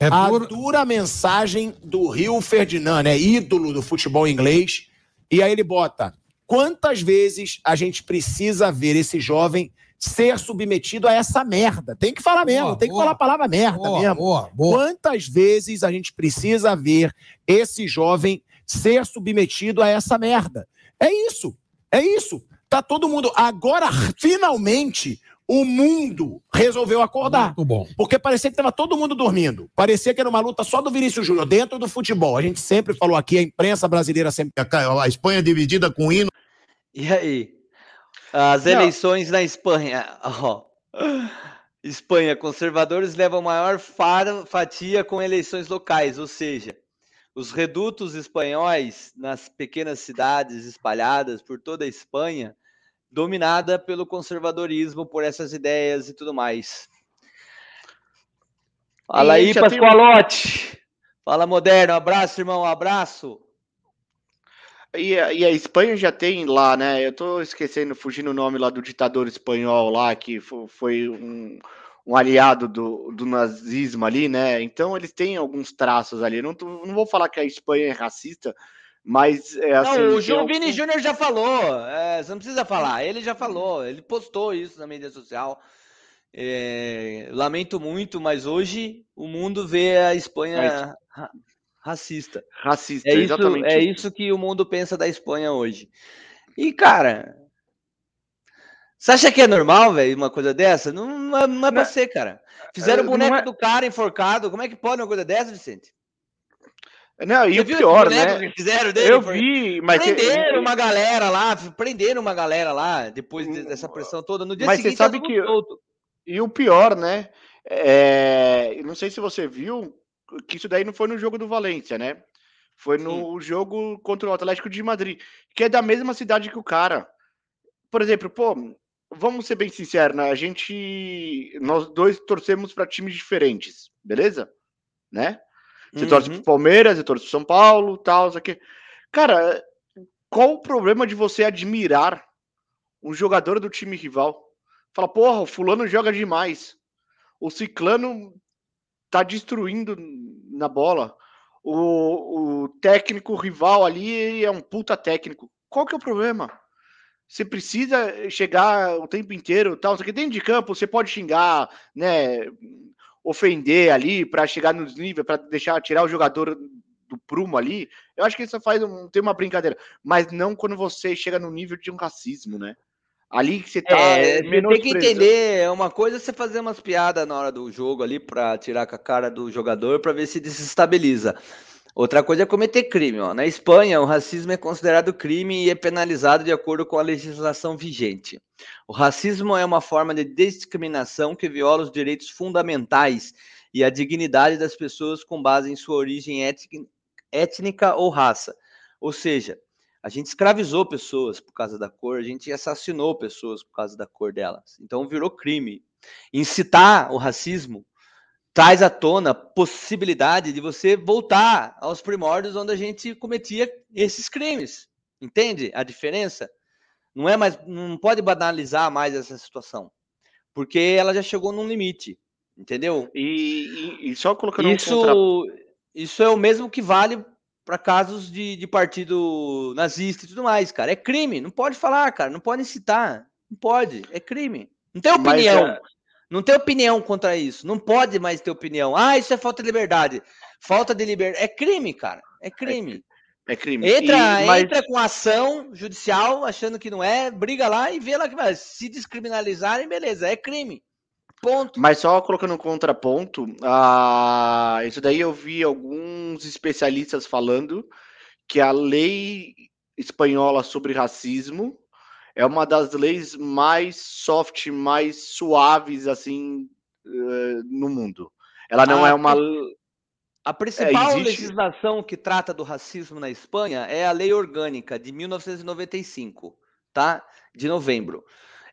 a dura mensagem do Rio Ferdinand, né? Ídolo do futebol inglês. E aí ele bota: quantas vezes a gente precisa ver esse jovem ser submetido a essa merda? Tem que falar mesmo,
Boa,
tem que
boa.
falar a palavra merda
Boa,
mesmo.
boa, boa.
Quantas vezes a gente precisa ver esse jovem ser submetido a essa merda? É isso, é isso. Tá todo mundo. Agora, finalmente, o mundo resolveu acordar.
Muito bom.
Porque parecia que tava todo mundo dormindo. Parecia que era uma luta só do Vinícius Júnior, dentro do futebol. A gente sempre falou aqui, a imprensa brasileira sempre.
A Espanha dividida com hino.
E aí? As
Não.
eleições na Espanha. ó. Espanha, conservadores levam maior fa- fatia com eleições locais, ou seja, os redutos espanhóis nas pequenas cidades espalhadas por toda a Espanha, dominada pelo conservadorismo, por essas ideias e tudo mais. Fala aí, Pascoalote. Fala, Moderno. Abraço, irmão. Abraço.
E a, e a Espanha já tem lá, né? Eu tô esquecendo, fugindo o nome lá do ditador espanhol lá, que fo- foi um, um aliado do, do nazismo ali, né? Então eles têm alguns traços ali. Não, tô- não vou falar que a Espanha é racista, mas é assim.
não, o João
algum-
Vini Júnior já falou. é, você não precisa falar. Ele já falou. Ele postou isso na mídia social. É, lamento muito, mas hoje o mundo vê a Espanha ra- racista.
Racista,
É isso,
exatamente
é
isso
que o mundo pensa da Espanha hoje. E, cara, você acha que é normal, velho, uma coisa dessa? Não, não é, não é pra ser, cara. Fizeram o
não
boneco
é-
do cara enforcado. Como é que pode uma coisa dessa, Vicente?
Não, e
Você
o pior, né?
fizeram dele?
Eu
Foi-
vi, mas
Prenderam
eu-
uma galera lá, prenderam uma galera lá, depois de- dessa pressão toda. No dia
Mas você
seguinte, tá
sabe que. E o pior, né? É... Não sei se você viu que isso daí não foi no jogo do Valência, né? Foi no jogo contra o Atlético de Madrid, que é da mesma cidade que o cara. Por exemplo, pô, vamos ser bem sinceros, né? A gente. Nós dois torcemos para times diferentes, beleza? Né? Você torce
Uhum.
pro Palmeiras, eu torço pro São Paulo, tal, isso aqui. Cara, qual o problema de você admirar um jogador do time rival? Fala, porra, o fulano joga demais. O ciclano tá destruindo na bola. O, o técnico rival ali é um puta técnico. Qual que é o problema? Você precisa chegar o tempo inteiro, tal, que dentro de campo você pode xingar, né, ofender ali para chegar nos níveis, para deixar tirar o jogador do prumo ali. Eu acho que isso faz um, tem uma brincadeira, mas não quando você chega no nível de um racismo, né? Ali que você tá
É, você tem que entender, é uma coisa é você fazer umas piadas na hora do jogo ali pra tirar com a cara do jogador pra ver se desestabiliza. Outra coisa é cometer crime. Ó. Na Espanha, o racismo é considerado crime e é penalizado de acordo com a legislação vigente. O racismo é uma forma de discriminação que viola os direitos fundamentais e a dignidade das pessoas com base em sua origem étni- étnica ou raça. Ou seja, a gente escravizou pessoas por causa da cor, a gente assassinou pessoas por causa da cor delas. Então virou crime. Incitar o racismo traz à tona a possibilidade de você voltar aos primórdios onde a gente cometia esses crimes. Entende a diferença? Não é mais, não pode banalizar mais essa situação, porque ela já chegou num limite, entendeu?
E, e- e só colocando um
isso,
contra-
isso é o mesmo que vale para casos de, de partido nazista e tudo mais, cara. É crime, não pode falar, cara, não pode citar, não pode, é crime. Não tem
Mas,
opinião.
é-
Não tem opinião contra isso. Não pode mais ter opinião. Ah, isso é falta de liberdade. Falta de liberdade. É crime, cara. É crime.
É crime.
Entra,
E- mas-
entra com ação judicial, achando que não é, briga lá e vê lá que vai. Se descriminalizarem, beleza, é crime. Ponto.
Mas só colocando um contraponto, ah, isso daí eu vi alguns especialistas falando que a lei espanhola sobre racismo é uma das leis mais soft, mais suaves assim eh, no mundo. Ela não
A
é uma
pri- A principal
existe-
legislação que trata do racismo na Espanha é a Lei Orgânica de 1995, tá? De novembro.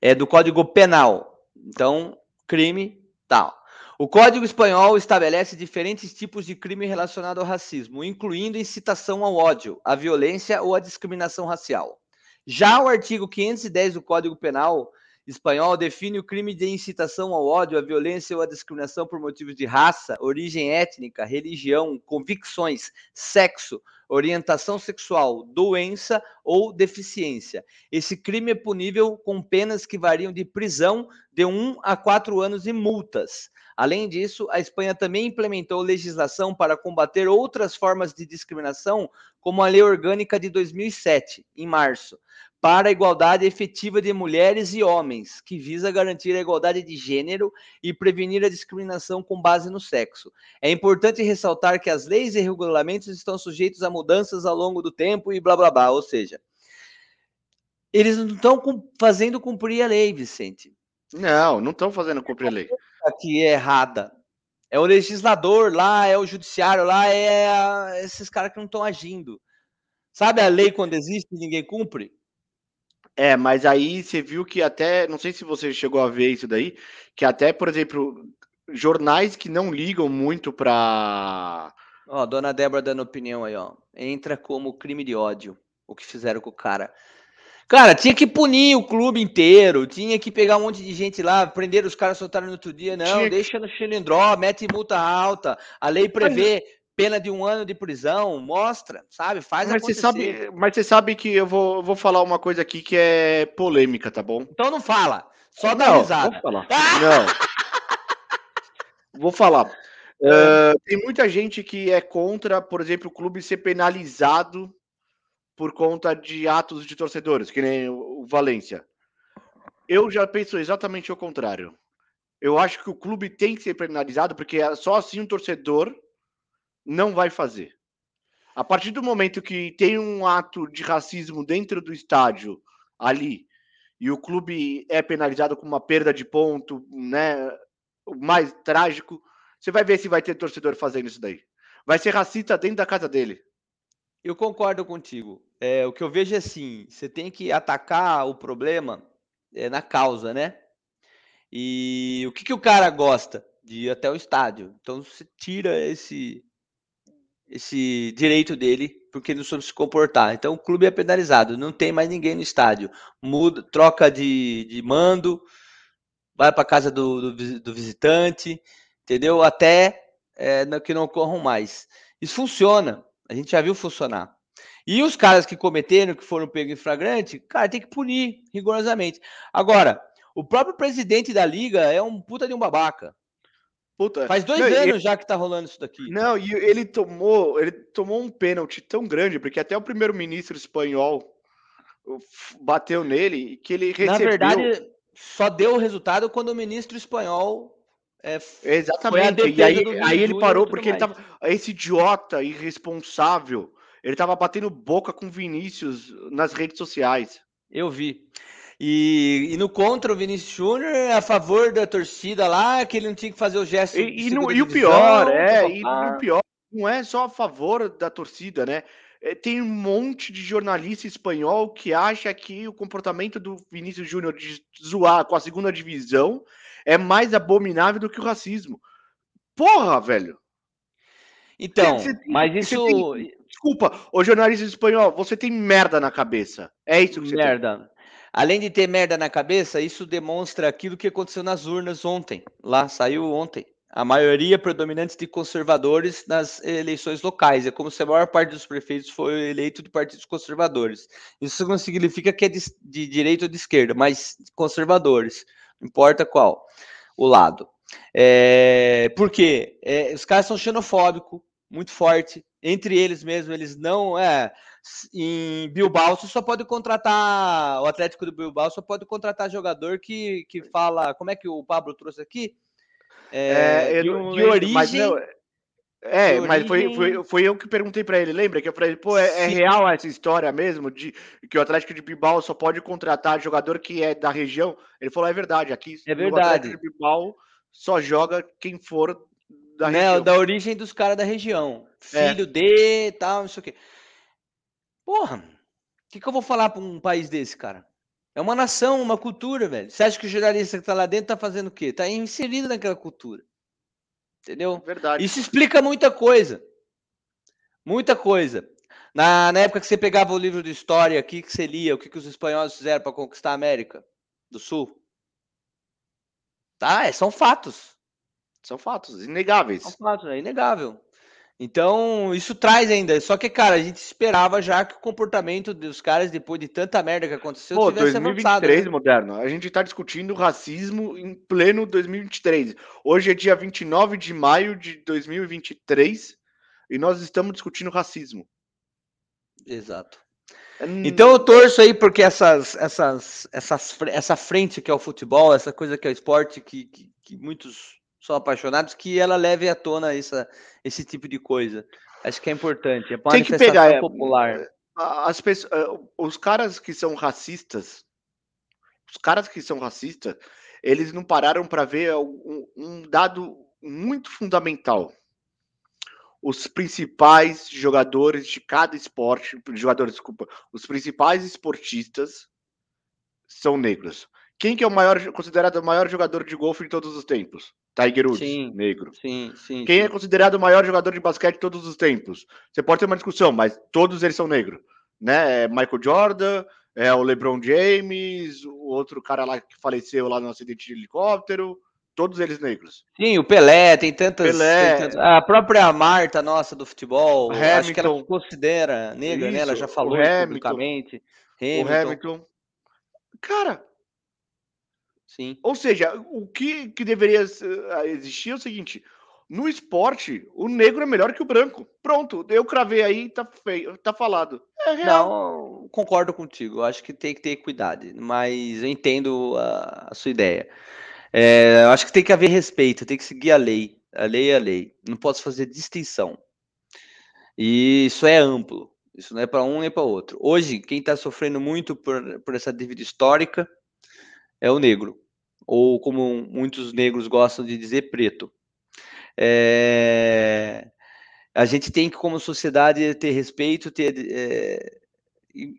É do Código Penal. Então, crime tal. O Código Espanhol estabelece diferentes tipos de crime relacionado ao racismo, incluindo incitação ao ódio, à violência ou à discriminação racial. Já o artigo 510 do Código Penal espanhol define o crime de incitação ao ódio, à violência ou à discriminação por motivos de raça, origem étnica, religião, convicções, sexo, orientação sexual, doença ou deficiência. Esse crime é punível com penas que variam de prisão de 1 a 4 anos e multas. Além disso, a Espanha também implementou legislação para combater outras formas de discriminação, como a Lei Orgânica de 2007, em março, para a igualdade efetiva de mulheres e homens, que visa garantir a igualdade de gênero e prevenir a discriminação com base no sexo. É importante ressaltar que as leis e regulamentos estão sujeitos a mudanças ao longo do tempo e blá blá blá, ou seja, eles não estão fazendo cumprir a lei, Vicente.
Não, não estão fazendo cumprir a lei.
Que é errada. É o legislador lá, é o judiciário lá, é a- esses caras que não estão agindo. Sabe a lei quando existe e ninguém cumpre?
É, mas aí você viu que até, não sei se você chegou a ver isso daí, que até, por exemplo, jornais que não ligam muito pra.
Ó, dona Débora dando opinião aí, ó. Entra como crime de ódio. O que fizeram com o cara. Cara, tinha que punir o clube inteiro, tinha que pegar um monte de gente lá, prender os caras, soltaram no outro dia. Não,
Tinha que-
deixa no xilindró, mete multa alta. A lei prevê pena de um ano de prisão, mostra, sabe? Faz
Mas você
acontecer.
sabe, mas você sabe que eu vou, vou falar uma coisa aqui que é polêmica, tá bom?
Então não fala, só dá
não,
risada.
Vou falar. Não. Vou falar. Ah, tem muita gente que é contra, por exemplo, o clube ser penalizado por conta de atos de torcedores, que nem o o Valência. Eu já penso exatamente o contrário. Eu acho que o clube tem que ser penalizado, porque é só assim um torcedor não vai fazer. A partir do momento que tem um ato de racismo dentro do estádio ali e o clube é penalizado com uma perda de ponto, né? O mais trágico, você vai ver se vai ter torcedor fazendo isso daí. Vai ser racista dentro da casa dele.
Eu concordo contigo. É, o que eu vejo é assim: você tem que atacar o problema é, na causa, né? E o que, que o cara gosta? De ir até o estádio. Então você tira esse, esse direito dele porque não soube se comportar. Então o clube é penalizado, não tem mais ninguém no estádio. Muda, troca de, de mando, vai para casa do, do, do, visitante, entendeu? Até é, que não ocorram mais. Isso funciona, a gente já viu funcionar. E os caras que cometeram, que foram pegos em flagrante, cara, tem que punir rigorosamente. Agora, o próprio presidente da liga é um puta de um babaca.
Puta.
Faz dois
Não,
anos
ele-
já que tá rolando isso daqui.
Não, e ele tomou, ele tomou um pênalti tão grande, porque até o primeiro-ministro espanhol bateu nele, que ele recebeu...
Na verdade, só deu o resultado quando o ministro espanhol é,
Exatamente. E aí, aí ele parou porque ele
mais.
tava. Esse idiota irresponsável, ele tava batendo boca com Vinícius nas redes sociais.
Eu vi. E, e no contra o Vinícius Júnior a favor da torcida lá, que ele não tinha que fazer o gesto
E,
de
e, no- e o pior, é, e o pior, não é só a favor da torcida, né? É, tem um monte de jornalista espanhol que acha que o comportamento do Vinícius Júnior de zoar com a segunda divisão é mais abominável do que o racismo. Porra, velho!
Então,
Você tem-
mas
você
isso.
tem- desculpa, ô jornalista espanhol, você tem merda na cabeça. É isso que você tem.
merda. Além de ter merda na cabeça, isso demonstra aquilo que aconteceu nas urnas ontem. Lá saiu ontem. A maioria predominante de conservadores nas eleições locais. É como se a maior parte dos prefeitos foi eleito de partidos conservadores. Isso não significa que é de, de direita ou de esquerda, mas conservadores. Importa qual o lado. É, por quê? É, os caras são xenofóbicos, muito forte. Entre eles mesmo, eles não. É, em Bilbao, você só pode contratar. O Atlético do Bilbao só pode contratar jogador que, que fala. Como é que o Pablo trouxe aqui? É,
É,
de,
não
de origem.
mas não, É,
de
mas foi,
origem-
foi, foi eu que perguntei pra ele, lembra? Que eu falei, pô, é, é real essa história mesmo de que o Atlético de Bilbao só pode contratar jogador que é da região? Ele falou, é verdade, aqui
É verdade.
Atlético de Bilbao só joga quem for da
né,
região.
da origem dos caras da região.
É.
Filho de tal, não sei o quê. Porra, o que, que eu vou falar pra um país desse, cara? É uma nação, uma cultura, velho. Você acha que o jornalista que tá lá dentro tá fazendo o quê? Tá inserido naquela cultura. Entendeu?
Verdade.
Isso explica muita coisa. Muita coisa. Na, na época que você pegava o livro de história aqui, que você lia, o que, que os espanhóis fizeram para conquistar a América do Sul. Tá, é, são fatos.
São fatos, inegáveis.
São fatos, é inegável. Então, isso traz ainda. Só que, cara, a gente esperava já que o comportamento dos caras, depois de tanta merda que aconteceu,
Pô,
tivesse avançado.
2023,
né?
moderno. A gente tá discutindo racismo em pleno 2023. Hoje é dia 29 de maio de 2023 e nós estamos discutindo racismo.
Exato.
Hum,
Então eu torço aí porque essas, essas, essas, essa frente que é o futebol, essa coisa que é o esporte, que, que, que muitos são apaixonados, que ela leve à tona essa, esse tipo de coisa. Acho que é importante. É uma
Tem que pegar, é,
popular.
a- as pessoas, eh, os caras que são racistas, os caras que são racistas, eles não pararam para ver um, um dado muito fundamental. Os principais jogadores de cada esporte, jogadores, desculpa, os principais esportistas são negros. Quem que é o maior, considerado o maior jogador de golfe de todos os tempos? Tiger Woods,
Sim,
negro.
Sim, sim.
Quem
sim.
é considerado o maior jogador de basquete de todos os tempos? Você pode ter uma discussão, mas todos eles são negros, né? É Michael Jordan, é o LeBron James, o outro cara lá que faleceu lá no acidente de helicóptero, todos eles negros.
Sim, o Pelé, tem tantas.
Pelé.
tem tantas- a própria Marta nossa do futebol, acho que ela
Hamilton.
considera negra, né? Ela
Isso,
já
o
falou
Hamilton.
publicamente.
O
Hamilton.
Hamilton. Cara,
Sim.
ou seja, o que, que deveria ah, existir é o seguinte: no esporte, o negro é melhor que o branco. Pronto, eu cravei aí, tá, feio, tá falado. É real.
Não, concordo contigo. Acho que tem que ter cuidado, mas eu entendo a, a sua ideia. É, acho que tem que haver respeito, tem que seguir a lei. A lei é a lei. Não posso fazer distinção. E isso é amplo. Isso não é para um nem para outro. Hoje, quem está sofrendo muito por, por essa dívida histórica é o negro. Ou como muitos negros gostam de dizer, preto. É, a gente tem que, como sociedade, ter respeito, ter é,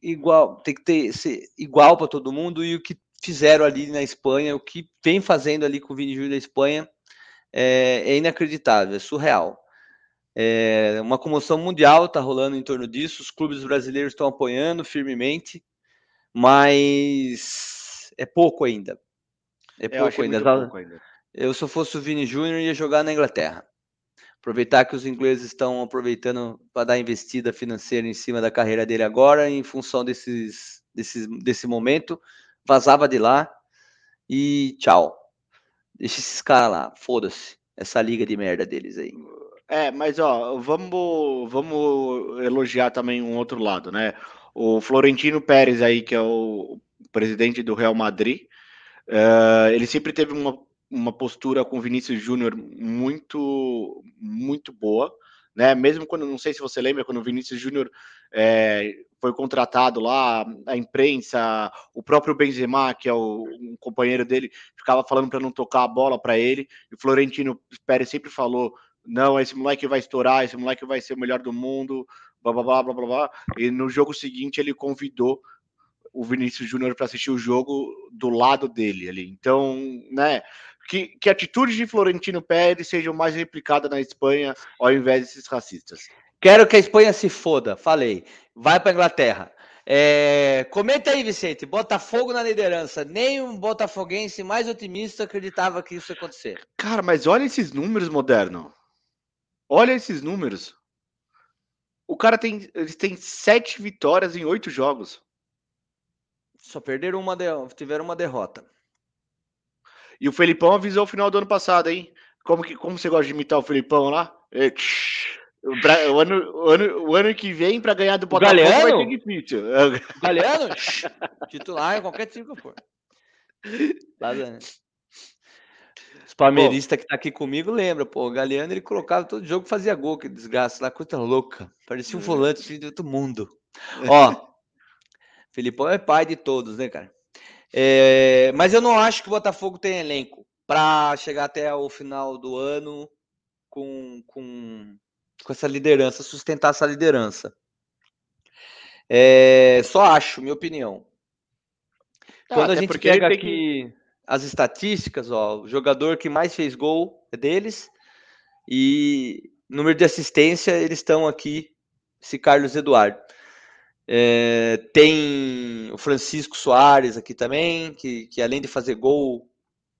igual, tem que ter ser igual para todo mundo e o que fizeram ali na Espanha, o que vem fazendo ali com o Vini Júnior da Espanha é, é inacreditável, é surreal. É, uma comoção mundial está rolando em torno disso, os clubes brasileiros estão apoiando firmemente, mas é pouco ainda. É
Eu
pouco ainda.
pouco ainda.
Eu, se eu fosse o Vini Júnior, ia jogar na Inglaterra. Aproveitar que os ingleses estão aproveitando para dar investida financeira em cima da carreira dele agora, em função desses, desses, desse momento, vazava de lá e tchau. Deixa esses caras lá, foda-se. Essa liga de merda deles aí.
É, mas ó, vamos, vamos elogiar também um outro lado, né? O Florentino Pérez aí, que é o presidente do Real Madrid, eh, ele sempre teve uma, uma postura com o Vinícius Júnior muito, muito boa, né? Mesmo quando, não sei se você lembra, quando o Vinícius Júnior eh, foi contratado lá, a imprensa, o próprio Benzema, que é o um companheiro dele, ficava falando para não tocar a bola para ele, e o Florentino Pérez sempre falou não, esse moleque vai estourar, esse moleque vai ser o melhor do mundo, blá blá blá blá blá. E no jogo seguinte ele convidou o Vinícius Júnior para assistir o jogo do lado dele ali. Então, né, que, que atitudes de Florentino Pérez sejam mais replicadas na Espanha ao invés desses racistas.
Quero que a Espanha se foda, falei. Vai para Inglaterra. É, comenta aí, Vicente. Botafogo na liderança. Nem um botafoguense mais otimista acreditava que isso ia acontecer.
Cara, mas olha esses números, moderno. Olha esses números. O cara tem, eles têm sete vitórias em oito jogos.
Só perderam uma, de... tiveram uma derrota.
E o Felipão avisou o final do ano passado, hein? Como, que, como você gosta de imitar o Felipão lá? É, tch, o, ano, o, ano, o ano que vem, para ganhar do Botafogo, vai
Galeano?
ser difícil.
O Galeano, titular em qualquer time que for. Os palmeiristas que tá aqui comigo lembra, pô, o Galeano ele colocava todo jogo fazia gol, que desgraça lá, coisa louca. Parecia um
É.
volante de outro mundo. Ó, Filipão é pai de todos, né, cara? É, mas eu não acho que o Botafogo tem elenco para chegar até o final do ano com, com, com essa liderança, sustentar essa liderança. É, só acho, minha opinião. Quando a gente pega aqui as estatísticas, ó, o jogador que mais fez gol é deles e número de assistência eles estão aqui, esse Carlos Eduardo. É, tem o Francisco Soares aqui também, que, que além de fazer gol,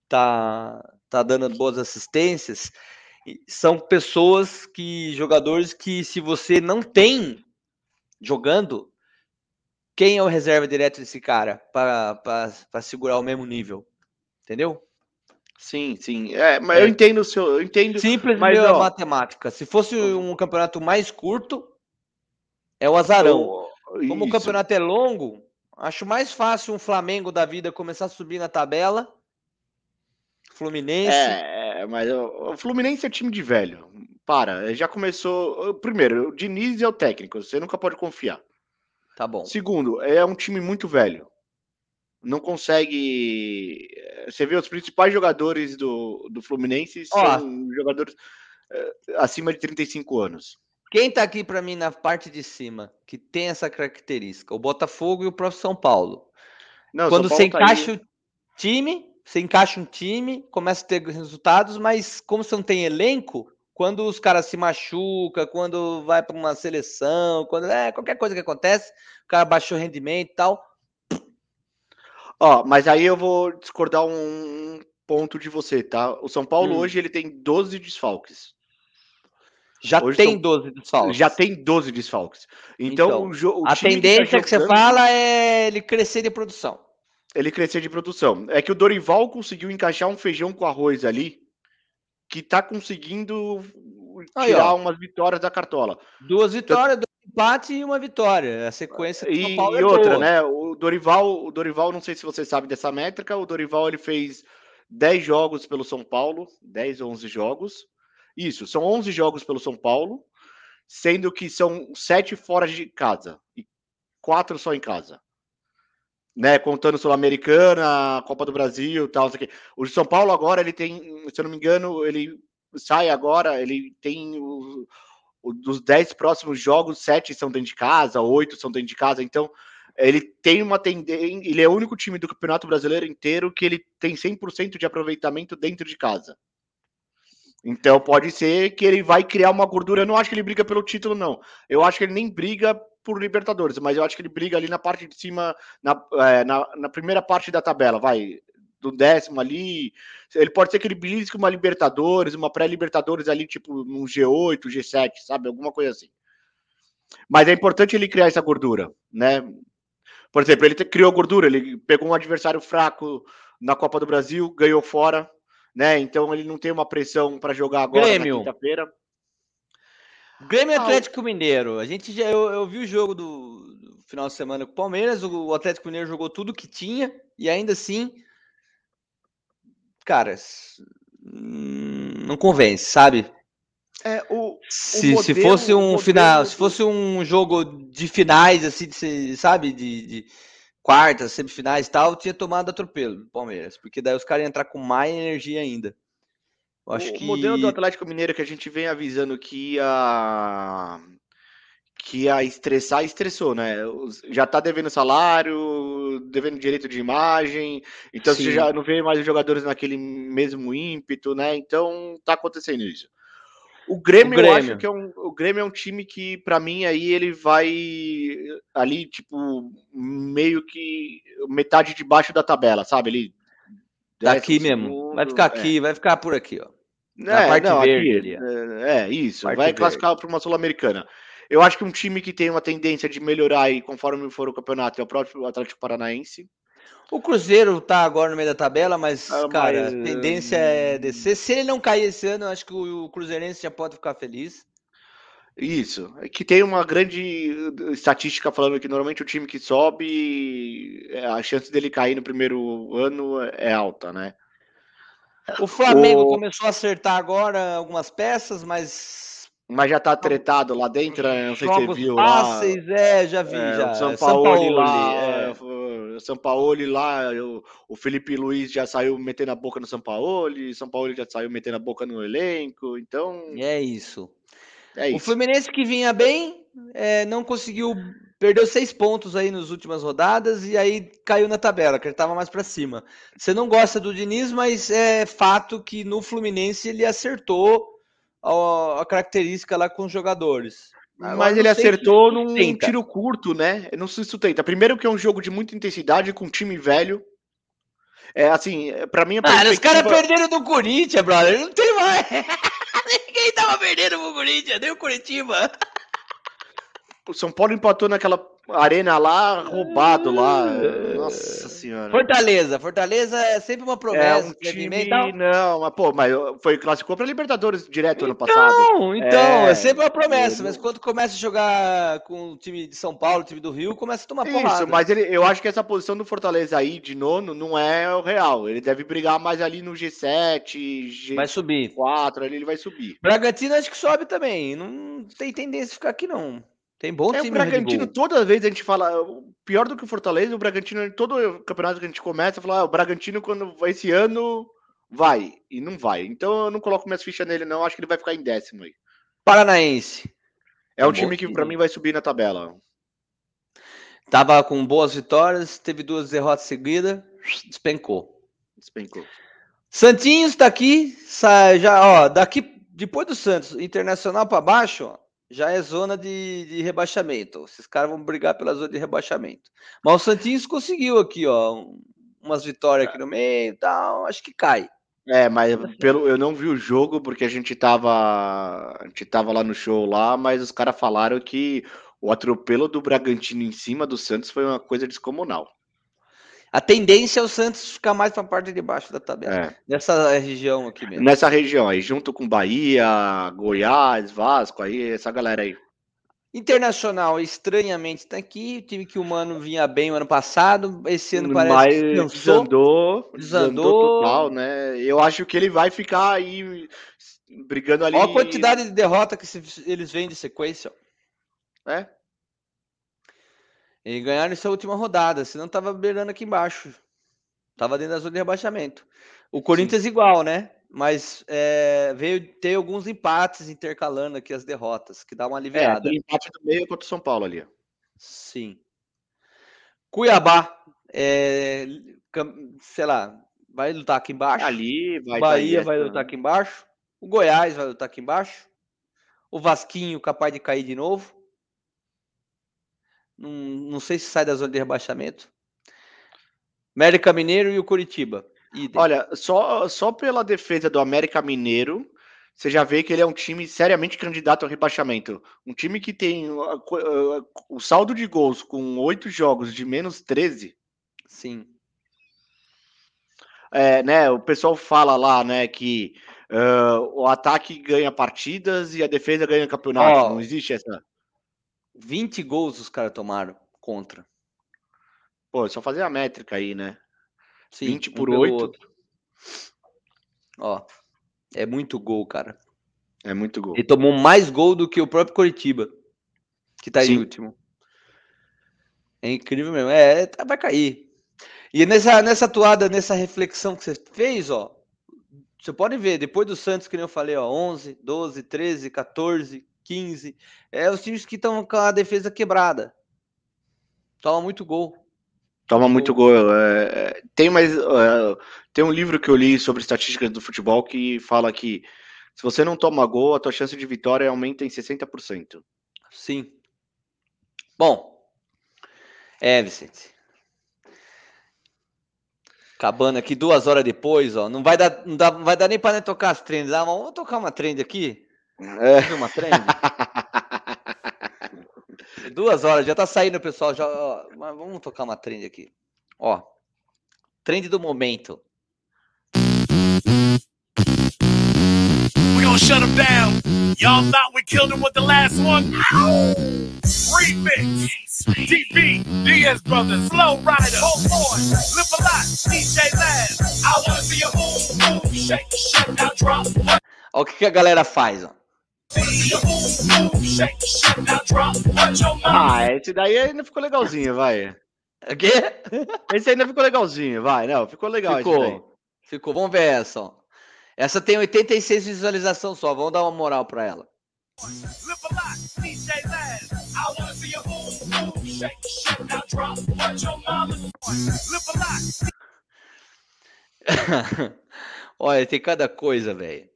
tá, tá dando boas assistências. São pessoas que, jogadores que, se você não tem jogando, quem é o reserva direto desse cara para segurar o mesmo nível? Entendeu?
Sim, sim. É, mas eu entendo o seu. Eu entendo.
Simples
mas,
é
ó,
matemática. Se fosse um campeonato mais curto, é o azarão. Como o
isso.
campeonato é longo, acho mais fácil um Flamengo da vida começar a subir na tabela. Fluminense.
É, é, mas o o Fluminense é time de velho. Para, já começou. Primeiro, o Diniz é o técnico, você nunca pode confiar.
Tá bom.
Segundo, é um time muito velho. Não consegue. eh, Você vê os principais jogadores do, do Fluminense
Ó.
são jogadores eh, acima de 35 anos.
Quem tá aqui para mim na parte de cima, que tem essa característica? O Botafogo e o próprio São Paulo.
Não,
Quando
São
você
Paulo tá aí-
encaixa o time, você encaixa um time, começa a ter resultados, mas como você não tem elenco, quando os caras se machucam, quando vai para uma seleção, quando é qualquer coisa que acontece, o cara baixou o rendimento e tal.
Ó, mas aí eu vou discordar um ponto de você, tá? O São Paulo
Hum.
hoje ele tem 12 desfalques.
Já
Hoje
tem
são-
12 desfalques.
Já tem 12 desfalques. Então,
Então,
o, jo- o
a
time
tendência que,
tá
você
jogando-
fala é ele crescer de produção.
ele crescer de produção. É que o Dorival conseguiu encaixar um feijão com arroz ali que tá conseguindo
Aí,
tirar
ó.
umas vitórias da cartola.
Duas vitórias, dois empates e uma vitória. A sequência do São
E,
Paulo é
e outra,
boa.
né? O Dorival, o Dorival, não sei se você sabe dessa métrica, o Dorival ele fez 10 jogos pelo São Paulo, 10 ou 11 jogos. Isso, são 11 jogos pelo São Paulo, sendo que são 7 fora de casa e 4 só em casa. Né, contando Sul-Americana, Copa do Brasil, tal, isso aqui. O São Paulo agora ele tem, se eu não me engano, ele sai agora, ele tem o, o- dos 10 próximos jogos, 7 são dentro de casa, 8 são dentro de casa, então ele tem uma tendência, ele é o único time do Campeonato Brasileiro inteiro que ele tem 100% de aproveitamento dentro de casa. Então pode ser que ele vai criar uma gordura. Eu não acho que ele briga pelo título, não. Eu acho que ele nem briga por Libertadores, mas eu acho que ele briga ali na parte de cima, na, é, na, na primeira parte da tabela, vai. Do décimo ali. Ele pode ser que ele brigue uma Libertadores, uma pré-Libertadores ali, tipo num G8, G7, sabe? Alguma coisa assim. Mas é importante ele criar essa gordura, né? Por exemplo, ele criou gordura, ele pegou um adversário fraco na Copa do Brasil, ganhou fora, né? Então ele não tem uma pressão para jogar agora
Grêmio.
na quinta-feira.
Grêmio
Ah, o-
Atlético Mineiro. A gente já eu, eu vi o jogo do, do final de semana com o Palmeiras. O, o Atlético Mineiro jogou tudo que tinha e ainda assim, cara, s- hum, não convence, sabe?
É, o,
Se, se fosse um final, se fosse um jogo de finais, assim, de sabe, de, de quartas, semifinais e tal, tinha tomado atropelo do Palmeiras, porque daí os caras iam entrar com mais energia ainda. Eu acho
o
que
modelo do Atlético Mineiro que a gente vem avisando que ia que ia estressar, estressou, né? Já tá devendo salário, devendo direito de imagem, então você
Sim.
já não vê mais os jogadores naquele mesmo ímpeto, né? Então tá acontecendo isso. O Grêmio,
O
eu acho
Grêmio.
que é um, o Grêmio é um time que, pra mim, aí ele vai ali, tipo, meio que metade de baixo da tabela, sabe? Ele
tá aqui mesmo. Vai ficar
é.
aqui, vai ficar por aqui, ó. Na
É,
parte
não,
verde
aqui, é, é, isso.
Parte
vai
verde.
classificar para uma Sul-Americana. Eu acho que um time que tem uma tendência de melhorar aí conforme for o campeonato é o próprio Atlético Paranaense.
O Cruzeiro tá agora no meio da tabela, mas,
Ah,
cara,
mas,
a tendência é descer. Se ele não cair esse ano, eu acho que o, Cruzeirense já pode ficar feliz.
Isso. É Que tem uma grande estatística falando que normalmente o time que sobe, é, a chance dele cair no primeiro ano é alta, né?
O Flamengo
O-
começou a acertar agora algumas peças, mas
Mas já tá tretado lá dentro, né? não sei se você viu lá.
fáceis, é, já vi,
É,
já.
São
É,
Paulo lá,
é.
O São Paulo lá, o, o Felipe Luiz já saiu metendo a boca no São Paulo, São Paulo já saiu metendo a boca no elenco, então
É isso.
é
O
isso.
Fluminense que vinha bem, é, não conseguiu, perdeu seis pontos aí nas últimas rodadas e aí caiu na tabela, que ele estava mais para cima. Você não gosta do Diniz, mas é fato que no Fluminense ele acertou a, a característica lá com os jogadores. Agora,
Mas ele acertou num
sustenta.
tiro curto, né? Não se sustenta. Primeiro que é um jogo de muita intensidade com um time velho. É assim, pra mim a
Mano, os caras
perspectiva-
perderam do Corinthians, brother. Não tem mais. Ninguém tava perdendo pro Corinthians, nem o Curitiba.
o São Paulo empatou naquela arena lá, roubado lá. Nossa senhora.
Fortaleza, Fortaleza é sempre uma
É
promessa.
um
que vai vir
time,
e tal.
não, mas pô, mas foi classificou para Libertadores direto ano passado.
Não, então, é,
É,
sempre uma promessa, mas quando começa a jogar com o time de São Paulo, o time do Rio, começa a tomar porrada.
Isso, mas ele, eu acho que essa posição do Fortaleza aí de nono não é o real. Ele deve brigar mais ali no G7, G4,
Vai subir.
ali ele vai subir.
Bragantino acho que sobe também. Não tem tendência de ficar aqui, não. Tem bom
É,
time
o Bragantino, toda vez a gente fala, pior do que o Fortaleza, o Bragantino, todo campeonato que a gente começa, fala, ah, o Bragantino, quando vai esse ano, vai, e não vai. Então eu não coloco minhas fichas nele, não, acho que ele vai ficar em décimo aí.
Paranaense.
É um
bom
time que pra
time.
mim vai subir na tabela.
Tava com boas vitórias, teve duas derrotas seguidas, despencou.
Despencou.
Santinhos tá aqui, sai já, ó, daqui depois do Santos, Internacional para baixo, ó, já é zona de, de rebaixamento. Esses caras vão brigar pela zona de rebaixamento. Mas o Santinhos conseguiu aqui, ó, um- umas vitórias aqui no meio e tal, acho que cai.
É, mas pelo, eu não vi o jogo porque a gente tava, a gente tava lá no show lá, mas os caras falaram que o atropelo do Bragantino em cima do Santos foi uma coisa descomunal.
A tendência é o Santos ficar mais para a parte de baixo da tabela.
É.
Nessa região aqui mesmo.
Nessa região aí, junto com Bahia, Goiás, Vasco, aí, essa galera aí.
Internacional, estranhamente, tá aqui. O time que o Mano vinha bem o ano passado. Esse ano parece
Mas
que
desandou, desandou
Desandou.
total, né? Eu acho que ele vai ficar aí brigando ali.
Olha a quantidade de derrota que eles vêm de sequência.
É?
E ganharam essa última rodada, senão tava beirando aqui embaixo. Tava dentro da zona de rebaixamento. O Corinthians igual, né? Mas é, veio ter alguns empates intercalando aqui as derrotas, que dá uma
É,
aliviada.
aquele empate do meio contra o São Paulo ali.
Sim. Cuiabá, é, sei lá, vai lutar aqui embaixo.
Ali vai
Bahia
tá aí
vai
essa-
lutar aqui embaixo. O Goiás vai lutar aqui embaixo. O Vasquinho capaz de cair de novo. Não, não sei se sai da zona de rebaixamento. América Mineiro e o Curitiba. Idem.
Olha, só, só pela defesa do América Mineiro, você já vê que ele é um time seriamente candidato ao rebaixamento. Um time que tem uh, uh, o saldo de gols com oito jogos de menos 13.
Sim.
É, né, o pessoal fala lá, né, que uh, o ataque ganha partidas e a defesa ganha campeonato.
Ó.
Não existe essa.
20 gols os caras tomaram contra.
Pô, só fazer a métrica aí, né?
Sim,
20
um
por
pelo
8.
outro. Ó, é muito gol, cara.
É muito gol.
Ele tomou mais gol do que o próprio Coritiba, que tá em
Sim.
último. É incrível mesmo. É, tá- vai cair. E nessa, nessa atuada, nessa reflexão que você fez, ó, você pode ver, depois do Santos, que nem eu falei, ó, 11, 12, 13, 14, 15, é os times que estão com a defesa quebrada. Toma muito gol.
Toma muito gol. é, é, tem mais. é, tem um livro que eu li sobre estatísticas do futebol que fala que se você não toma gol, a tua chance de vitória aumenta em 60%.
Sim. Bom. É, Vicente. Acabando aqui duas horas depois, ó. Não vai dar, não dá, não vai dar nem para tocar as trends. Ah, vamos tocar uma trend aqui?
É.
Uma trend? duas horas, já tá saindo, pessoal. Já, ó, mas vamos tocar uma trend aqui. Ó. Trend do momento.
We gonna shut them down. Y'all thought we killed him with the last one? Remix. DB, Diaz Brothers, Flow Rider, Whole Boy, Live a Lot, DJ Laz. I wanna see you move, move, shake, shake, now drop.
Ó, o que, que a galera faz, ó.
Ah, esse daí ainda ficou legalzinho, vai.
O quê?
Esse ainda ficou legalzinho, vai. Não, ficou legal esse daí.
Ficou. Ficou. Vamos ver essa, ó. Essa tem 86 visualizações só. Vamos dar uma moral pra ela. Olha, tem cada coisa, velho.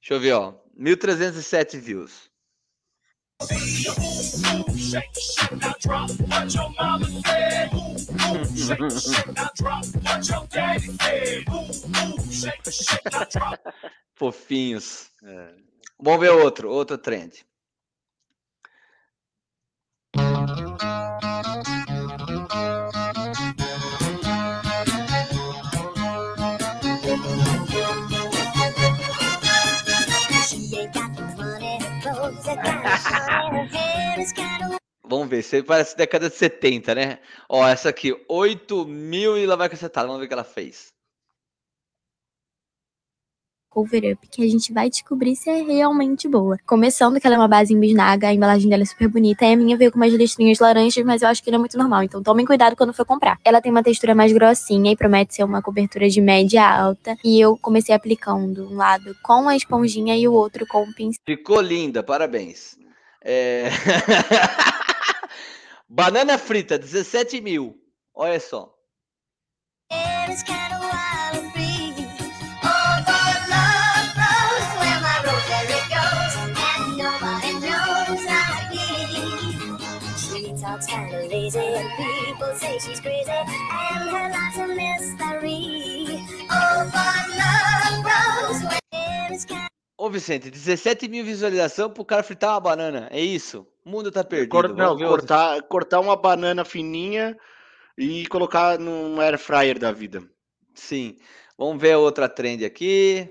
Deixa eu ver, ó. 1307 views. Fofinhos. Vamos ver outro, outro trend. Vamos ver, aí parece década de 70, né? Ó, essa aqui, 8 mil e lá vai cacetada. Vamos ver o que ela fez.
Cover up que a gente vai descobrir se é realmente boa. Começando que ela é uma base em bisnaga, a embalagem dela é super bonita, e a minha veio com umas listrinhas laranjas, mas eu acho que não é muito normal, então tomem cuidado quando for comprar. Ela tem uma textura mais grossinha e promete ser uma cobertura de média alta, e eu comecei aplicando um lado com a esponjinha e o outro com o pincel.
Ficou linda, parabéns. É... Banana frita, 17 mil. Olha só. Ô, Vicente, 17 mil visualização pro cara fritar uma banana. É isso? O mundo tá perdido.
Cor- não,
outro.
cortar, cortar uma banana fininha e colocar num air fryer da vida.
Sim. Vamos ver outra trend aqui.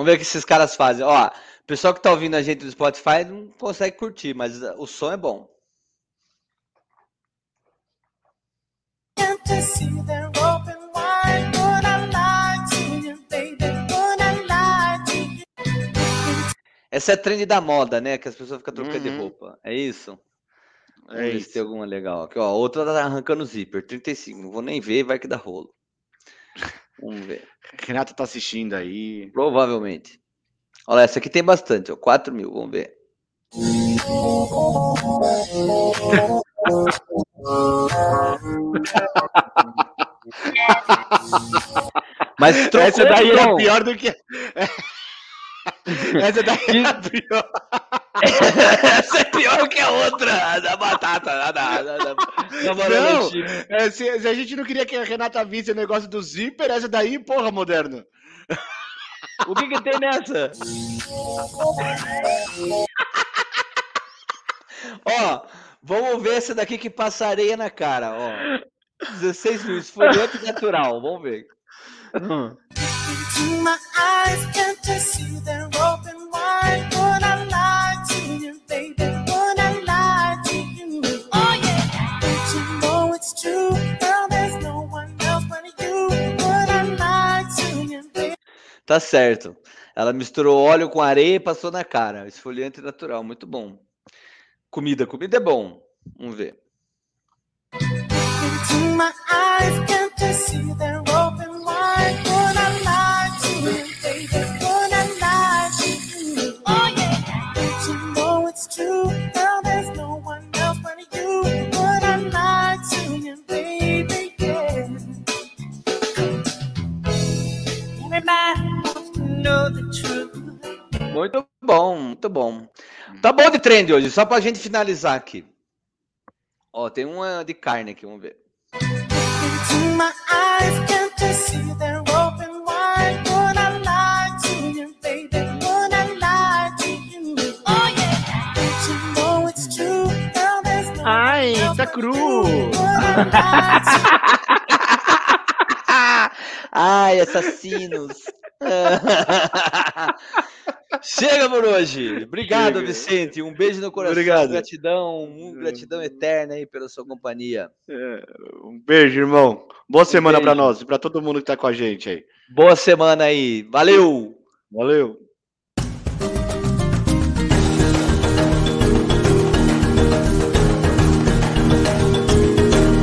Vamos ver o que esses caras fazem. Ó, o pessoal que tá ouvindo a gente do Spotify não consegue curtir, mas o som é bom. Essa é a trend da moda, né? Que as pessoas ficam trocando de
Uhum.
roupa. É isso? Vamos
É
ver se tem alguma legal. Aqui, ó, outra tá arrancando zíper, 35. Não vou nem ver, vai que dá rolo. Vamos ver.
Renata tá assistindo aí.
Provavelmente. Olha, essa aqui tem bastante, ó. 4 mil, vamos ver. Mas trocou,
Essa daí é pior do que. Essa daí é pior.
Essa é pior que a outra, a da batata, a da, a da, da,
Não, é, se, se a gente não queria que a Renata visse o negócio do zíper, essa daí, porra, moderno.
O que que tem nessa? Ó, vamos ver essa daqui que passa areia na cara, ó. 16 mil, esfoliante natural, vamos ver. Hum.
Into my eyes, can't you see they're open wide? Would I lie to you, baby? Would I lie to you? Oh yeah, don't you know it's true? Girl, there's no one else but you. Would I lie to you, baby?
Tá certo. Ela misturou óleo com areia e passou na cara. Esfoliante natural, muito bom. Comida, comida é bom. Vamos ver.
Into my eyes, can't you see they're
Muito bom, muito bom. Tá bom de trend hoje, só pra gente finalizar aqui. Ó, tem uma de carne aqui, vamos ver.
Oh
Ai, tá cru.
Ai, assassinos. Chega por hoje. Obrigado,
Chega.
Vicente. Um beijo no coração.
Obrigado.
Gratidão, um gratidão eterna aí pela sua companhia.
É, um beijo, irmão. Boa semana pra
beijo.
nós e pra todo mundo que tá com a gente aí.
Boa semana aí. Valeu!
Valeu.